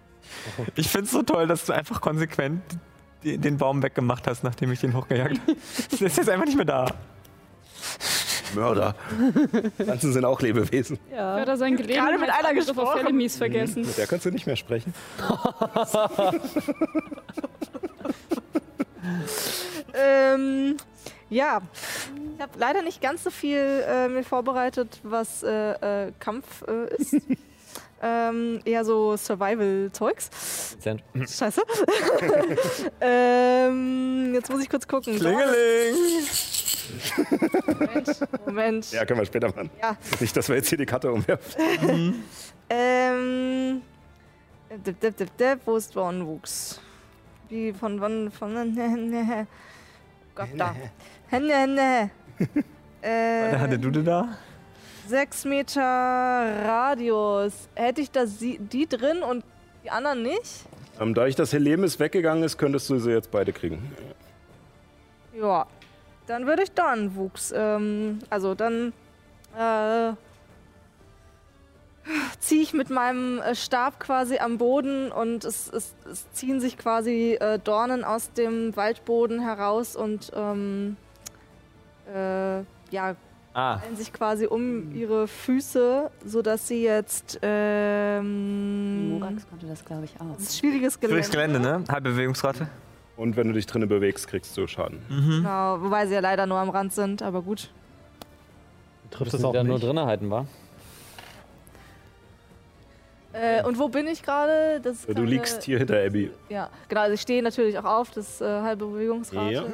Ich finde es so toll, dass du einfach konsequent den Baum weggemacht hast, nachdem ich den hochgejagt habe. Der ist jetzt einfach nicht mehr da. Mörder. Pflanzen sind auch Lebewesen. Ja. Hat er sein Gelegen Gerade mit einer gesprochen. Felimis vergessen. Mit der kannst du nicht mehr sprechen. Ähm, ja, ich habe leider nicht ganz so viel äh, mir vorbereitet, was äh, äh, Kampf äh, ist. ähm, eher so Survival-Zeugs. Scheiße. ähm, jetzt muss ich kurz gucken. Klingeling! Moment, Moment. Ja, können wir später machen. Ja. Nicht, dass wir jetzt hier die Karte umwerfen. Ähm. Dip, dip, dip, dip, wo ist Bornwuchs? Wie von wann? Von. Gott, da. Hände, Hände. Da hatte Äh, du den da? Sechs Meter Radius. Hätte ich das die drin und die anderen nicht? Ähm, da ich das Helemis weggegangen ist, könntest du sie jetzt beide kriegen. Ja. Dann würde ich Dornwuchs. Ähm, also dann. Äh, ziehe ich mit meinem äh, Stab quasi am Boden und es, es, es ziehen sich quasi äh, Dornen aus dem Waldboden heraus und ähm, äh, ja, Ah, sich quasi um ihre Füße, sodass sie jetzt ähm, Morax konnte das, glaube ich, auch. das ist schwieriges Gelände. Gelände, ne? Halbe Bewegungsrate. Und wenn du dich drinnen bewegst, kriegst du Schaden. Genau, wobei sie ja leider nur am Rand sind, aber gut. Trifft es auch wieder nur nicht. drinnen halten, wa? Äh, und wo bin ich gerade? Du liegst hier hinter Abby. Ja, genau. Also ich stehe natürlich auch auf, das ist äh, halbe Bewegungsrate. Ja.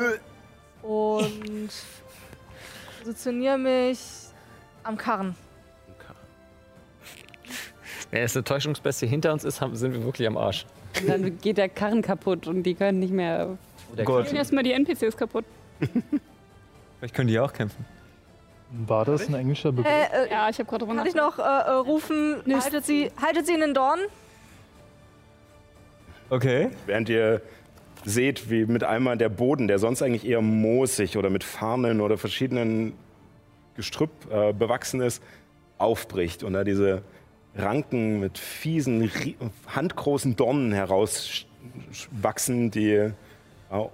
Und positioniere mich am Karren. Wenn es eine Täuschungsbestie hinter uns ist, sind wir wirklich am Arsch. Und dann geht der Karren kaputt und die können nicht mehr. Gott, Gehen erstmal die NPCs kaputt. vielleicht können die auch kämpfen. War das ein englischer Begriff? Äh, äh, Ja, ich habe gerade drüber kann ich noch äh, äh, rufen, haltet sie, haltet sie in den Dorn? Okay. Während ihr seht, wie mit einmal der Boden, der sonst eigentlich eher moosig oder mit Farnen oder verschiedenen Gestrüpp äh, bewachsen ist, aufbricht und da diese Ranken mit fiesen, handgroßen Dornen herauswachsen, die äh,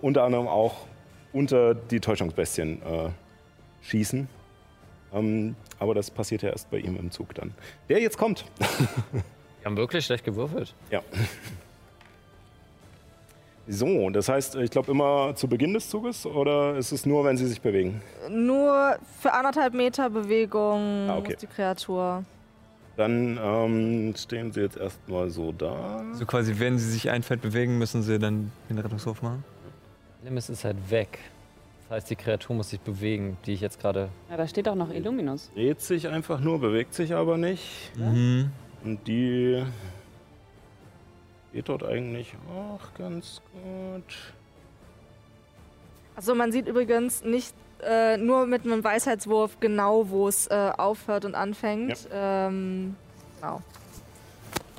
unter anderem auch unter die Täuschungsbestien äh, schießen. Ähm, aber das passiert ja erst bei ihm im Zug dann. Der jetzt kommt. Die haben wirklich schlecht gewürfelt. Ja. So, das heißt, ich glaube immer zu Beginn des Zuges oder ist es nur, wenn sie sich bewegen? Nur für anderthalb Meter Bewegung Ah, okay. die Kreatur. Dann ähm, stehen sie jetzt erstmal so da. So quasi, wenn sie sich ein Feld bewegen, müssen sie dann den Rettungswurf machen. Limis ist halt weg. Das heißt, die Kreatur muss sich bewegen, die ich jetzt gerade. Ja, da steht auch noch Illuminus. Dreht sich einfach nur, bewegt sich aber nicht. Mhm. Und die geht dort eigentlich auch ganz gut. Also man sieht übrigens nicht äh, nur mit einem Weisheitswurf genau, wo es äh, aufhört und anfängt. Ähm, genau.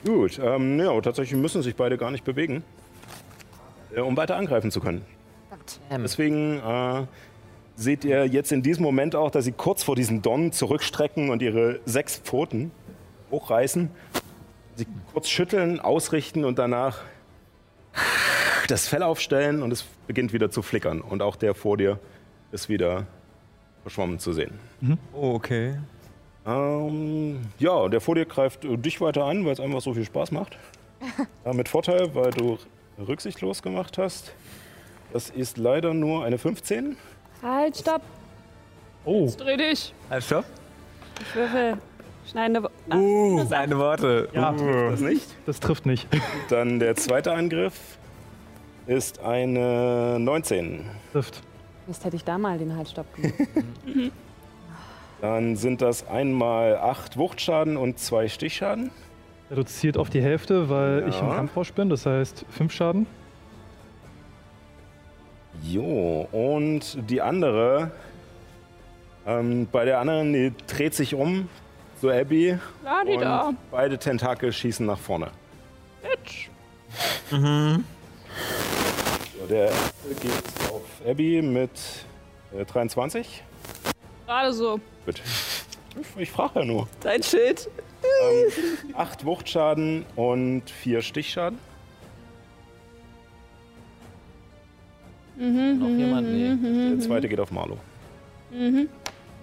Gut, ähm, ja, tatsächlich müssen sich beide gar nicht bewegen, äh, um weiter angreifen zu können. Deswegen äh, seht ihr jetzt in diesem Moment auch, dass sie kurz vor diesen Donnen zurückstrecken und ihre sechs Pfoten hochreißen, sie kurz schütteln, ausrichten und danach das Fell aufstellen und es beginnt wieder zu flickern. Und auch der vor dir ist wieder verschwommen zu sehen. Oh, okay. Ähm, ja, der vor dir greift äh, dich weiter an, weil es einfach so viel Spaß macht. ja, mit Vorteil, weil du rücksichtslos gemacht hast. Das ist leider nur eine 15. Halt, stopp. Oh, Dreh dich. Halt, stopp. Ich würfel. Schneidende. Ah, Uh, seine Worte. ja, Das nicht. das trifft nicht. Dann der zweite Angriff ist eine 19. trifft. Mist, hätte ich da mal den Halsstopp gemacht. Dann sind das einmal 8 Wuchtschaden und 2 Stichschaden. Reduziert auf die Hälfte, weil ich im Ja. Kampfrausch bin. Das heißt 5 Schaden. Jo, und die andere, ähm, bei der anderen, die dreht sich um zu Abby und beide Tentakel schießen nach vorne. Bitch. So, der erste geht auf Abby mit äh, 23. Gerade so. Gut. Ich, ich frage ja nur. Dein Schild. Ähm, 8 Wuchtschaden und 4 Stichschaden. Mhm, Noch jemand? Nee. Der zweite geht auf Marlo.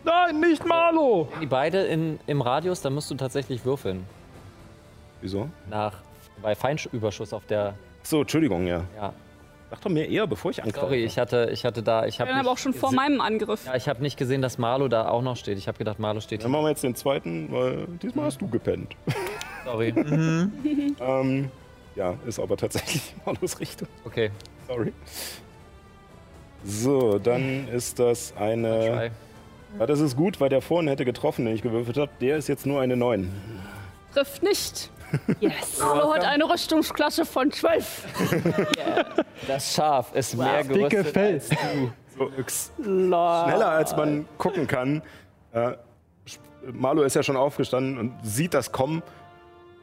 Nein, nicht Marlo! Die beide in, im Radius, da musst du tatsächlich würfeln. Wieso? Nach, bei Feinüberschuss auf der. So, Entschuldigung, ja. Ja. Sag doch mir eher, bevor ich angreife. Sorry, ich hatte, ich hatte da. Ich Ich habe bin aber auch schon vor meinem Angriff. Ja, ich habe nicht gesehen, dass Marlo da auch noch steht. Ich habe gedacht, Marlo steht Dann hier. machen wir jetzt den zweiten, weil diesmal hast du gepennt. Sorry. ähm, ja, ist aber tatsächlich Marlos Richtung. Okay. Sorry. So, dann ist das eine. Ja, das ist gut, weil der vorhin hätte getroffen, den ich gewürfelt habe. Der ist jetzt nur eine 9. Trifft nicht. Yes. Marlo hat eine Rüstungsklasse von 12. Das Schaf ist mehr Dicke gerüstet als du. So, schneller als man gucken kann. Äh, Marlo ist ja schon aufgestanden und sieht das kommen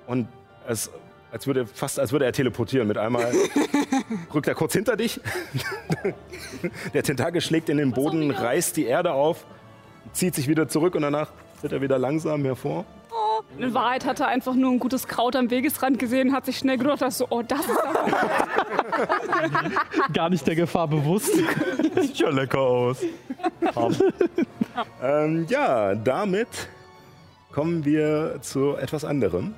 und es, als würde, fast als würde er teleportieren. Mit einmal rückt er kurz hinter dich. Der Tentakel schlägt in den Boden, reißt die Erde auf, zieht sich wieder zurück und danach tritt er wieder langsam hervor. In Wahrheit hat er einfach nur ein gutes Kraut am Wegesrand gesehen, hat sich schnell gedacht, dass so, oh, das ist aber Gar nicht der Gefahr bewusst. Sieht ja lecker aus. ähm, ja, damit kommen wir zu etwas anderem.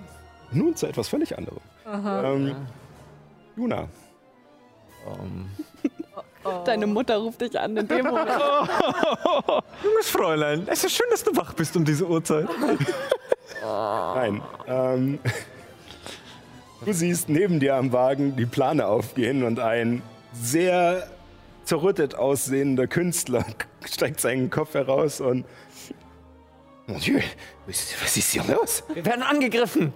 Nun zu etwas völlig anderem. Ähm, Deine Mutter ruft dich an in dem Moment. Junges Fräulein, es ist schön, dass du wach bist um diese Uhrzeit. Nein. Ähm, du siehst neben dir am Wagen die Plane aufgehen und ein sehr zerrüttet aussehender Künstler streckt seinen Kopf heraus und. Mon Dieu, was ist hier los? Wir werden angegriffen.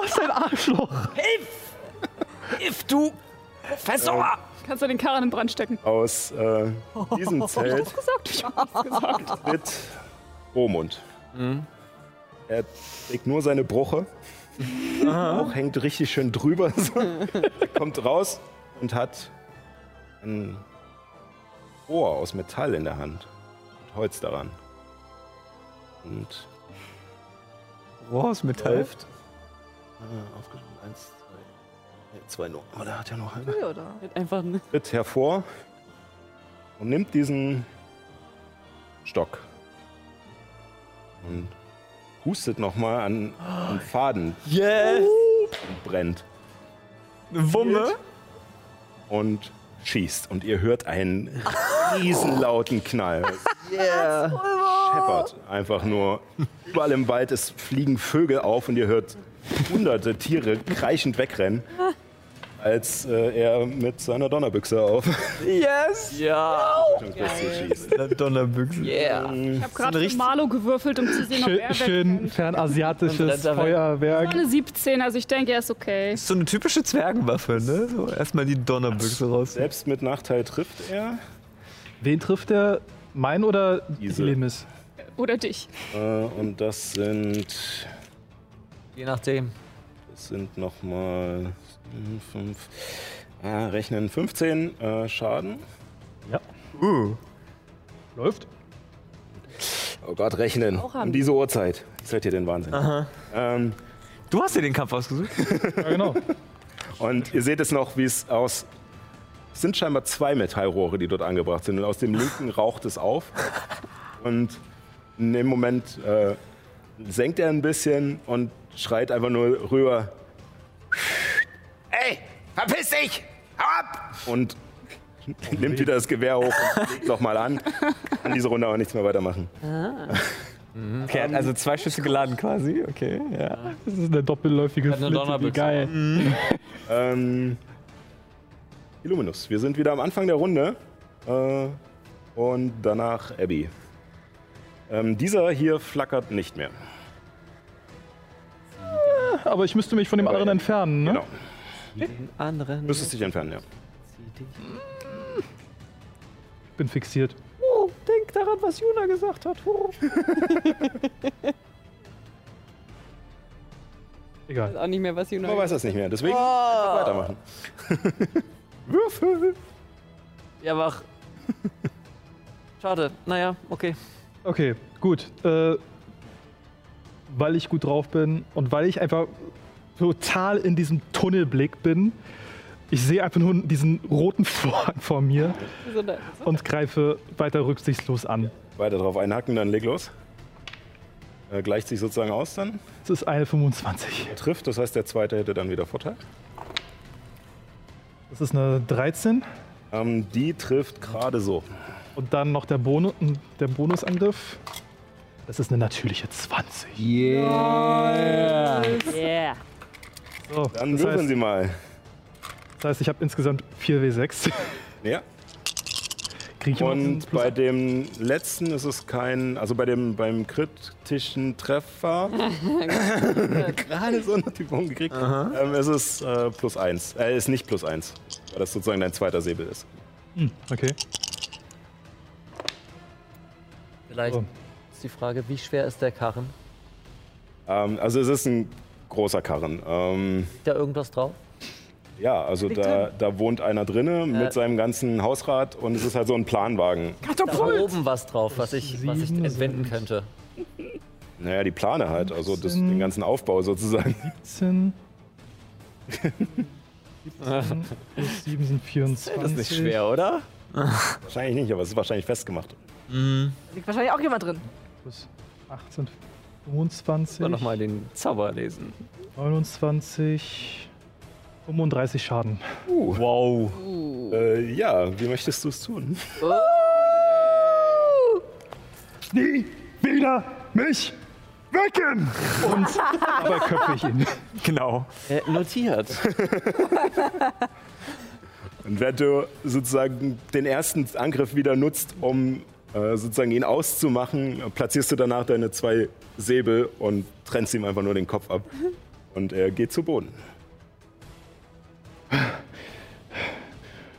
Was ein Arschloch. If du Professor! Kannst du den Karren in Brand stecken? Aus äh, diesem Zelt Gesagt, ich hab's gesagt. tritt Romund. Er trägt nur seine Bruche. Auch hängt richtig schön drüber. So. Er kommt raus und hat ein Rohr aus Metall in der Hand. Und Holz daran. Und Rohr aus Metall. läuft. Ah, aufgeschrieben. Eins, zwei. Nee, zwei nur. Aber der hat ja noch halbe. Früh, oder? Einfach ne. tritt hervor und nimmt diesen Stock und hustet nochmal an, an Faden Yes! und brennt Wumme? und schießt. Und ihr hört einen riesenlauten Knall. Yeah. Scheppert einfach nur. Überall im Wald es fliegen Vögel auf und ihr hört hunderte Tiere kreischend wegrennen, als äh, er mit seiner Donnerbüchse auf Yes! Ja. schießt. Der Donnerbüchse. Yeah. Ich habe gerade für Marlo gewürfelt, um zu sehen, ob Schön, er schön wegrennt. fernasiatisches Blätter weg. Feuerwerk. Alle 17, also ich denke, er ist okay. Ist so eine typische Zwergenwaffe, ne? So erstmal die Donnerbüchse raus. Selbst mit Nachteil trifft er. Wen trifft er? Mein oder Diese. Lemis? Oder dich. Äh, und das sind, Je nachdem. das sind nochmal fünf, ah, rechnen 15 äh, Schaden. Uh. Läuft. Oh Gott, rechnen. Um diese Uhrzeit. Seid ihr den Wahnsinn. Ähm, Du hast dir den Kampf ausgesucht? Ja, genau. und ihr seht es noch, wie es aus. Es sind scheinbar zwei Metallrohre, die dort angebracht sind. Und aus dem linken raucht es auf. Und in dem Moment äh, senkt er ein bisschen und schreit einfach nur rüber. Ey, verpiss dich! Hau ab! Und nimmt wieder das Gewehr hoch und legt nochmal an. Kann diese Runde aber nichts mehr weitermachen. Okay, er hat also zwei Schüsse geladen quasi. Okay, ja. Das ist eine doppelläufige Hat eine Flinte, wie Donnerbüchse. geil. Ähm, Illuminus, wir sind wieder am Anfang der Runde. Äh, und danach Abby. Ähm, dieser hier flackert nicht mehr. Aber ich müsste mich von dem Aber- anderen entfernen, ne? Genau. Anderen. Müsstest dich entfernen, ja. Ich bin fixiert. Oh, denk daran, was Juna gesagt hat. Oh. Egal. Auch nicht mehr, was Juno. Man weiß das nicht mehr, deswegen einfach weitermachen. Würfel! Ja, wach. Schade. Naja, okay. Okay, gut. Äh, weil ich gut drauf bin und weil ich einfach total in diesem Tunnelblick bin, ich sehe einfach nur diesen roten Vorhang vor mir So eine- und greife weiter rücksichtslos an. Weiter drauf einhaken, dann leg los. Äh, gleicht sich sozusagen aus dann. Es ist eine 25. Er trifft, das heißt, der zweite hätte dann wieder Vorteil. Das ist eine 13. Ähm, die trifft gerade so. Und dann noch der, Bonus, der Bonusangriff. Das ist eine natürliche 20. Yeah. So, Dann würfeln heißt, Sie mal. das heißt, ich habe insgesamt 4W6. Ja. Kriege ich Und bei dem letzten ist es kein, also bei dem beim kritischen Treffer, gerade so noch die Punkt gekriegt, ähm, ist es äh, plus eins. Äh, ist nicht plus eins, weil das sozusagen dein zweiter Säbel ist. Hm, okay. Vielleicht So. ist die Frage, wie schwer ist der Karren? Ähm, also es ist ein großer Karren. Ähm, Liegt da irgendwas drauf? Ja, also da, da wohnt einer drinne mit Äh. seinem ganzen Hausrat und es ist halt so ein Planwagen. Da war oben was drauf, was ich, was ich entwenden könnte. Naja, die Plane halt, also das, 15. den ganzen Aufbau sozusagen. 17. 17 plus 7 sind 24. Das ist nicht schwer, oder? Wahrscheinlich nicht, aber es ist wahrscheinlich festgemacht. Liegt wahrscheinlich auch jemand drin. Plus 18, 25. Mal nochmal den Zauber lesen. 29. 35 Schaden. Wow. Äh, ja, wie möchtest du es tun? Nie wieder mich wecken! Und dabei köpfe ich ihn. Genau. Äh, notiert. Und während du sozusagen den ersten Angriff wieder nutzt, um äh, sozusagen ihn auszumachen, platzierst du danach deine zwei Säbel und trennst ihm einfach nur den Kopf ab. Und er geht zu Boden.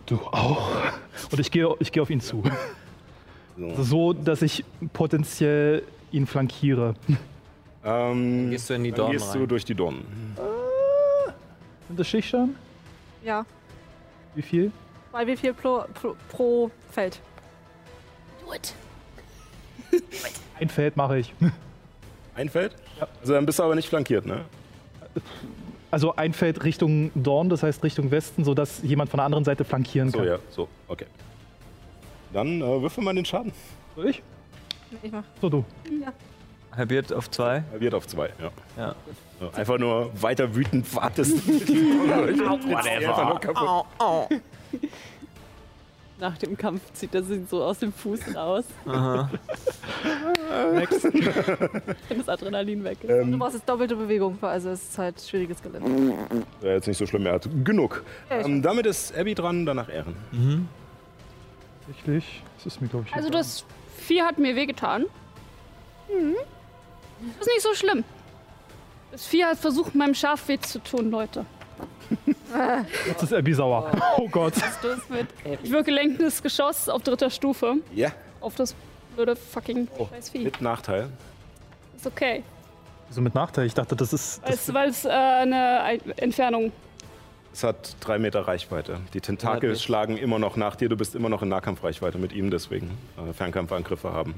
Du auch. Und ich gehe ich gehe auf ihn zu. So. So, dass ich potenziell ihn flankiere. Ähm, Gehst du in die Dornen gehst du rein? durch die Dornen. Sind das Schichtstern? Ja. Wie viel? Bei wie viel pro, pro, pro Feld? Ein Feld mache ich. Ein Feld? Also dann bist du aber nicht flankiert, ne? Also ein Feld Richtung Dorn, das heißt Richtung Westen, sodass jemand von der anderen Seite flankieren So, kann. ja, so, okay. Dann äh, würfel mal den Schaden. Soll ich? Ich mach. So, du. Halbiert auf zwei. Halbiert auf zwei, ja. Ja. Einfach nur weiter wütend wartest. Einfach nur kaputt. Nach dem Kampf zieht er sich so aus dem Fuß raus, Aha. wenn das Adrenalin weg ist. Du brauchst jetzt doppelte Bewegung, also es ist halt schwieriges Gelände. Wäre jetzt nicht so schlimm, er hat genug. Ja, Ähm, damit ist Abby dran, danach Ehren. Tatsächlich. Das ist mir, glaube ich, Also das Vieh hat mir wehgetan. Mhm. Das ist nicht so schlimm. Das Vieh hat versucht, meinem Schaf weh zu tun, Leute. Jetzt ist Abby sauer. Oh Gott. Ich wirke lenkendes Geschoss auf dritter Stufe Ja, auf das blöde fucking scheiß Vieh. mit Nachteil. Ist okay. Wieso mit Nachteil? Ich dachte, das ist. Weil Das, es, weil es äh, eine Ein- Entfernung. Es hat drei Meter Reichweite. Die Tentakel schlagen immer noch nach dir. Du bist immer noch in Nahkampfreichweite mit ihm, deswegen äh, Fernkampfangriffe haben.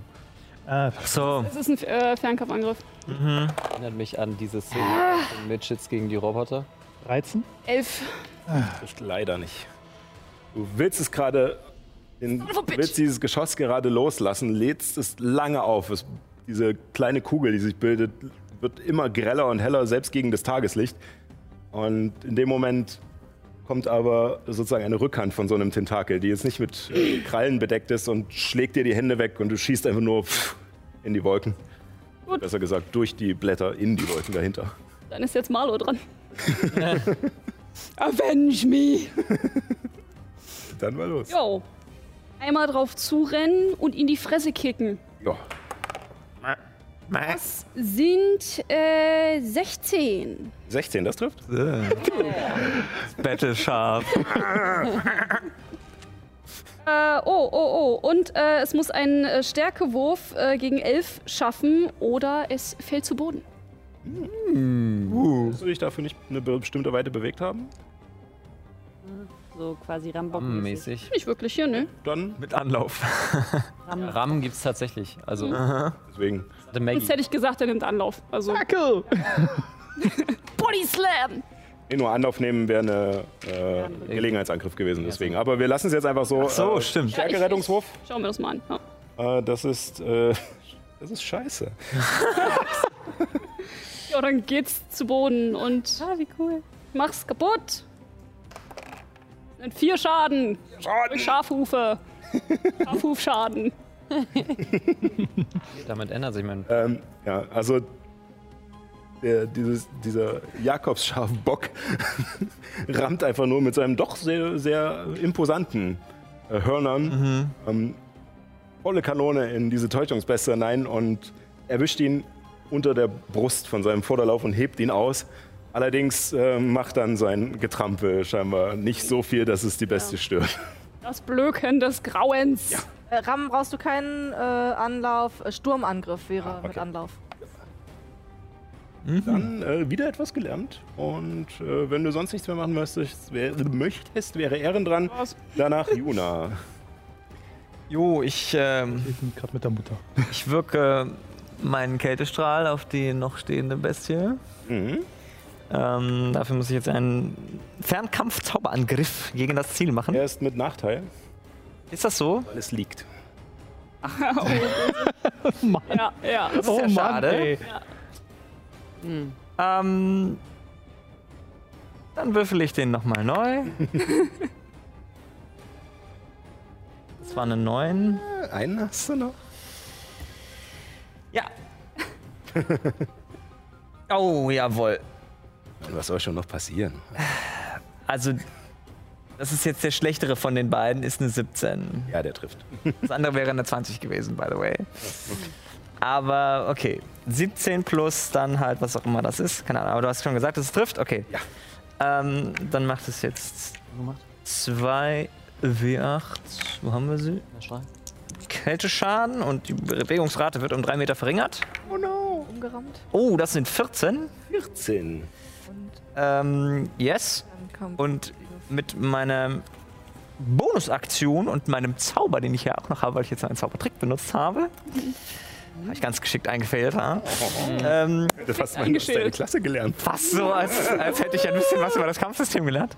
Äh, So, Es ist ein äh, Fernkampfangriff. Erinnert mich an diese Szene von Midgets gegen die Roboter. 13? Elf. Trifft leider nicht. Du willst es gerade, willst dieses Geschoss gerade loslassen, lädst es lange auf. Es, diese kleine Kugel, die sich bildet, wird immer greller und heller, selbst gegen das Tageslicht. Und in dem Moment kommt aber sozusagen eine Rückhand von so einem Tentakel, die jetzt nicht mit äh, Krallen bedeckt ist und schlägt dir die Hände weg und du schießt einfach nur pff, in die Wolken. Gut. Besser gesagt, durch die Blätter in die Wolken dahinter. Dann ist jetzt Marlo dran. Avenge me! Dann mal los. Jo. Einmal drauf zurennen und in die Fresse kicken. Ja. Das sind äh, 16. 16, das trifft? Battle Sharp. Äh, oh, oh, oh. Und äh, es muss einen äh, Stärkewurf äh, gegen 11 schaffen oder es fällt zu Boden. Willst du dich dafür nicht eine bestimmte Weite bewegt haben? So quasi Rambock. mäßig. Nicht wirklich hier, ne? Dann Mit Anlauf. Ram gibt's tatsächlich. Also, deswegen. Sonst hätte ich gesagt, er nimmt Anlauf. Also Tackle! Body Slam! Nee, nur Anlauf nehmen wäre eine äh, Gelegenheitsangriff gewesen, deswegen. Aber wir lassen es jetzt einfach so. so, äh, stimmt. Stärkerettungswurf. Schauen wir das mal an. Ja. Äh, das ist. Äh, das ist scheiße. ja, dann geht's zu Boden und. Ah, wie cool. Mach's kaputt! Sind vier Schaden. Durch Schafhufe. Schafhufschaden. Damit ändert sich mein. Ähm, ja, also. Der, dieses, dieser Jakobsschafbock rammt einfach nur mit seinem doch sehr, sehr imposanten äh, Hörnern ähm, volle Kanone in diese Täuschungsbeste hinein und erwischt ihn unter der Brust von seinem Vorderlauf und hebt ihn aus. Allerdings äh, macht dann sein Getrampel scheinbar nicht so viel, dass es die Beste stört. Das Blöken des Grauens. Äh, Ram brauchst du keinen äh, Anlauf. Äh, Sturmangriff wäre Ah, okay. mit Anlauf. Dann äh, wieder etwas gelernt. Und äh, wenn du sonst nichts mehr machen möchtest, wär, möchtest wäre Ehren dran. Danach Juna. Jo, ich, ähm, Ich bin gerade mit der Mutter. ich wirke meinen Kältestrahl auf die noch stehende Bestie. Mhm. Ähm, dafür muss ich jetzt einen Fernkampf-Zauberangriff gegen das Ziel machen. Er ist mit Nachteil, Ist das so? weil es liegt. Ja, ja. Das ist ja schade. ey. Ähm, dann würfel ich den nochmal neu. Das war eine 9. Einen hast du noch? Ja. oh, jawohl. Was soll schon noch passieren? Also, das ist jetzt der schlechtere von den beiden, ist eine 17. Ja, der trifft. Das andere wäre eine 20 gewesen, by the way. Aber okay, 17 plus dann halt, was auch immer das ist. Keine Ahnung, aber du hast schon gesagt, dass es trifft? Okay. Ja. Ähm, dann macht es jetzt 2 W8. Wo haben wir sie? Kälteschaden und die Bewegungsrate wird um 3 Meter verringert. Umgerammt. Oh, das sind 14. 14. Ähm, yes. Und mit meiner Bonusaktion und meinem Zauber, den ich ja auch noch habe, weil ich jetzt einen Zaubertrick benutzt habe, habe ich ganz geschickt eingefailt. Ha? Ähm, Du hast deiner Klasse gelernt. fast so, als, als hätte ich ein bisschen was über das Kampfsystem gelernt.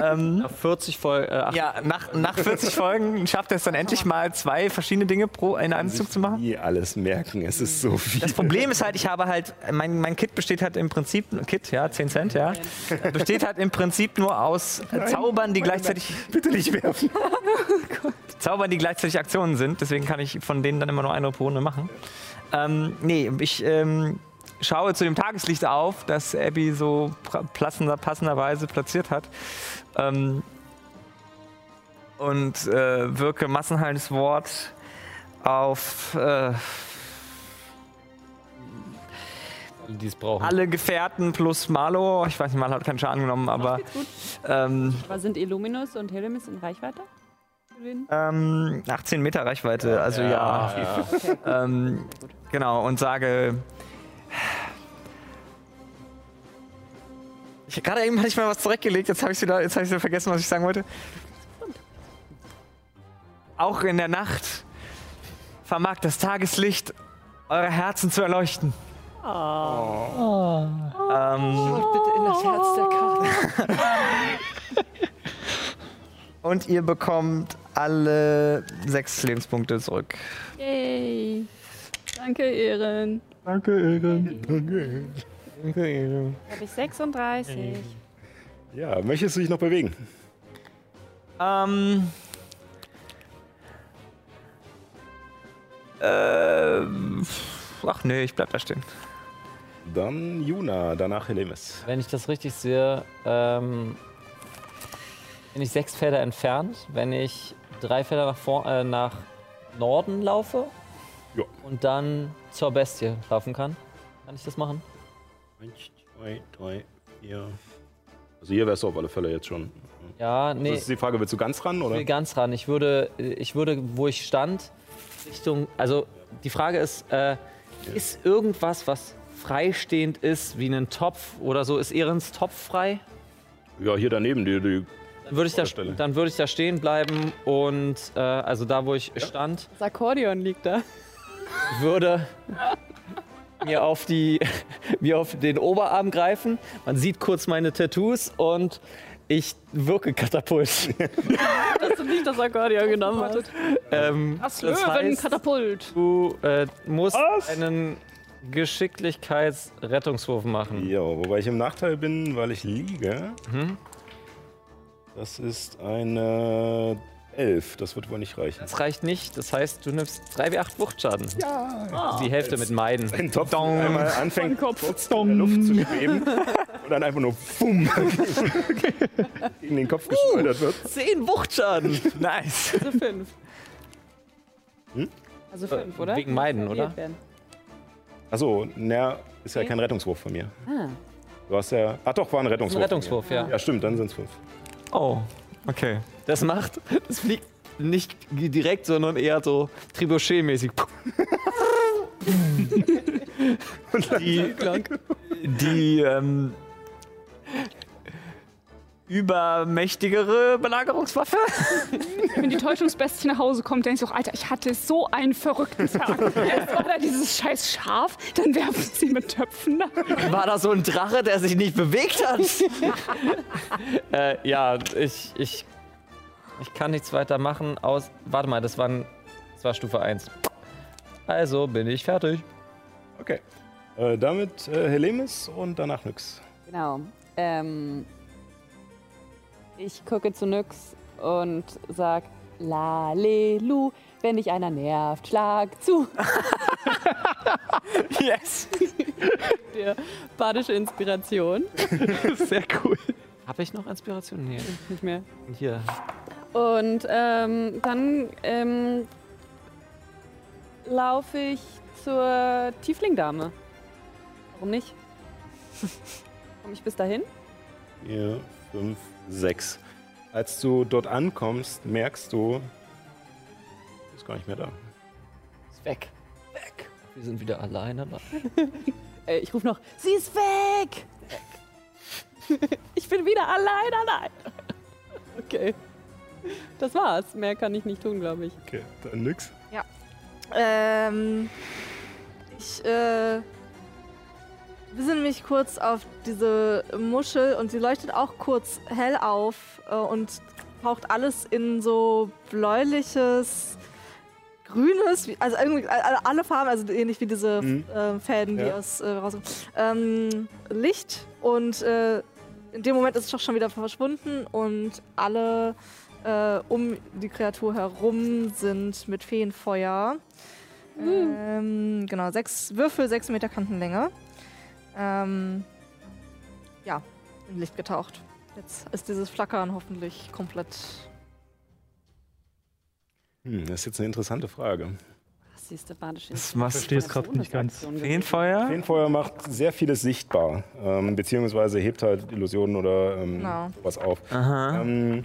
ähm, Nach 40 voll. Äh, ja, nach, nach 40 Folgen schafft er es dann endlich mal, zwei verschiedene Dinge pro in einem Zug zu machen. Nie alles merken, es ist so viel. Das Problem ist halt, ich habe halt, mein, mein Kit besteht halt im Prinzip, Kit, ja, 10 Cent, ja, besteht halt im Prinzip nur aus äh, Zaubern, die gleichzeitig, Bitte nicht werfen. Zaubern, die gleichzeitig Aktionen sind. Deswegen kann ich von denen dann immer nur eine pro Runde machen. Ähm, nee, ich ähm, schaue zu dem Tageslicht auf, das Abby so passender, passenderweise platziert hat. Ähm, und äh, wirke massenheiles Wort auf äh, die es brauchen. alle Gefährten plus Malo. Ich weiß nicht, Malo hat keinen Schaden genommen, aber ähm, Aber sind Illuminus und Helemis in Reichweite? Ähm, 18 Meter Reichweite, also ja. Ähm, genau, und sage. Ich, gerade eben hatte ich mal was zurückgelegt, jetzt habe ich wieder, jetzt habe ich wieder vergessen, was ich sagen wollte. Auch in der Nacht vermag das Tageslicht eure Herzen zu erleuchten. Ähm, Bitte in das Herz der Karte. und ihr bekommt alle sechs Lebenspunkte zurück. Yay. Danke, Ehren. Danke, Ehren. Habe ich 36. Ja, möchtest du dich noch bewegen? Ähm. Ähm. Ach nee, ich bleib da stehen. Dann Juna, danach Helemis. Wenn ich das richtig sehe, ähm, bin ich sechs Felder entfernt. Wenn ich drei Felder nach, vor, äh, nach Norden laufe Ja. und dann zur Bestie laufen kann, kann ich das machen? Eins, zwei, drei, vier. Also hier wärst du auf alle Fälle jetzt schon. Ja, nee. Das ist die Frage, willst du ganz ran Ich oder? will ganz ran. Ich würde, ich würde, wo ich stand, Richtung. Also die Frage ist, äh, ist irgendwas, was freistehend ist, wie ein Topf oder so, ist Ehrens Topf frei? Ja, hier daneben, die, die würde ich, da, dann würde ich da stehen bleiben und äh, also da, wo ich stand, Das Akkordeon liegt da. würde mir auf, die, mir auf den Oberarm greifen. Man sieht kurz meine Tattoos und ich wirke Katapult. Dass du nicht das Akkordeon genommen hast. ähm, Das das heißt, Löwenkatapult. du äh, musst Was? einen Geschicklichkeitsrettungswurf machen. Ja, wobei ich im Nachteil bin, weil ich liege. Mhm. Das ist eine 11. Das wird wohl nicht reichen. Das reicht nicht. Das heißt, du nimmst 3w8 Wuchtschaden. Ja. Die Hälfte mit Meiden. Ein Topf einmal anfängt Kopf. kurz in der Luft zu schweben und dann einfach nur bumm gegen den Kopf geschleudert wird. 10 Wuchtschaden. Nice. Also fünf. Hm? Also fünf, oder? wegen Meiden, oder? Achso, na, ist ja kein Rettungswurf von mir. Ah. Du hast ja. Ach doch, war ein Rettungswurf. ein Rettungswurf, ja. Ja, stimmt, dann sind es fünf. Oh, okay. Das macht, das fliegt nicht direkt, sondern eher so Trebuchet-mäßig. die, die ähm, übermächtigere Belagerungswaffe. Wenn die Täuschungsbestie nach Hause kommt, denkst du auch, Alter, ich hatte so einen verrückten Tag. Erst war da dieses scheiß Schaf, dann werfen sie mit Töpfen da. War da so ein Drache, der sich nicht bewegt hat? äh, ja, ich, ich, ich kann nichts weiter machen aus. Warte mal, das, waren, das war Stufe 1. Also bin ich fertig. Okay. Äh, damit äh, Helemis und danach nix. Genau. Ähm, ich gucke zu Nyx und sag Lalelu, wenn dich einer nervt, schlag zu. yes! Der badische Inspiration. Sehr cool. Habe ich noch Inspiration? Nee. Nicht mehr. Hier. Und ähm, dann ähm, laufe ich zur Tieflingdame. Warum nicht? Komme ich bis dahin? Vier, fünf, sechs. Als du dort ankommst, merkst du, ist gar nicht mehr da. Ist weg. Weg. Wir sind wieder alleine. Äh, ich rufe noch, sie ist weg! ich bin wieder allein, allein. Okay. Das war's. Mehr kann ich nicht tun, glaube ich. Okay, dann nix. Ja. Ähm, ich äh, besinne mich kurz auf diese Muschel und sie leuchtet auch kurz hell auf äh, und taucht alles in so bläuliches, grünes, wie- also irgendwie alle Farben, also ähnlich wie diese Mhm. äh, Fäden, die Ja. aus äh, rauskommen. Ähm, Licht und äh, in dem Moment ist es doch schon wieder verschwunden und alle äh, um die Kreatur herum sind mit Feenfeuer. Ähm, genau, sechs Würfel, sechs Meter Kantenlänge. Ähm, ja, in Licht getaucht. Jetzt ist dieses Flackern hoffentlich komplett. Hm, das ist jetzt eine interessante Frage. Das siehste badische Das verstehe es gerade nicht ganz. Feenfeuer? Feenfeuer macht sehr vieles sichtbar, ähm, beziehungsweise hebt halt Illusionen oder ähm, Genau. was auf. Aha. Ähm,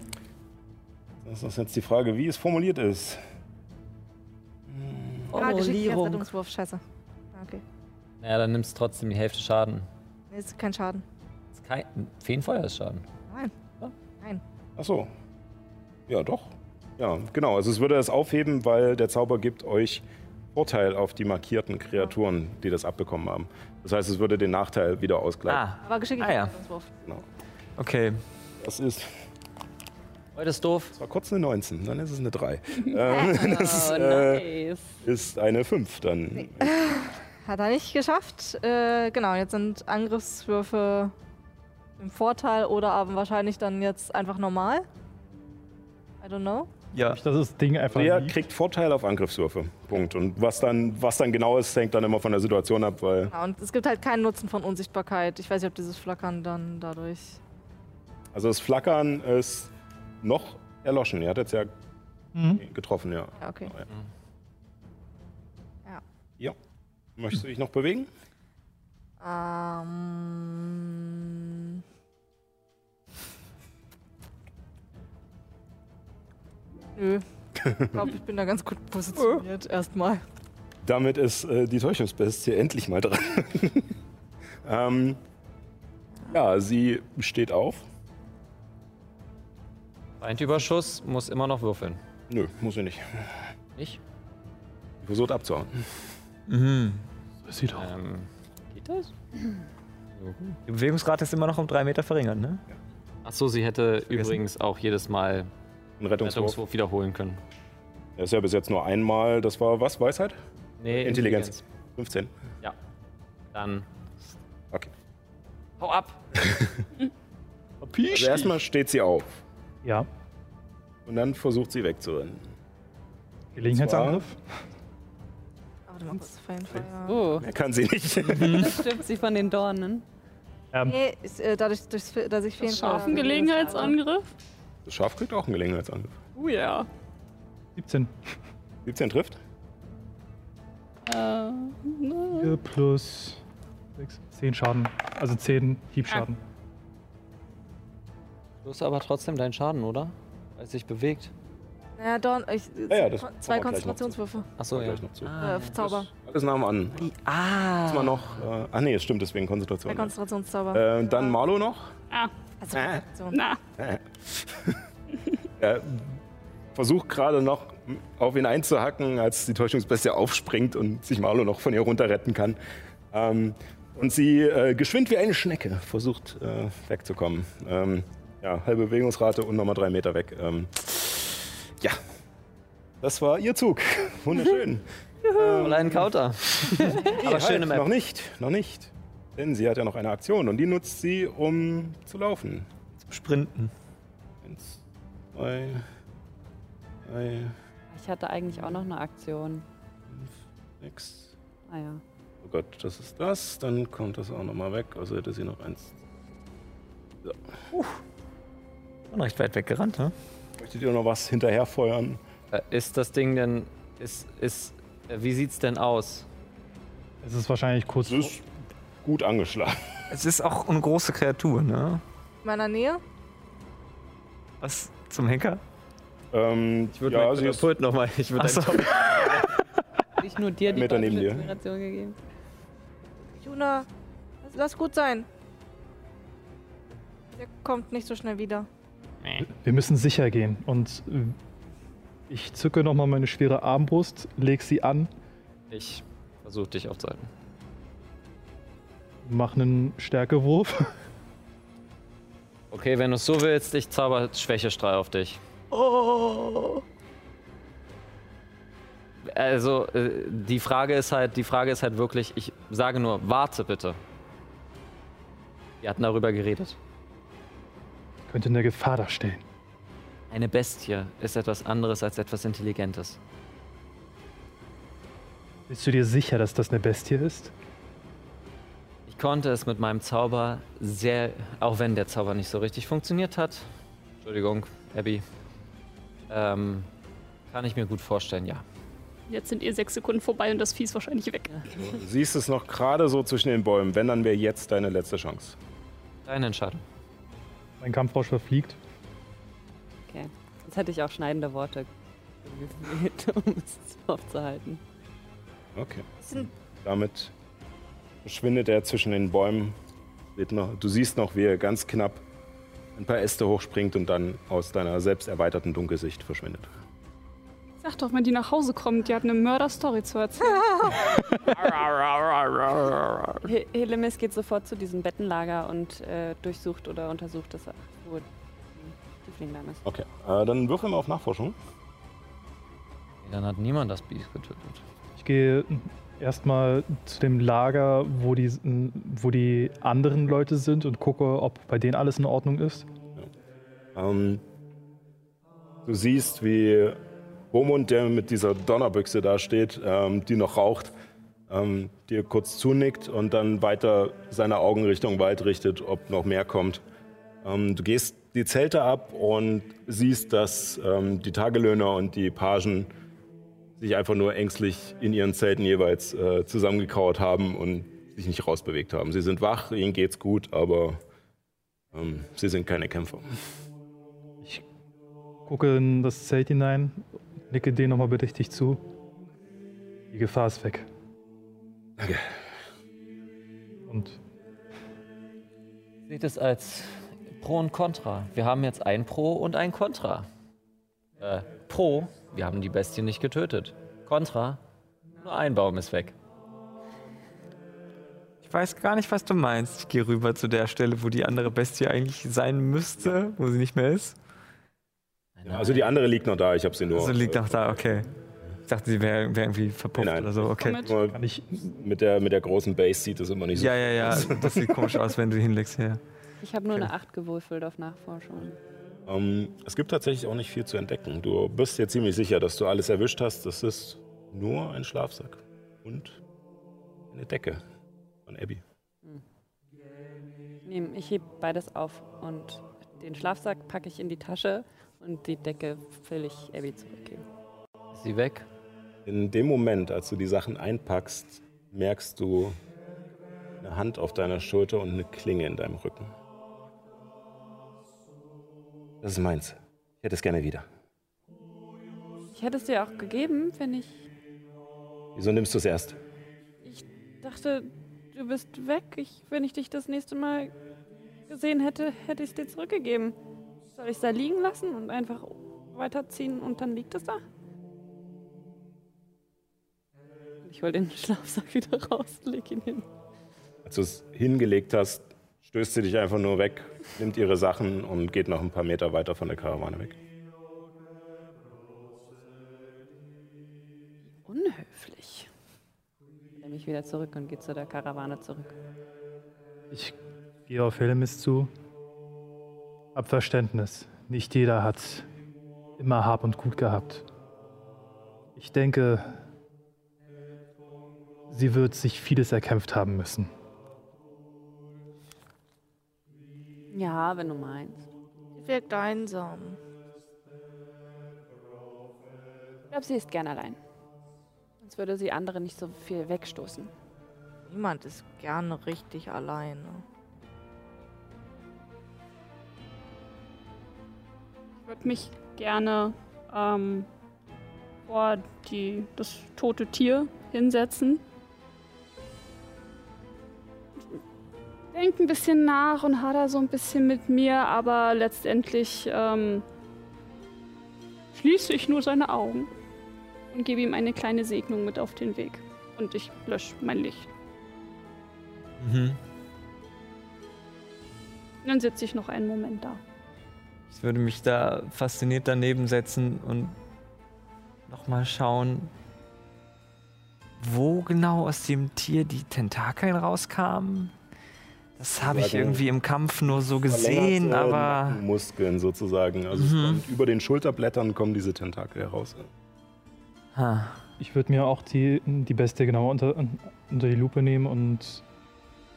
das ist jetzt die Frage, wie es formuliert ist. Formulierung. Geschicklichkeitsrettungswurf, scheiße. Ah, Okay. Ja, dann nimmst du trotzdem die Hälfte Schaden. Nee, ist kein Schaden. Ist kein, Feenfeuer ist Schaden. Nein. Nein. Ach so. Ja, doch. Ja, genau. Also es würde das aufheben, weil der Zauber gibt euch Vorteil auf die markierten Kreaturen, die das abbekommen haben. Das heißt, es würde den Nachteil wieder ausgleichen. Ah, Aber Geschicklichkeitsrettungswurf. Genau. okay. Das ist Heute ist doof. zwar kurz eine 19, dann ist es eine 3. ähm, das ist, Oh, äh, nice. ist eine 5 dann. Hat er nicht geschafft. Äh, genau, jetzt sind Angriffswürfe im Vorteil oder aber wahrscheinlich dann jetzt einfach normal. I don't know. Ja. Dass das Ding einfach Der liegt. kriegt Vorteil auf Angriffswürfe. Punkt. Und was dann, was dann genau ist, hängt dann immer von der Situation ab, weil. Genau, und es gibt halt keinen Nutzen von Unsichtbarkeit. Ich weiß nicht, ob dieses Flackern dann dadurch. Also das Flackern ist noch erloschen. Ihr hat jetzt ja Mhm. getroffen, ja. Ja, okay. Ja. Möchtest du dich noch bewegen? Ähm. Nö. Ich glaube, ich bin da ganz gut positioniert erstmal. Damit ist äh, die Täuschungsbestie endlich mal dran. ähm, ja, sie steht auf. Feindüberschuss muss immer noch würfeln. Nö, muss sie nicht. Nicht? Sie versucht abzuhauen. Mhm. Das sieht auch. Ähm, geht das? Die Bewegungsrate ist immer noch um drei Meter verringert, ne? Achso, sie hätte übrigens auch jedes Mal Ein Rettungswurf. Rettungswurf wiederholen können. Er ist ja bis jetzt nur einmal. Das war was? Weisheit? Nee, Intelligenz. 15. Ja. Dann Okay. hau ab. Also erstmal steht sie auf. Ja. Und dann versucht sie wegzurennen. Gelegenheitsangriff. Warte mal kurz, Feenfeuer. Oh, Mehr kann sie nicht. da stirbt sie von den Dornen. Ähm, Nee, ist, äh, dadurch, dass ich Feenfeuer. Scharfen Gelegenheitsangriff. Das Schaf kriegt auch einen Gelegenheitsangriff. Oh ja. 17. 17 trifft. Äh, 4 plus 6, 10 Schaden. Also 10 Hiebschaden. Du hast aber trotzdem deinen Schaden, oder? Weil es sich bewegt. Naja, Dorn, ich, Ja, ja, das zwei Konzentrationswürfe. Achso, ja. Gleich noch zu. Äh, Zauber. Alles Namen an. Ah. Mal noch. Äh, ach nee, es stimmt, deswegen Zwei Konzentration. Konzentrationszauber. Äh, dann Marlo noch. Ah, also, äh. na. Er versucht gerade noch auf ihn einzuhacken, als die Täuschungsbestie aufspringt und sich Marlo noch von ihr runterretten kann. Ähm, und sie äh, geschwind wie eine Schnecke versucht äh, wegzukommen. Ähm, ja, halbe Bewegungsrate und nochmal drei Meter weg. Ähm, ja, das war ihr Zug. Wunderschön. Und einen Counter. Aber schöne halt, Map. Noch nicht, noch nicht. Denn sie hat ja noch eine Aktion und die nutzt sie, um zu laufen. Sprinten. Eins, zwei, drei, Ich hatte eigentlich auch noch eine Aktion. sechs. Naja. Oh Gott, das ist das. Dann kommt das auch nochmal weg. Also hätte sie noch eins. Schon recht weit weggerannt, ne? Möchtet ihr noch was hinterherfeuern? Äh, Ist das Ding denn. Ist, ist, äh, wie sieht's denn aus? Es ist wahrscheinlich kurz Es ist gut angeschlagen. Es ist auch eine große Kreatur, ne? In meiner Nähe? Was zum Henker? Ähm, Ich würde ja, meinen sie ist, Katapult nochmal. Ich würde Achso. Nicht nur dir die Meter neben dir. Inspiration gegeben. Juna, lass gut sein. Der kommt nicht so schnell wieder. Wir müssen sicher gehen. Und äh, ich zücke nochmal meine schwere Armbrust, leg sie an, Ich versuche dich aufzuhalten. mache einen Stärkewurf. Okay, wenn du es so willst, ich zauber Schwächestrahl auf dich. Oh. Also, äh, die Frage ist halt, die Frage ist halt wirklich, ich sage nur, warte bitte. Wir hatten darüber geredet. Könnte eine Gefahr darstellen. Eine Bestie ist etwas anderes als etwas Intelligentes. Bist du dir sicher, dass das eine Bestie ist? Ich konnte es mit meinem Zauber sehr, auch wenn der Zauber nicht so richtig funktioniert hat, Entschuldigung, Abby, ähm, kann ich mir gut vorstellen, ja. Jetzt sind ihr sechs Sekunden vorbei und das Vieh ist wahrscheinlich weg. du siehst es noch gerade so zwischen den Bäumen. Wenn, dann wäre jetzt deine letzte Chance. Deine Entscheidung. Mein Kampfrausch verfliegt. Okay. Jetzt hätte ich auch schneidende Worte gewählt, um es aufzuhalten. Okay. Damit verschwindet er zwischen den Bäumen. Du siehst noch, wie er ganz knapp ein paar Äste hochspringt und dann aus deiner selbst erweiterten Dunkelsicht verschwindet. Sag doch, wenn die nach Hause kommt, die hat eine Mörder-Story zu erzählen. He- Helemis geht sofort zu diesem Bettenlager und äh, durchsucht oder untersucht das, wo die Tiefling ist. Okay, äh, dann würfel mal auf Nachforschung. Dann hat niemand das Biest getötet. Ich gehe erstmal zu dem Lager, wo die, wo die anderen Leute sind und gucke, ob bei denen alles in Ordnung ist. Ähm, du siehst, wie Bomund, der mit dieser Donnerbüchse da steht, ähm, die noch raucht, ähm, dir kurz zunickt und dann weiter seine Augen Richtung Wald richtet, ob noch mehr kommt. Ähm, du gehst die Zelte ab und siehst, dass ähm, die Tagelöhner und die Pagen sich einfach nur ängstlich in ihren Zelten jeweils äh, zusammengekauert haben und sich nicht rausbewegt haben. Sie sind wach, ihnen geht's gut, aber ähm, sie sind keine Kämpfer. Gucke in das Zelt hinein, nicke denen nochmal bedächtig zu. Die Gefahr ist weg. Danke. Und Seht es als Pro und Contra. Wir haben jetzt ein Pro und ein Contra. Äh, Pro, wir haben die Bestie nicht getötet. Contra, nur ein Baum ist weg. Ich weiß gar nicht, was du meinst. Ich gehe rüber zu der Stelle, wo die andere Bestie eigentlich sein müsste, wo sie nicht mehr ist. Ja, also die andere liegt noch da, ich habe sie nur. Also liegt noch da, okay. Ich dachte, sie wäre wär irgendwie verpufft Nein, oder so, okay. Kann ich. mit, der, mit der großen Base sieht das immer nicht so. Ja, ja, ja. Das sieht komisch aus, wenn du hinlegst hier. Ich habe nur eine 8 gewürfelt auf Nachforschung. Ähm, es gibt tatsächlich auch nicht viel zu entdecken. Du bist dir ziemlich sicher, dass du alles erwischt hast. Das ist nur ein Schlafsack und eine Decke von Abby. Nee, ich hebe beides auf und den Schlafsack packe ich in die Tasche und die Decke will ich Abby zurückgeben. Ist sie weg? In dem Moment, als du die Sachen einpackst, merkst du eine Hand auf deiner Schulter und eine Klinge in deinem Rücken. Das ist meins. Ich hätte es gerne wieder. hätte es dir auch gegeben, wenn ich Wieso nimmst du es erst? dachte, du bist weg. Ich, wenn ich dich das nächste Mal gesehen hätte, hätte ich es dir zurückgegeben. Soll ich es da liegen lassen und einfach weiterziehen und dann liegt es da? Ich hol den Schlafsack wieder raus, leg ihn hin. Als du es hingelegt hast, stößt sie dich einfach nur weg, nimmt ihre Sachen und geht noch ein paar Meter weiter von der Karawane weg. Unhöflich. Er mich wieder zurück und geht zu der Karawane zurück. Ich gehe auf Helmis zu. Hab Verständnis. Nicht jeder hat immer Hab und Gut gehabt. Ich denke, sie wird sich vieles erkämpft haben müssen. Ja, wenn du meinst. Sie wirkt einsam. Ich glaube, sie ist gern allein. Sonst würde sie andere nicht so viel wegstoßen. Niemand ist gerne richtig alleine. Würde mich gerne ähm, vor die, das tote Tier hinsetzen. Denk ein bisschen nach und hader so ein bisschen mit mir, aber letztendlich ähm, schließe ich nur seine Augen und gebe ihm eine kleine Segnung mit auf den Weg. Und ich lösche mein Licht. Mhm. Und dann sitze ich noch einen Moment da. Ich würde mich da fasziniert daneben setzen und nochmal schauen, wo genau aus dem Tier die Tentakel rauskamen. Das habe ich irgendwie im Kampf nur so gesehen, aber Muskeln sozusagen. Also Mhm. über den Schulterblättern kommen diese Tentakel heraus. ha, Ich würde mir auch die, die Bestie genauer unter, unter die Lupe nehmen und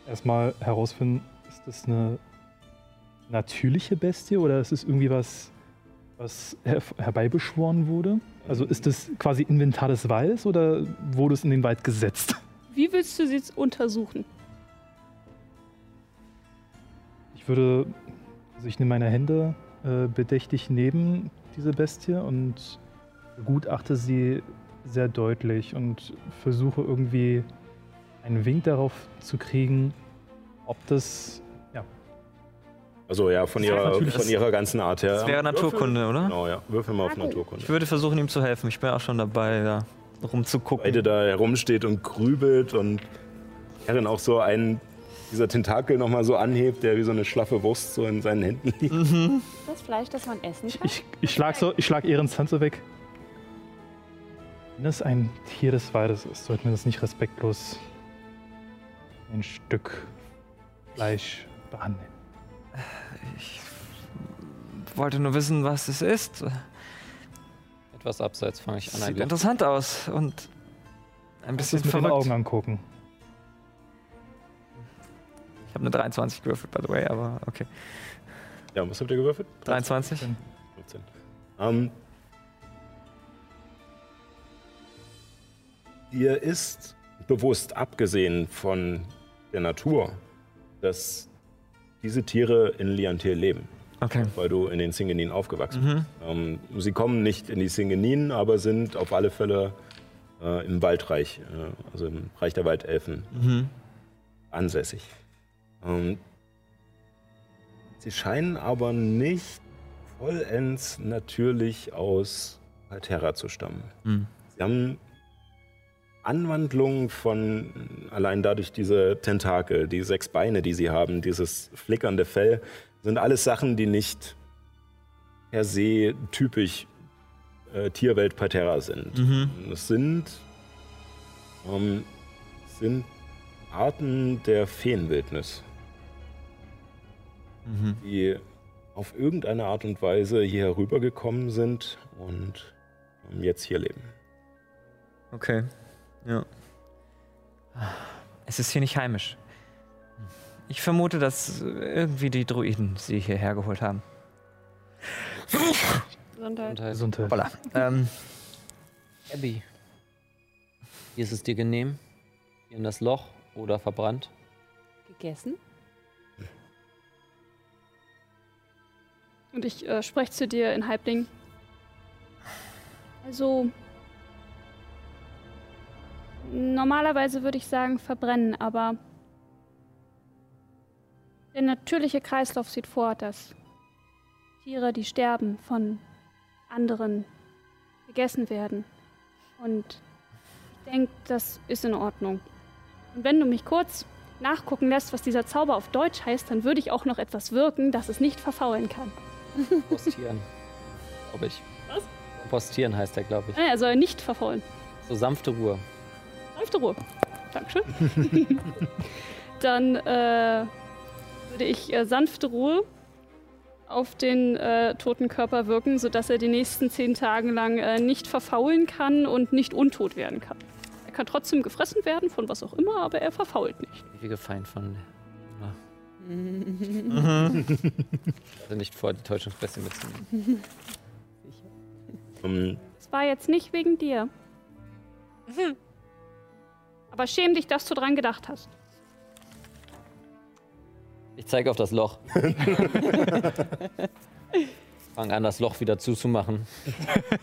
erstmal herausfinden, ist das eine natürliche Bestie oder ist es irgendwie was, was her herbeibeschworen wurde? Also ist das quasi Inventar des Waldes oder wurde es in den Wald gesetzt? Wie willst du sie jetzt untersuchen? Ich würde, also ich nehme meine Hände äh, bedächtig neben diese Bestie und begutachte sie sehr deutlich und versuche irgendwie einen Wink darauf zu kriegen, ob das, Also ja, von Das ihrer, von ihrer ganzen Art her. das wäre Naturkunde, Würfel, oder? Genau, ja. Würfel mal auf Naturkunde. Ich würde versuchen, ihm zu helfen. Ich bin auch schon dabei, da rumzugucken. Beide da herumsteht und grübelt und Herren auch so einen dieser Tentakel nochmal so anhebt, der wie so eine schlaffe Wurst so in seinen Händen liegt. Mhm. Ist das Fleisch, das man essen kann? ich, ich schlag so, ich schlag Ehrens Hand so weg. Wenn es ein Tier des Waldes ist, sollten wir das nicht respektlos ein Stück Fleisch behandeln. Ich wollte nur wissen, was es ist. Etwas abseits fange ich an. Sieht interessant aus und ein bisschen mit den verrückt. Augen angucken. Ich habe eine 23 gewürfelt, by the way, aber okay. Ja, was habt ihr gewürfelt? 23? 15. Ähm, ihr ist bewusst, abgesehen von der Natur, dass diese Tiere in Liantir leben, Okay. weil du in den Singeninen aufgewachsen Mhm. bist. Ähm, sie kommen nicht in die Singeninen, aber sind auf alle Fälle äh, im Waldreich, äh, also im Reich der Waldelfen, Mhm. ansässig. Ähm, sie scheinen aber nicht vollends natürlich aus Altera zu stammen. Mhm. Sie haben Anwandlungen von allein dadurch diese Tentakel, die sechs Beine, die sie haben, dieses flickernde Fell, sind alles Sachen, die nicht per se typisch äh, Tierwelt Patera sind. Mhm. Es sind, ähm, sind Arten der Feenwildnis, Mhm. die auf irgendeine Art und Weise hier herübergekommen sind und ähm, jetzt hier leben. Okay. Ja. Es ist hier nicht heimisch. Ich vermute, dass irgendwie die Druiden sie hierher geholt haben. Gesundheit. Gesundheit. Voilà. Ähm, Abby, wie ist es dir genehm? Hier in das Loch oder verbrannt? Gegessen? Und ich äh, spreche zu dir in Halbling. Also. Normalerweise würde ich sagen verbrennen, aber der natürliche Kreislauf sieht vor, dass Tiere, die sterben, von anderen gegessen werden. Und ich denke, das ist in Ordnung. Und wenn du mich kurz nachgucken lässt, was dieser Zauber auf Deutsch heißt, dann würde ich auch noch etwas wirken, dass es nicht verfaulen kann. Postieren. Glaube ich. Was? Postieren heißt der, glaube ich. Nein, er soll nicht verfaulen. So sanfte Ruhe. Sanfte Ruhe. Dankeschön. Dann äh, würde ich äh, sanfte Ruhe auf den äh, toten Körper wirken, sodass er die nächsten zehn Tage lang äh, nicht verfaulen kann und nicht untot werden kann. Er kann trotzdem gefressen werden, von was auch immer, aber er verfault nicht. Ewige Feind von. Ja. also nicht vor, die Täuschungspässe mitzunehmen. Ähm, Es war jetzt nicht wegen dir. Aber schäm dich, dass du dran gedacht hast. Ich zeige auf das Loch. Fang an, das Loch wieder zuzumachen.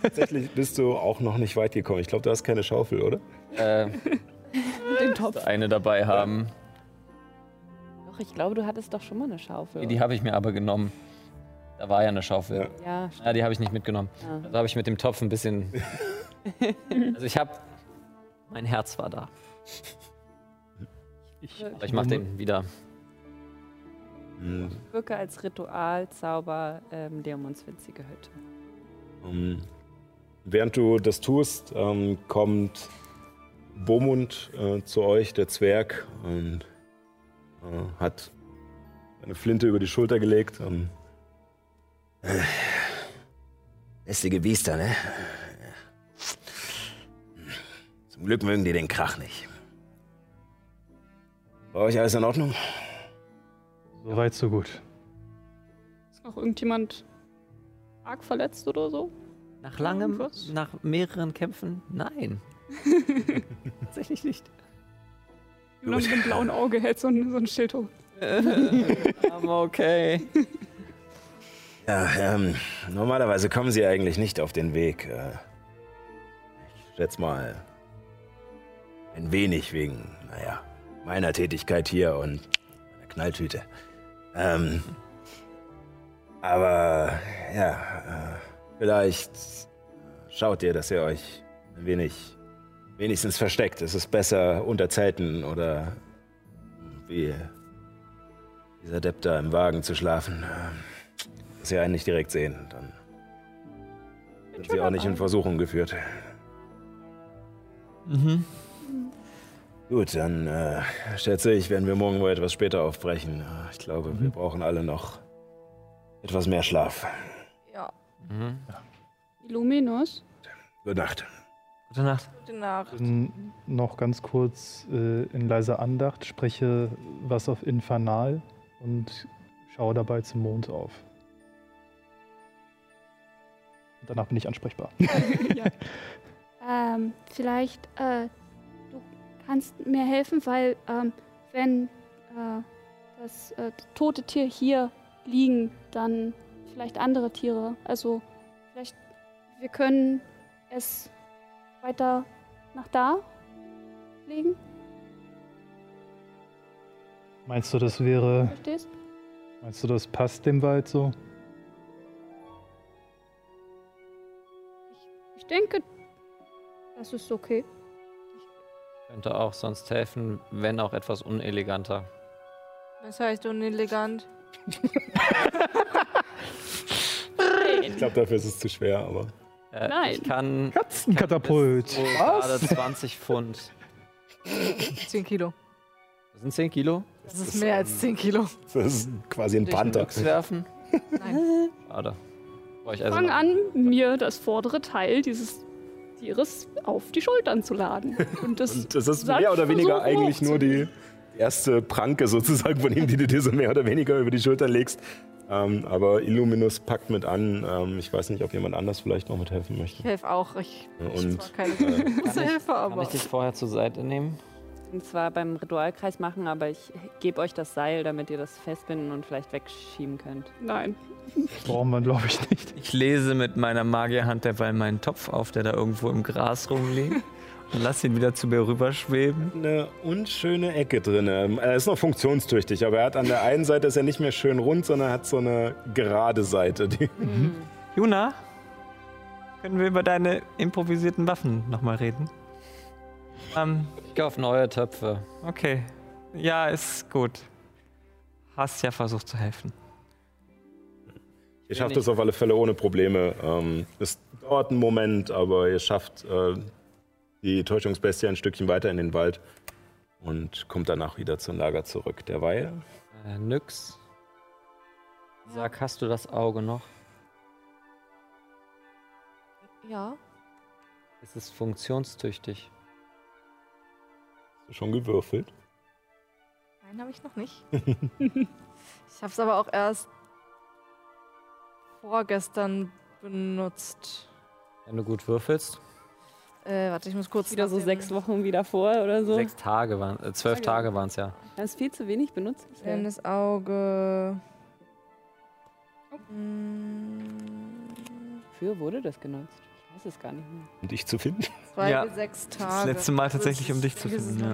tatsächlich bist du auch noch nicht weit gekommen. Ich glaube, du hast keine Schaufel, oder? Äh, Den Topf. eine dabei haben. Doch, ich glaube, du hattest doch schon mal eine Schaufel. Die, die habe ich mir aber genommen. Da war ja eine Schaufel. Ja, Ja, die habe ich nicht mitgenommen. Ah. Also habe ich mit dem Topf ein bisschen. also ich habe. Mein Herz war da. Ich, ich mache den wieder. Hm, wirke als Ritualzauber ähm, Leomons winzige Hütte. ähm, während du das tust, ähm, kommt Bomund äh, zu euch, der Zwerg, und äh, hat eine Flinte über die Schulter gelegt. Und, Lästige Biester, ne? Zum Glück mögen die den Krach nicht. Bei euch alles in Ordnung? Soweit, so gut. Ist noch irgendjemand arg verletzt oder so? Nach langem, Irgendwas? nach mehreren Kämpfen? Nein. Tatsächlich nicht. Nur mit dem blauen Auge hält so ein, so ein Schild hoch. Aber okay. Ja, ähm, normalerweise kommen sie eigentlich nicht auf den Weg. Äh, ich schätze mal, ein wenig wegen, naja, meiner Tätigkeit hier und meiner Knalltüte. Ähm, aber, ja, äh, vielleicht schaut ihr, dass ihr euch ein wenig, wenigstens versteckt. Es ist besser unter Zelten oder wie dieser Depp da im Wagen zu schlafen. Ähm, dass sie einen nicht direkt sehen. Dann sind sie auch nicht in Versuchung geführt. Mhm. Gut, dann äh, schätze ich, werden wir morgen wohl etwas später aufbrechen. Äh, Ich glaube, wir brauchen alle noch etwas mehr Schlaf. Ja, Mhm. Illuminus? Gute Nacht. Gute Nacht. gute Nacht. Dann noch ganz kurz äh, in leiser Andacht, spreche was auf Infernal und schaue dabei zum Mond auf. Danach bin ich ansprechbar. Ähm, vielleicht, äh, kannst mir helfen, weil, ähm, wenn äh, das äh, tote Tier hier liegen, dann vielleicht andere Tiere. Also, vielleicht, wir können es weiter nach da legen, Meinst du, das wäre. verstehst? Meinst du, das passt dem Wald so? Ich denke, das ist okay. Könnte auch sonst helfen, wenn auch etwas uneleganter. Was heißt unelegant? Ich glaube, dafür ist es zu schwer, aber. Äh, Nein. Ich kann Katzenkatapult. so gerade 20 Pfund. 10 Kilo. Das sind 10 Kilo. Das ist mehr als 10 Kilo. Das ist quasi ein Panther. Werfen. Nein. Schade. Also Fang an, mir das vordere Teil dieses Tieres auf die Schultern zu laden. Und das, Und das ist mehr oder weniger eigentlich nur die erste Pranke sozusagen von ihm, die du dir so mehr oder weniger über die Schulter legst. Ähm, aber Illuminus packt mit an. Ähm, ich weiß nicht, ob jemand anders vielleicht noch mithelfen möchte. Ich helfe auch. Ich, und, zwar keine äh, große Hilfe, Kann aber. ich dich vorher zur Seite nehmen? Und zwar beim Ritualkreis machen, aber ich gebe euch das Seil, damit ihr das festbinden und vielleicht wegschieben könnt. Nein. Brauchen wir, glaube ich, nicht. Ich lese mit meiner Magierhand derweil meinen Topf auf, der da irgendwo im Gras rumliegt. Und lass ihn wieder zu mir rüberschweben. Eine unschöne Ecke drin. Er ist noch funktionstüchtig, aber er hat an der einen Seite ist er nicht mehr schön rund, sondern hat so eine gerade Seite. Die Juna, können wir über deine improvisierten Waffen nochmal reden? Ähm, Ich kaufe neue Töpfe. okay. Ja, ist gut. Hast ja versucht zu helfen. Ihr schafft es auf alle Fälle ohne Probleme. Ähm, es dauert einen Moment, aber ihr schafft äh, die Täuschungsbestie ein Stückchen weiter in den Wald und kommt danach wieder zum Lager zurück. Derweil Äh, nix. Sag, hast du das Auge noch? Ja. Es ist funktionstüchtig. Hast du schon gewürfelt. Nein, habe ich noch nicht. ich habe es aber auch erst vorgestern benutzt. Wenn du gut würfelst. Äh, warte, ich muss kurz. Wieder so sechs Wochen wieder vor oder so. Sechs Tage waren, äh, zwölf Tage waren es ja. Das ist viel zu wenig benutzt. Blaues Auge. Wofür wurde das genutzt? Ich weiß es gar nicht mehr. Um dich zu finden. Zwei Ja, bis sechs Tage. das letzte Mal tatsächlich, um dich zu finden, ja.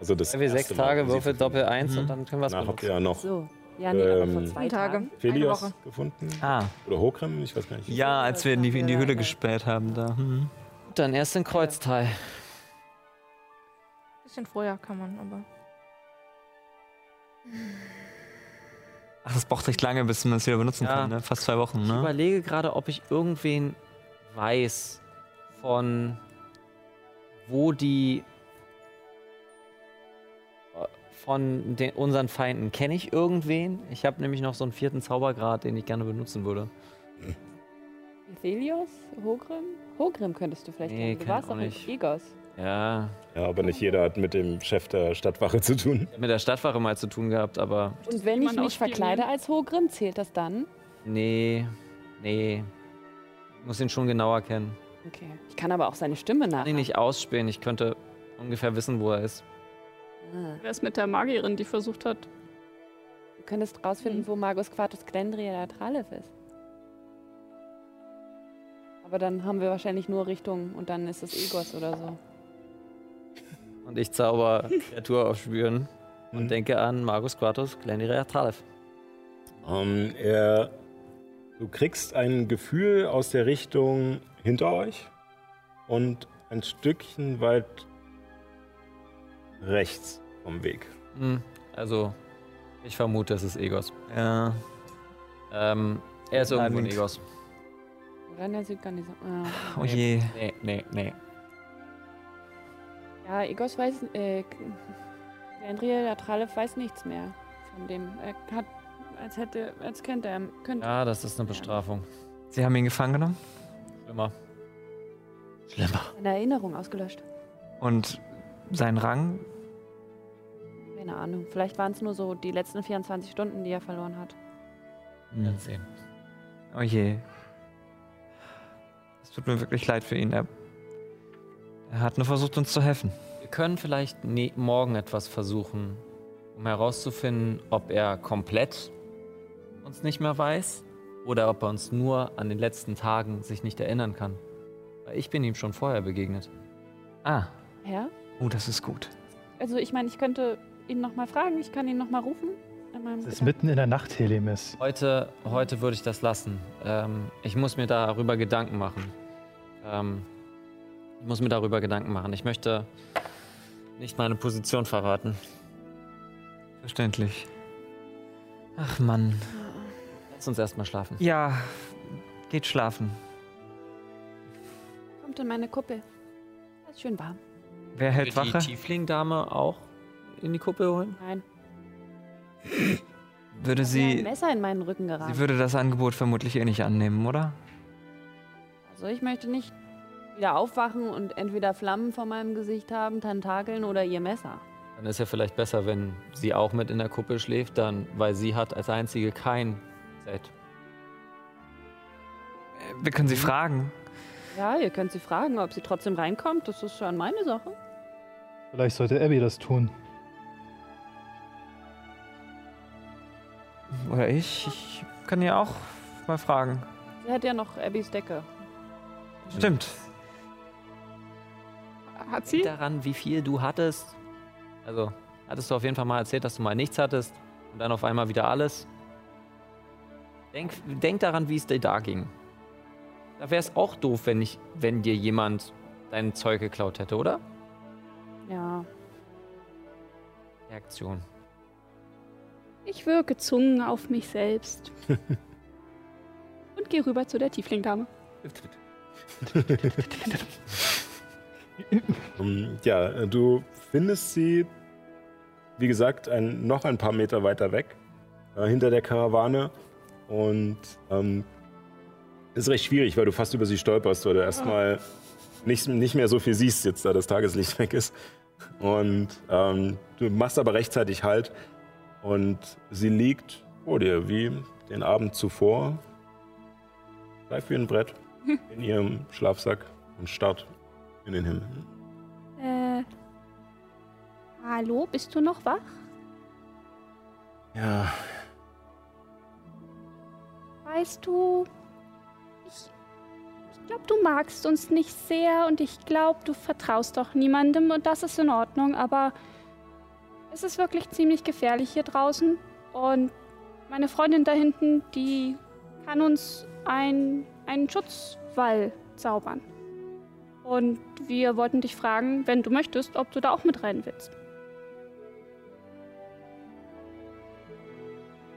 Also das Wenn wir sechs Tage würfelt Doppel 1 Mhm. und dann können wir es Danach habt ihr benutzen. ja noch So. Ja, nee, aber vor Ähm, zwei. Tagen. Eine Felios Woche. gefunden. Ah, Oder Hokrem, ich weiß gar nicht. ja, als wir in die, in die Hülle gespäht haben da. Hm. Dann erst in Kreuztal. Bisschen vorher kann man, aber. Ach, das braucht recht lange, bis man es wieder benutzen Ja. kann, ne? Fast zwei Wochen, Ich ne? überlege gerade, ob ich irgendwen weiß von wo die von den, unseren Feinden. Kenne ich irgendwen? Ich habe nämlich noch so einen vierten Zaubergrad, den ich gerne benutzen würde. Aphelios? Hogrim? Hogrim könntest du vielleicht Nee, kennen. Du warst auch mit nicht. Egos. Ja, Ja, aber nicht jeder hat mit dem Chef der Stadtwache zu tun. mit der Stadtwache mal zu tun gehabt, aber Und wenn ich mich verkleide als Hogrim, zählt das dann? nee, nee. Ich muss ihn schon genauer kennen. Okay. Ich kann aber auch seine Stimme Ich kann ihn nicht ausspähen, ich könnte ungefähr wissen, wo er ist. Ah. Wer ist mit der Magierin, die versucht hat? Du könntest rausfinden, wo Magus Quartus Glendria der Tralef ist. Aber dann haben wir wahrscheinlich nur Richtung und dann ist es Egos oder so. Und ich zauber Kreatur aufspüren und Mhm. denke an Magus Quartus Glendria Tralef. Ähm, er, du kriegst ein Gefühl aus der Richtung hinter euch und ein Stückchen weit rechts vom Weg. Hm, also, ich vermute, es ist Egos. Ja. Ähm, er ist irgendwo in. Egos. Oder in der Südgarnison. Ah. Oh je. Nee, nee, nee. Ja, Egos weiß, äh, der Tralef weiß nichts mehr von dem. Er hat, als hätte, als könnte er, könnte. Ja, das ist eine Bestrafung. Sie haben ihn gefangen genommen Schlimmer. Schlimmer. Eine Erinnerung ausgelöscht. und sein Rang. Keine Ahnung. Vielleicht waren es nur so die letzten 24 Stunden, die er verloren hat. Hm. Werden sehen. Oh je. Es tut mir wirklich leid für ihn. Er, er hat nur versucht, uns zu helfen. Wir können vielleicht ne morgen etwas versuchen, um herauszufinden, ob er komplett uns nicht mehr weiß oder ob er uns nur an den letzten Tagen sich nicht erinnern kann. Weil ich bin ihm schon vorher begegnet. Ah, Ja? oh, das ist gut. Also ich meine, ich könnte ihn nochmal fragen, ich kann ihn nochmal rufen. Es ist mitten in der Nacht, Helemis. Heute, heute würde ich das lassen. Ähm, ich muss mir darüber Gedanken machen. Ähm, ich muss mir darüber Gedanken machen. Ich möchte nicht meine Position verraten. Verständlich. Ach Mann. Lass uns erstmal schlafen. Ja, geht schlafen. Kommt in meine Kuppel. Ist schön warm. Wer hält Will die Wache? Tiefling-Dame auch in die Kuppel holen? Nein. Würde Mir ein sie. Messer in meinen Rücken Sie geraten. würde das Angebot vermutlich eh nicht annehmen, oder? Also ich möchte nicht wieder aufwachen und entweder Flammen vor meinem Gesicht haben, Tentakeln oder ihr Messer. Dann ist ja vielleicht besser, wenn sie auch mit in der Kuppel schläft, dann, weil sie hat als einzige kein Set. Wir können sie fragen. Ja, ihr könnt sie fragen, ob sie trotzdem reinkommt. Das ist schon meine Sache. Vielleicht sollte Abby das tun. Oder ich. Ich kann ja auch mal fragen. Sie hat ja noch Abbys Decke. Stimmt. Hat sie? Daran, wie viel du hattest. Also, hattest du auf jeden Fall mal erzählt, dass du mal nichts hattest und dann auf einmal wieder alles. Denk, denk daran, wie es dir da ging. Da wäre es auch doof, wenn, ich, wenn dir jemand dein Zeug geklaut hätte, oder? Ja. Reaktion. Ich wirke Zungen auf mich selbst. Und gehe rüber zu der Tieflingdame. Ähm, ja, du findest sie, wie gesagt, ein, noch ein paar Meter weiter weg, äh, hinter der Karawane. Und ähm, ist recht schwierig, weil du fast über sie stolperst, weil du erstmal nicht, nicht mehr so viel siehst, jetzt da das Tageslicht weg ist. Und ähm, du machst aber rechtzeitig Halt. Und sie liegt vor dir, wie den Abend zuvor, steif wie ein Brett, in ihrem Schlafsack und starrt in den Himmel. Äh. Hallo, bist du noch wach? Ja, Weißt du, ich, ich glaube, du magst uns nicht sehr und ich glaube, du vertraust auch niemandem und das ist in Ordnung, aber es ist wirklich ziemlich gefährlich hier draußen und meine Freundin da hinten, die kann uns ein, einen Schutzwall zaubern. Und wir wollten dich fragen, wenn du möchtest, ob du da auch mit rein willst.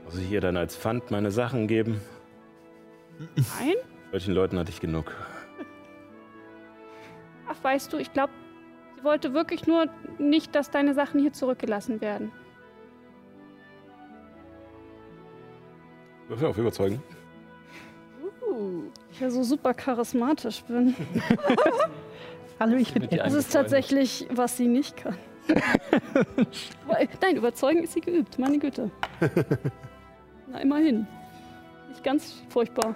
muss ich ihr dann als Pfand meine Sachen geben? Nein? Solchen Leuten hatte ich genug. Ach, weißt du, ich glaube, sie wollte wirklich nur nicht, dass deine Sachen hier zurückgelassen werden. Würfel auf Überzeugen. Uh, ich ja so super charismatisch bin. Hallo, ich bin Das ist tatsächlich, was sie nicht kann. Nein, überzeugen ist sie geübt, meine Güte. Na, immerhin. Nicht ganz furchtbar.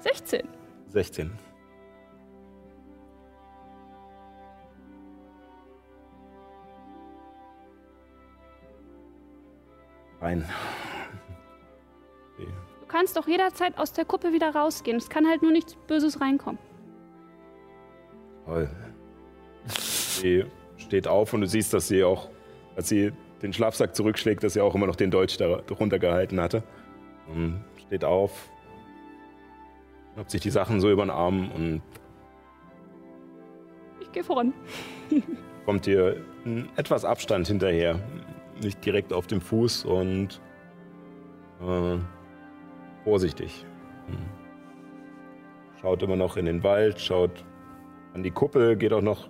16. 16. Rein. Okay. Du kannst doch jederzeit aus der Kuppe wieder rausgehen. Es kann halt nur nichts Böses reinkommen. Toll. Sie steht auf und du siehst, dass sie auch, als sie den Schlafsack zurückschlägt, dass sie auch immer noch den Dolch darunter gehalten hatte. Und steht auf, schnappt sich die Sachen so über den Arm und Ich gehe voran. kommt in etwas Abstand hinterher. Nicht direkt auf dem Fuß und äh, vorsichtig. Hm. Schaut immer noch in den Wald, schaut an die Kuppel, geht auch noch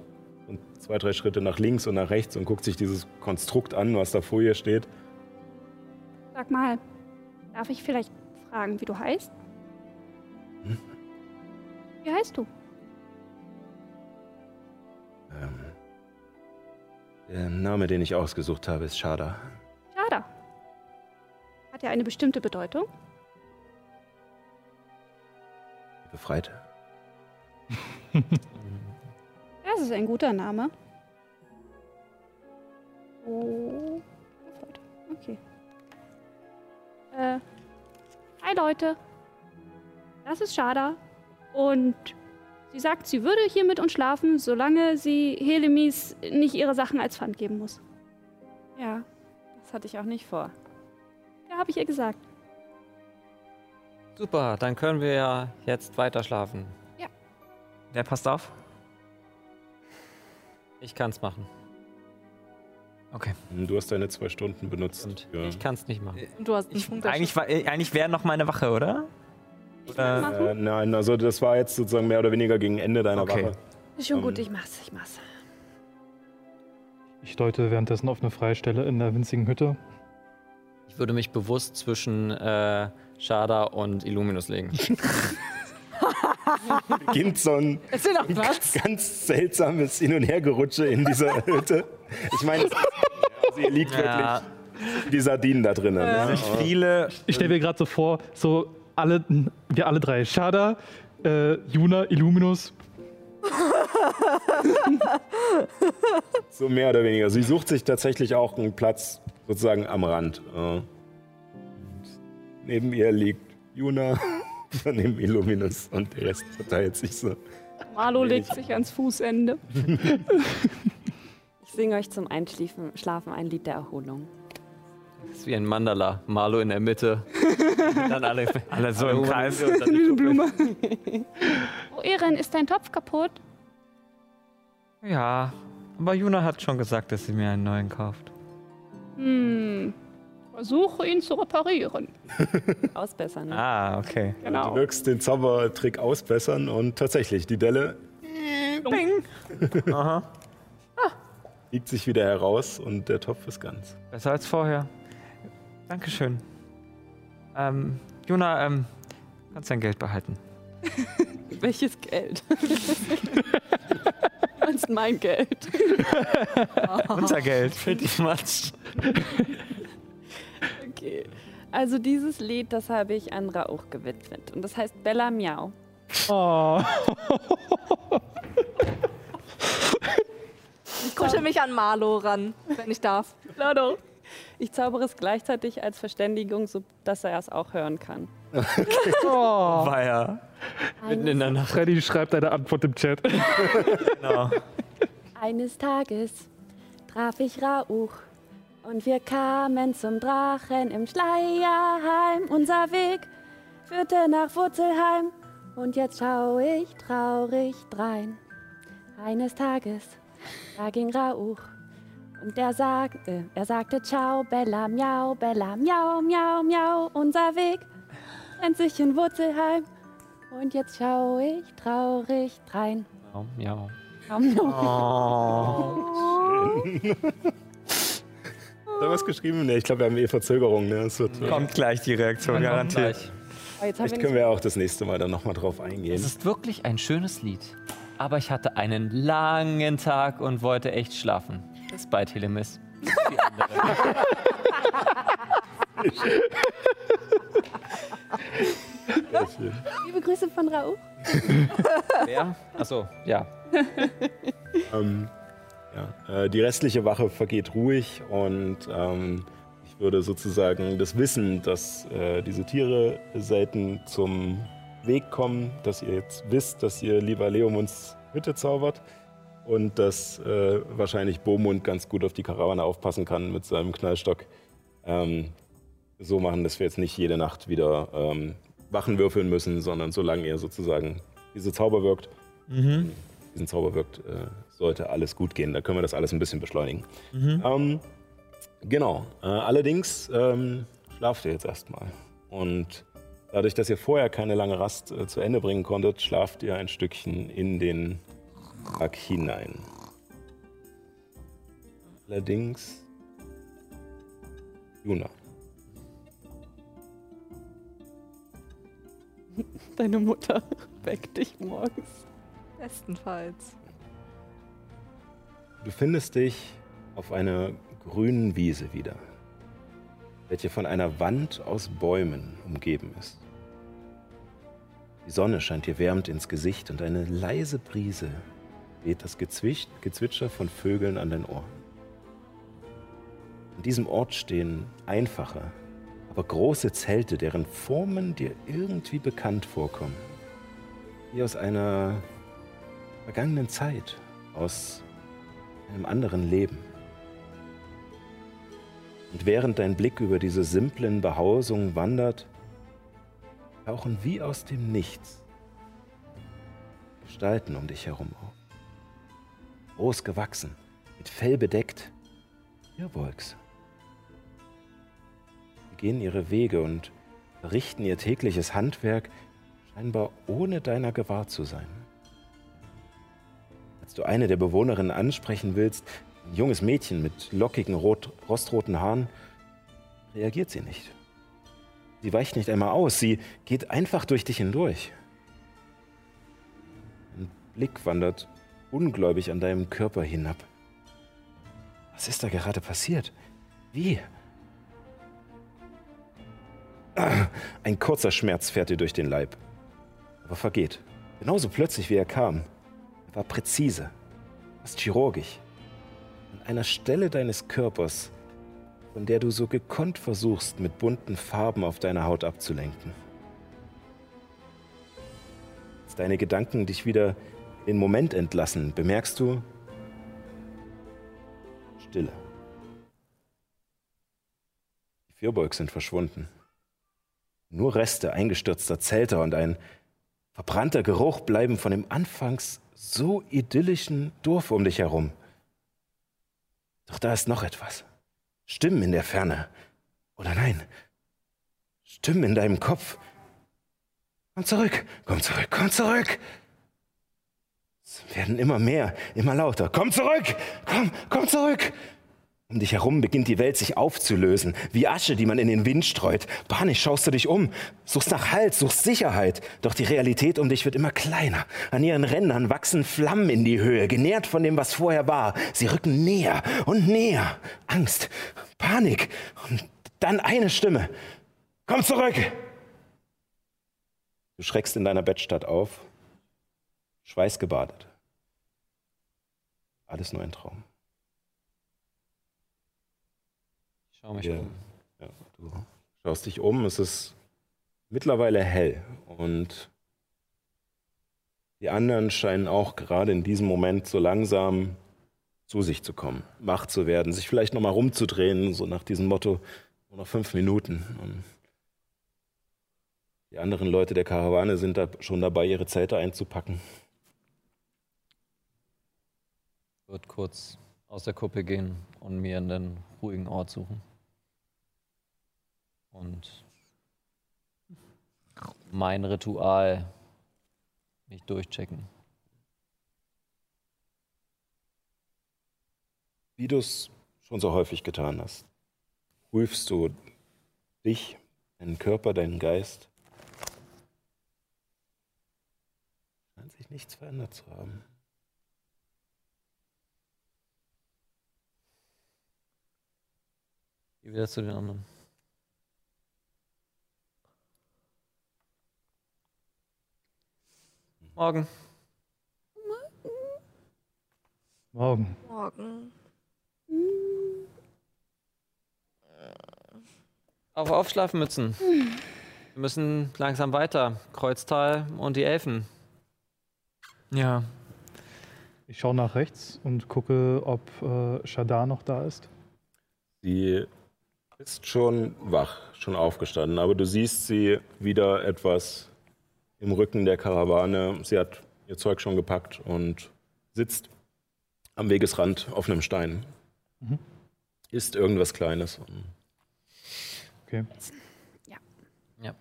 zwei, drei Schritte nach links und nach rechts und guckt sich dieses Konstrukt an, was da vor ihr steht. Sag mal, darf ich vielleicht fragen, wie du heißt? Hm? Wie heißt du? Ähm, der Name, den ich ausgesucht habe, ist Shada. Schada. Hat er eine bestimmte Bedeutung? Befreite. Das ist ein guter Name. Oh. Okay. Äh. Hi Leute. Das ist Shada. Und sie sagt, sie würde hier mit uns schlafen, solange sie Helemis nicht ihre Sachen als Pfand geben muss. Ja, das hatte ich auch nicht vor. Ja, habe ich ihr gesagt. Super, dann können wir ja jetzt weiter schlafen. Ja. Wer passt auf? Ich kann's machen. Okay. Du hast deine zwei Stunden benutzt. Und für- ich kann's nicht machen. Du hast einen Ich, eigentlich war, äh, eigentlich wäre noch meine Wache, oder? Oder Äh, nein, also das war jetzt sozusagen mehr oder weniger gegen Ende deiner Okay. Wache. Ist schon Ähm, gut, ich mach's, ich mach's. Ich deute währenddessen auf eine freie Stelle in der winzigen Hütte. Ich würde mich bewusst zwischen äh, Shada und Illuminus legen. Beginnt so ein Ist noch Platz? ganz seltsames Hin- und Hergerutsche in dieser Hütte. Ich meine, also ihr liegt Ja. wirklich die Sardinen da drinnen. Ne? viele. Ich stelle mir gerade so vor, so alle, wir alle drei. Shada, äh, Juna, Illuminus. So mehr oder weniger. Sie sucht sich tatsächlich auch einen Platz sozusagen am Rand. Äh, neben ihr liegt Juna, daneben Illuminus und der Rest verteilt sich so. Marlo legt sich ans Fußende. Ich singe euch zum Einschlafen Schlafen ein Lied der Erholung. Das ist wie ein Mandala. Marlo in der Mitte. dann alle, Alle so im Kreis. Dann die Blume. Oh, Ehren, ist dein Topf kaputt? Ja, aber Juna hat schon gesagt, dass sie mir einen neuen kauft. Hm. Versuche ihn zu reparieren. Ausbessern. Ne? Ah, okay. Du Genau. wirkst den Zaubertrick ausbessern und tatsächlich, die Delle Bing. Aha. biegt sich wieder heraus und der Topf ist ganz. Besser als vorher. Dankeschön. Ähm, Juna, ähm, kannst dein Geld behalten. Welches Geld? Meinst mein Geld? Unser Geld. Pretty much. Okay. Also dieses Lied, das habe ich an Rauch gewidmet. Und das heißt Bella Miau. Oh. Ich kuschel mich an Marlo ran, wenn ich darf. Lado. Ich zaubere es gleichzeitig als Verständigung, so dass er es auch hören kann. oh. War ja mitten in der Nacht. Freddy schreibt eine Antwort im Chat. Genau. Eines Tages traf ich Rauch und wir kamen zum Drachen im Schleierheim. Unser Weg führte nach Wurzelheim und jetzt schau ich traurig drein. Eines Tages, da ging Rauch und er sagte, er sagte Ciao, Bella, Miau, Bella, Miau, Miau, Miau. Unser Weg trennt sich in Wurzelheim und jetzt schau ich traurig drein. Ja, ja. Oh. Da was geschrieben? Ne, ich glaube, wir haben eh Verzögerung. Ne? Es wird, Kommt gleich die Reaktion, Kommt garantiert. Oh, Vielleicht können wir auch das nächste Mal dann nochmal drauf eingehen. Es ist wirklich ein schönes Lied. Aber ich hatte einen langen Tag und wollte echt schlafen. Bis bei Telemis. Liebe Grüße von Rauch. Wer? Achso, ja. Ähm, ja, äh, die restliche Wache vergeht ruhig und ähm, ich würde sozusagen das Wissen, dass äh, diese Tiere selten zum Weg kommen, dass ihr jetzt wisst, dass ihr lieber Leomunds Hütte zaubert und dass äh, wahrscheinlich Bomund ganz gut auf die Karawane aufpassen kann mit seinem Knallstock. Ähm, so machen, dass wir jetzt nicht jede Nacht wieder ähm, Wachen würfeln müssen, sondern solange ihr sozusagen diese Zauber wirkt, diesen Zauber wirkt, äh, sollte alles gut gehen. Da können wir das alles ein bisschen beschleunigen. Ähm, genau. Äh, allerdings ähm, schlaft ihr jetzt erstmal. Und dadurch, dass ihr vorher keine lange Rast äh, zu Ende bringen konntet, schlaft ihr ein Stückchen in den Tag hinein. Allerdings. Juna. Deine Mutter weckt dich morgens. Bestenfalls. Du findest dich auf einer grünen Wiese wieder, welche von einer Wand aus Bäumen umgeben ist. Die Sonne scheint dir wärmend ins Gesicht und eine leise Brise weht das Gezwisch Gezwitscher von Vögeln an dein Ohr. An diesem Ort stehen einfache, aber große Zelte, deren Formen dir irgendwie bekannt vorkommen. Wie aus einer vergangenen Zeit, aus einem anderen Leben. Und während dein Blick über diese simplen Behausungen wandert, tauchen wie aus dem Nichts Gestalten um dich herum auf. Groß gewachsen, mit Fell bedeckt, Irrwolks. Sie gehen ihre Wege und verrichten ihr tägliches Handwerk, scheinbar ohne deiner gewahr zu sein. Als du eine der Bewohnerinnen ansprechen willst, ein junges Mädchen mit lockigen rot, rostroten Haaren, reagiert sie nicht. Sie weicht nicht einmal aus, sie geht einfach durch dich hindurch. Ein Blick wandert ungläubig an deinem Körper hinab. Was ist da gerade passiert? Wie? Ein kurzer Schmerz fährt dir durch den Leib, aber vergeht. Genauso plötzlich, wie er kam. War präzise, fast chirurgisch. An einer Stelle deines Körpers, von der du so gekonnt versuchst, mit bunten Farben auf deiner Haut abzulenken. Als deine Gedanken dich wieder in den Moment entlassen, bemerkst du Stille. Die Vierbeug sind verschwunden. Nur Reste eingestürzter Zelte und ein verbrannter Geruch bleiben von dem anfangs so idyllischen Dorf um dich herum. Doch da ist noch etwas. Stimmen in der Ferne. Oder nein, Stimmen in deinem Kopf. Komm zurück, komm zurück, komm zurück. Es werden immer mehr, immer lauter. Komm zurück, komm, komm zurück. Um dich herum beginnt die Welt sich aufzulösen, wie Asche, die man in den Wind streut. Panisch schaust du dich um, suchst nach Halt, suchst Sicherheit. Doch die Realität um dich wird immer kleiner. An ihren Rändern wachsen Flammen in die Höhe, genährt von dem, was vorher war. Sie rücken näher und näher. Angst, Panik und dann eine Stimme. Komm zurück! Du schreckst in deiner Bettstatt auf, schweißgebadet. Alles nur ein Traum. Ich schau mich Ja. um. Ja, du schaust dich um, es ist mittlerweile hell und die anderen scheinen auch gerade in diesem Moment so langsam zu sich zu kommen, wach zu werden, sich vielleicht nochmal rumzudrehen, so nach diesem Motto, nur noch fünf Minuten. Und die anderen Leute der Karawane sind da schon dabei, ihre Zelte einzupacken. Wird kurz aus der Kuppe gehen und mir einen ruhigen Ort suchen. Und mein Ritual mich durchchecken. Wie du es schon so häufig getan hast, prüfst du dich, deinen Körper, deinen Geist. Scheint sich nichts verändert zu haben. Geh wieder zu den anderen. Morgen. Morgen. Morgen. Auf Aufschlafmützen. Wir müssen langsam weiter. Kreuztal und die Elfen. Ja. Ich schaue nach rechts und gucke, ob äh, Shadar noch da ist. Sie ist schon wach, schon aufgestanden, aber du siehst sie wieder etwas im Rücken der Karawane. Sie hat ihr Zeug schon gepackt und sitzt am Wegesrand auf einem Stein. Mhm. Isst irgendwas Kleines. Okay. Ja.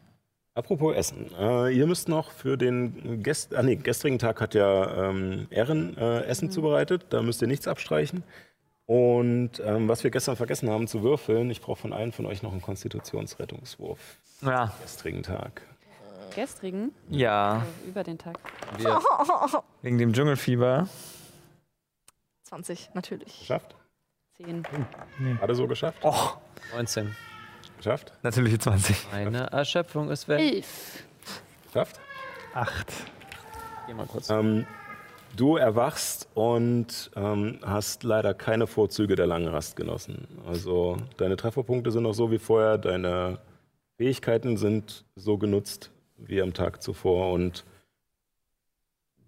Apropos Essen. Äh, ihr müsst noch für den Gest ah, nee, gestrigen Tag hat ja ähm, Erin äh, Essen zubereitet. Da müsst ihr nichts abstreichen. Und ähm, was wir gestern vergessen haben zu würfeln, ich brauche von allen von euch noch einen Konstitutionsrettungswurf. Ja. Gestrigen Tag. Gestrigen? Ja. Also über den Tag. Wegen dem Dschungelfieber. 20, natürlich. Geschafft? Zehn. Gerade so geschafft? Och. 19. Geschafft? Natürliche 20. Meine Erschöpfung ist weg. Elf. Geschafft? Acht. Geh mal kurz. Ähm, du erwachst und ähm, hast leider keine Vorzüge der langen Rast genossen. Also deine Trefferpunkte sind noch so wie vorher, deine Fähigkeiten sind so genutzt wie am Tag zuvor und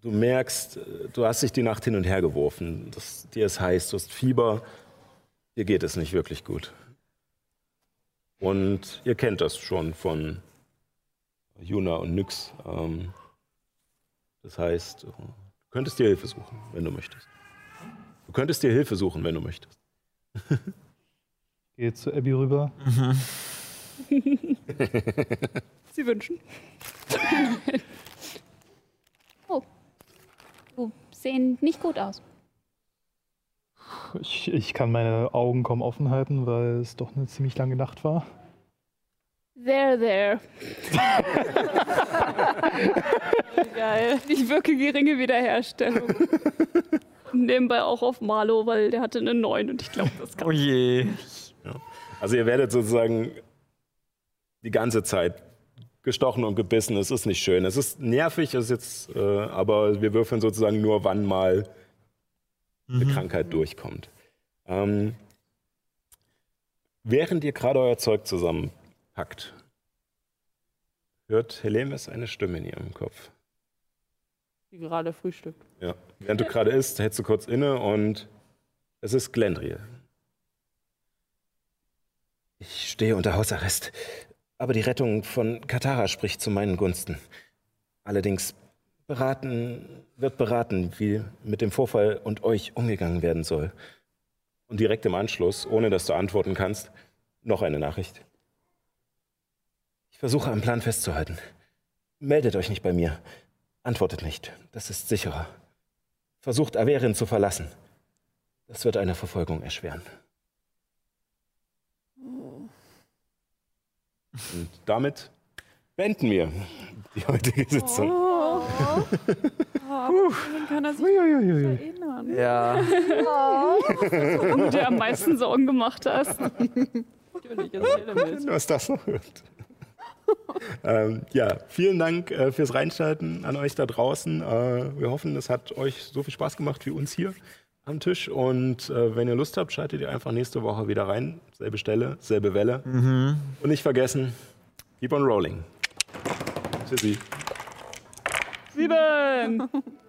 du merkst, du hast dich die Nacht hin und her geworfen. Das, dir ist heiß, du hast Fieber, dir geht es nicht wirklich gut. Und ihr kennt das schon von Juna und Nyx. Ähm, das heißt, du könntest dir Hilfe suchen, wenn du möchtest. Du könntest dir Hilfe suchen, wenn du möchtest. Gehe zu Abby rüber. Sie wünschen. oh. Du sehen nicht gut aus. Ich, ich kann meine Augen kaum offen halten, weil es doch eine ziemlich lange Nacht war. There, there. Geil. Ich wirke geringe Wiederherstellung. Nebenbei auch auf Marlo, weil der hatte eine 9 und ich glaube, das kann. Oh je. Ja. Also ihr werdet sozusagen die ganze Zeit gestochen und gebissen. Es ist nicht schön. Es ist nervig, es ist jetzt, äh, aber wir würfeln sozusagen nur, wann mal eine Krankheit durchkommt. Ähm, während ihr gerade euer Zeug zusammenpackt, hört Helemis eine Stimme in ihrem Kopf. Die gerade frühstückt. Ja. Während du gerade isst, hältst du kurz inne und es ist Glendriel. Ich stehe unter Hausarrest, aber die Rettung von Katara spricht zu meinen Gunsten. Allerdings beraten, wird beraten, wie mit dem Vorfall und euch umgegangen werden soll. Und direkt im Anschluss, ohne dass du antworten kannst, noch eine Nachricht. Ich versuche am Plan festzuhalten. Meldet euch nicht bei mir. Antwortet nicht. Das ist sicherer. Versucht Averin zu verlassen. Das wird eine Verfolgung erschweren. Und damit beenden wir die heutige Sitzung. Oh. oh, dann kann er sich erinnern. Ja. Warum du dir am meisten Sorgen gemacht hast. Du hast das noch gehört. ähm, ja, vielen Dank äh, fürs Reinschalten an euch da draußen. Äh, wir hoffen, es hat euch so viel Spaß gemacht wie uns hier am Tisch. Und äh, wenn ihr Lust habt, schaltet ihr einfach nächste Woche wieder rein. Selbe Stelle, selbe Welle. Mhm. Und nicht vergessen, keep on rolling. Tschüssi. Sieben!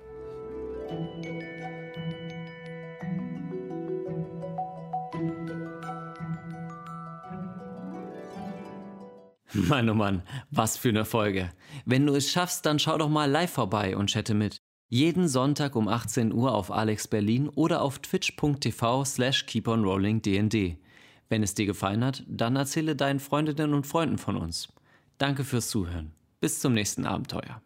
Mann, oh Mann, was für eine Folge. Wenn du es schaffst, dann schau doch mal live vorbei und chatte mit. Jeden Sonntag um 18 Uhr auf Alex Berlin oder auf twitch.tv slash keeponrollingdnd. Wenn es dir gefallen hat, dann erzähle deinen Freundinnen und Freunden von uns. Danke fürs Zuhören. Bis zum nächsten Abenteuer.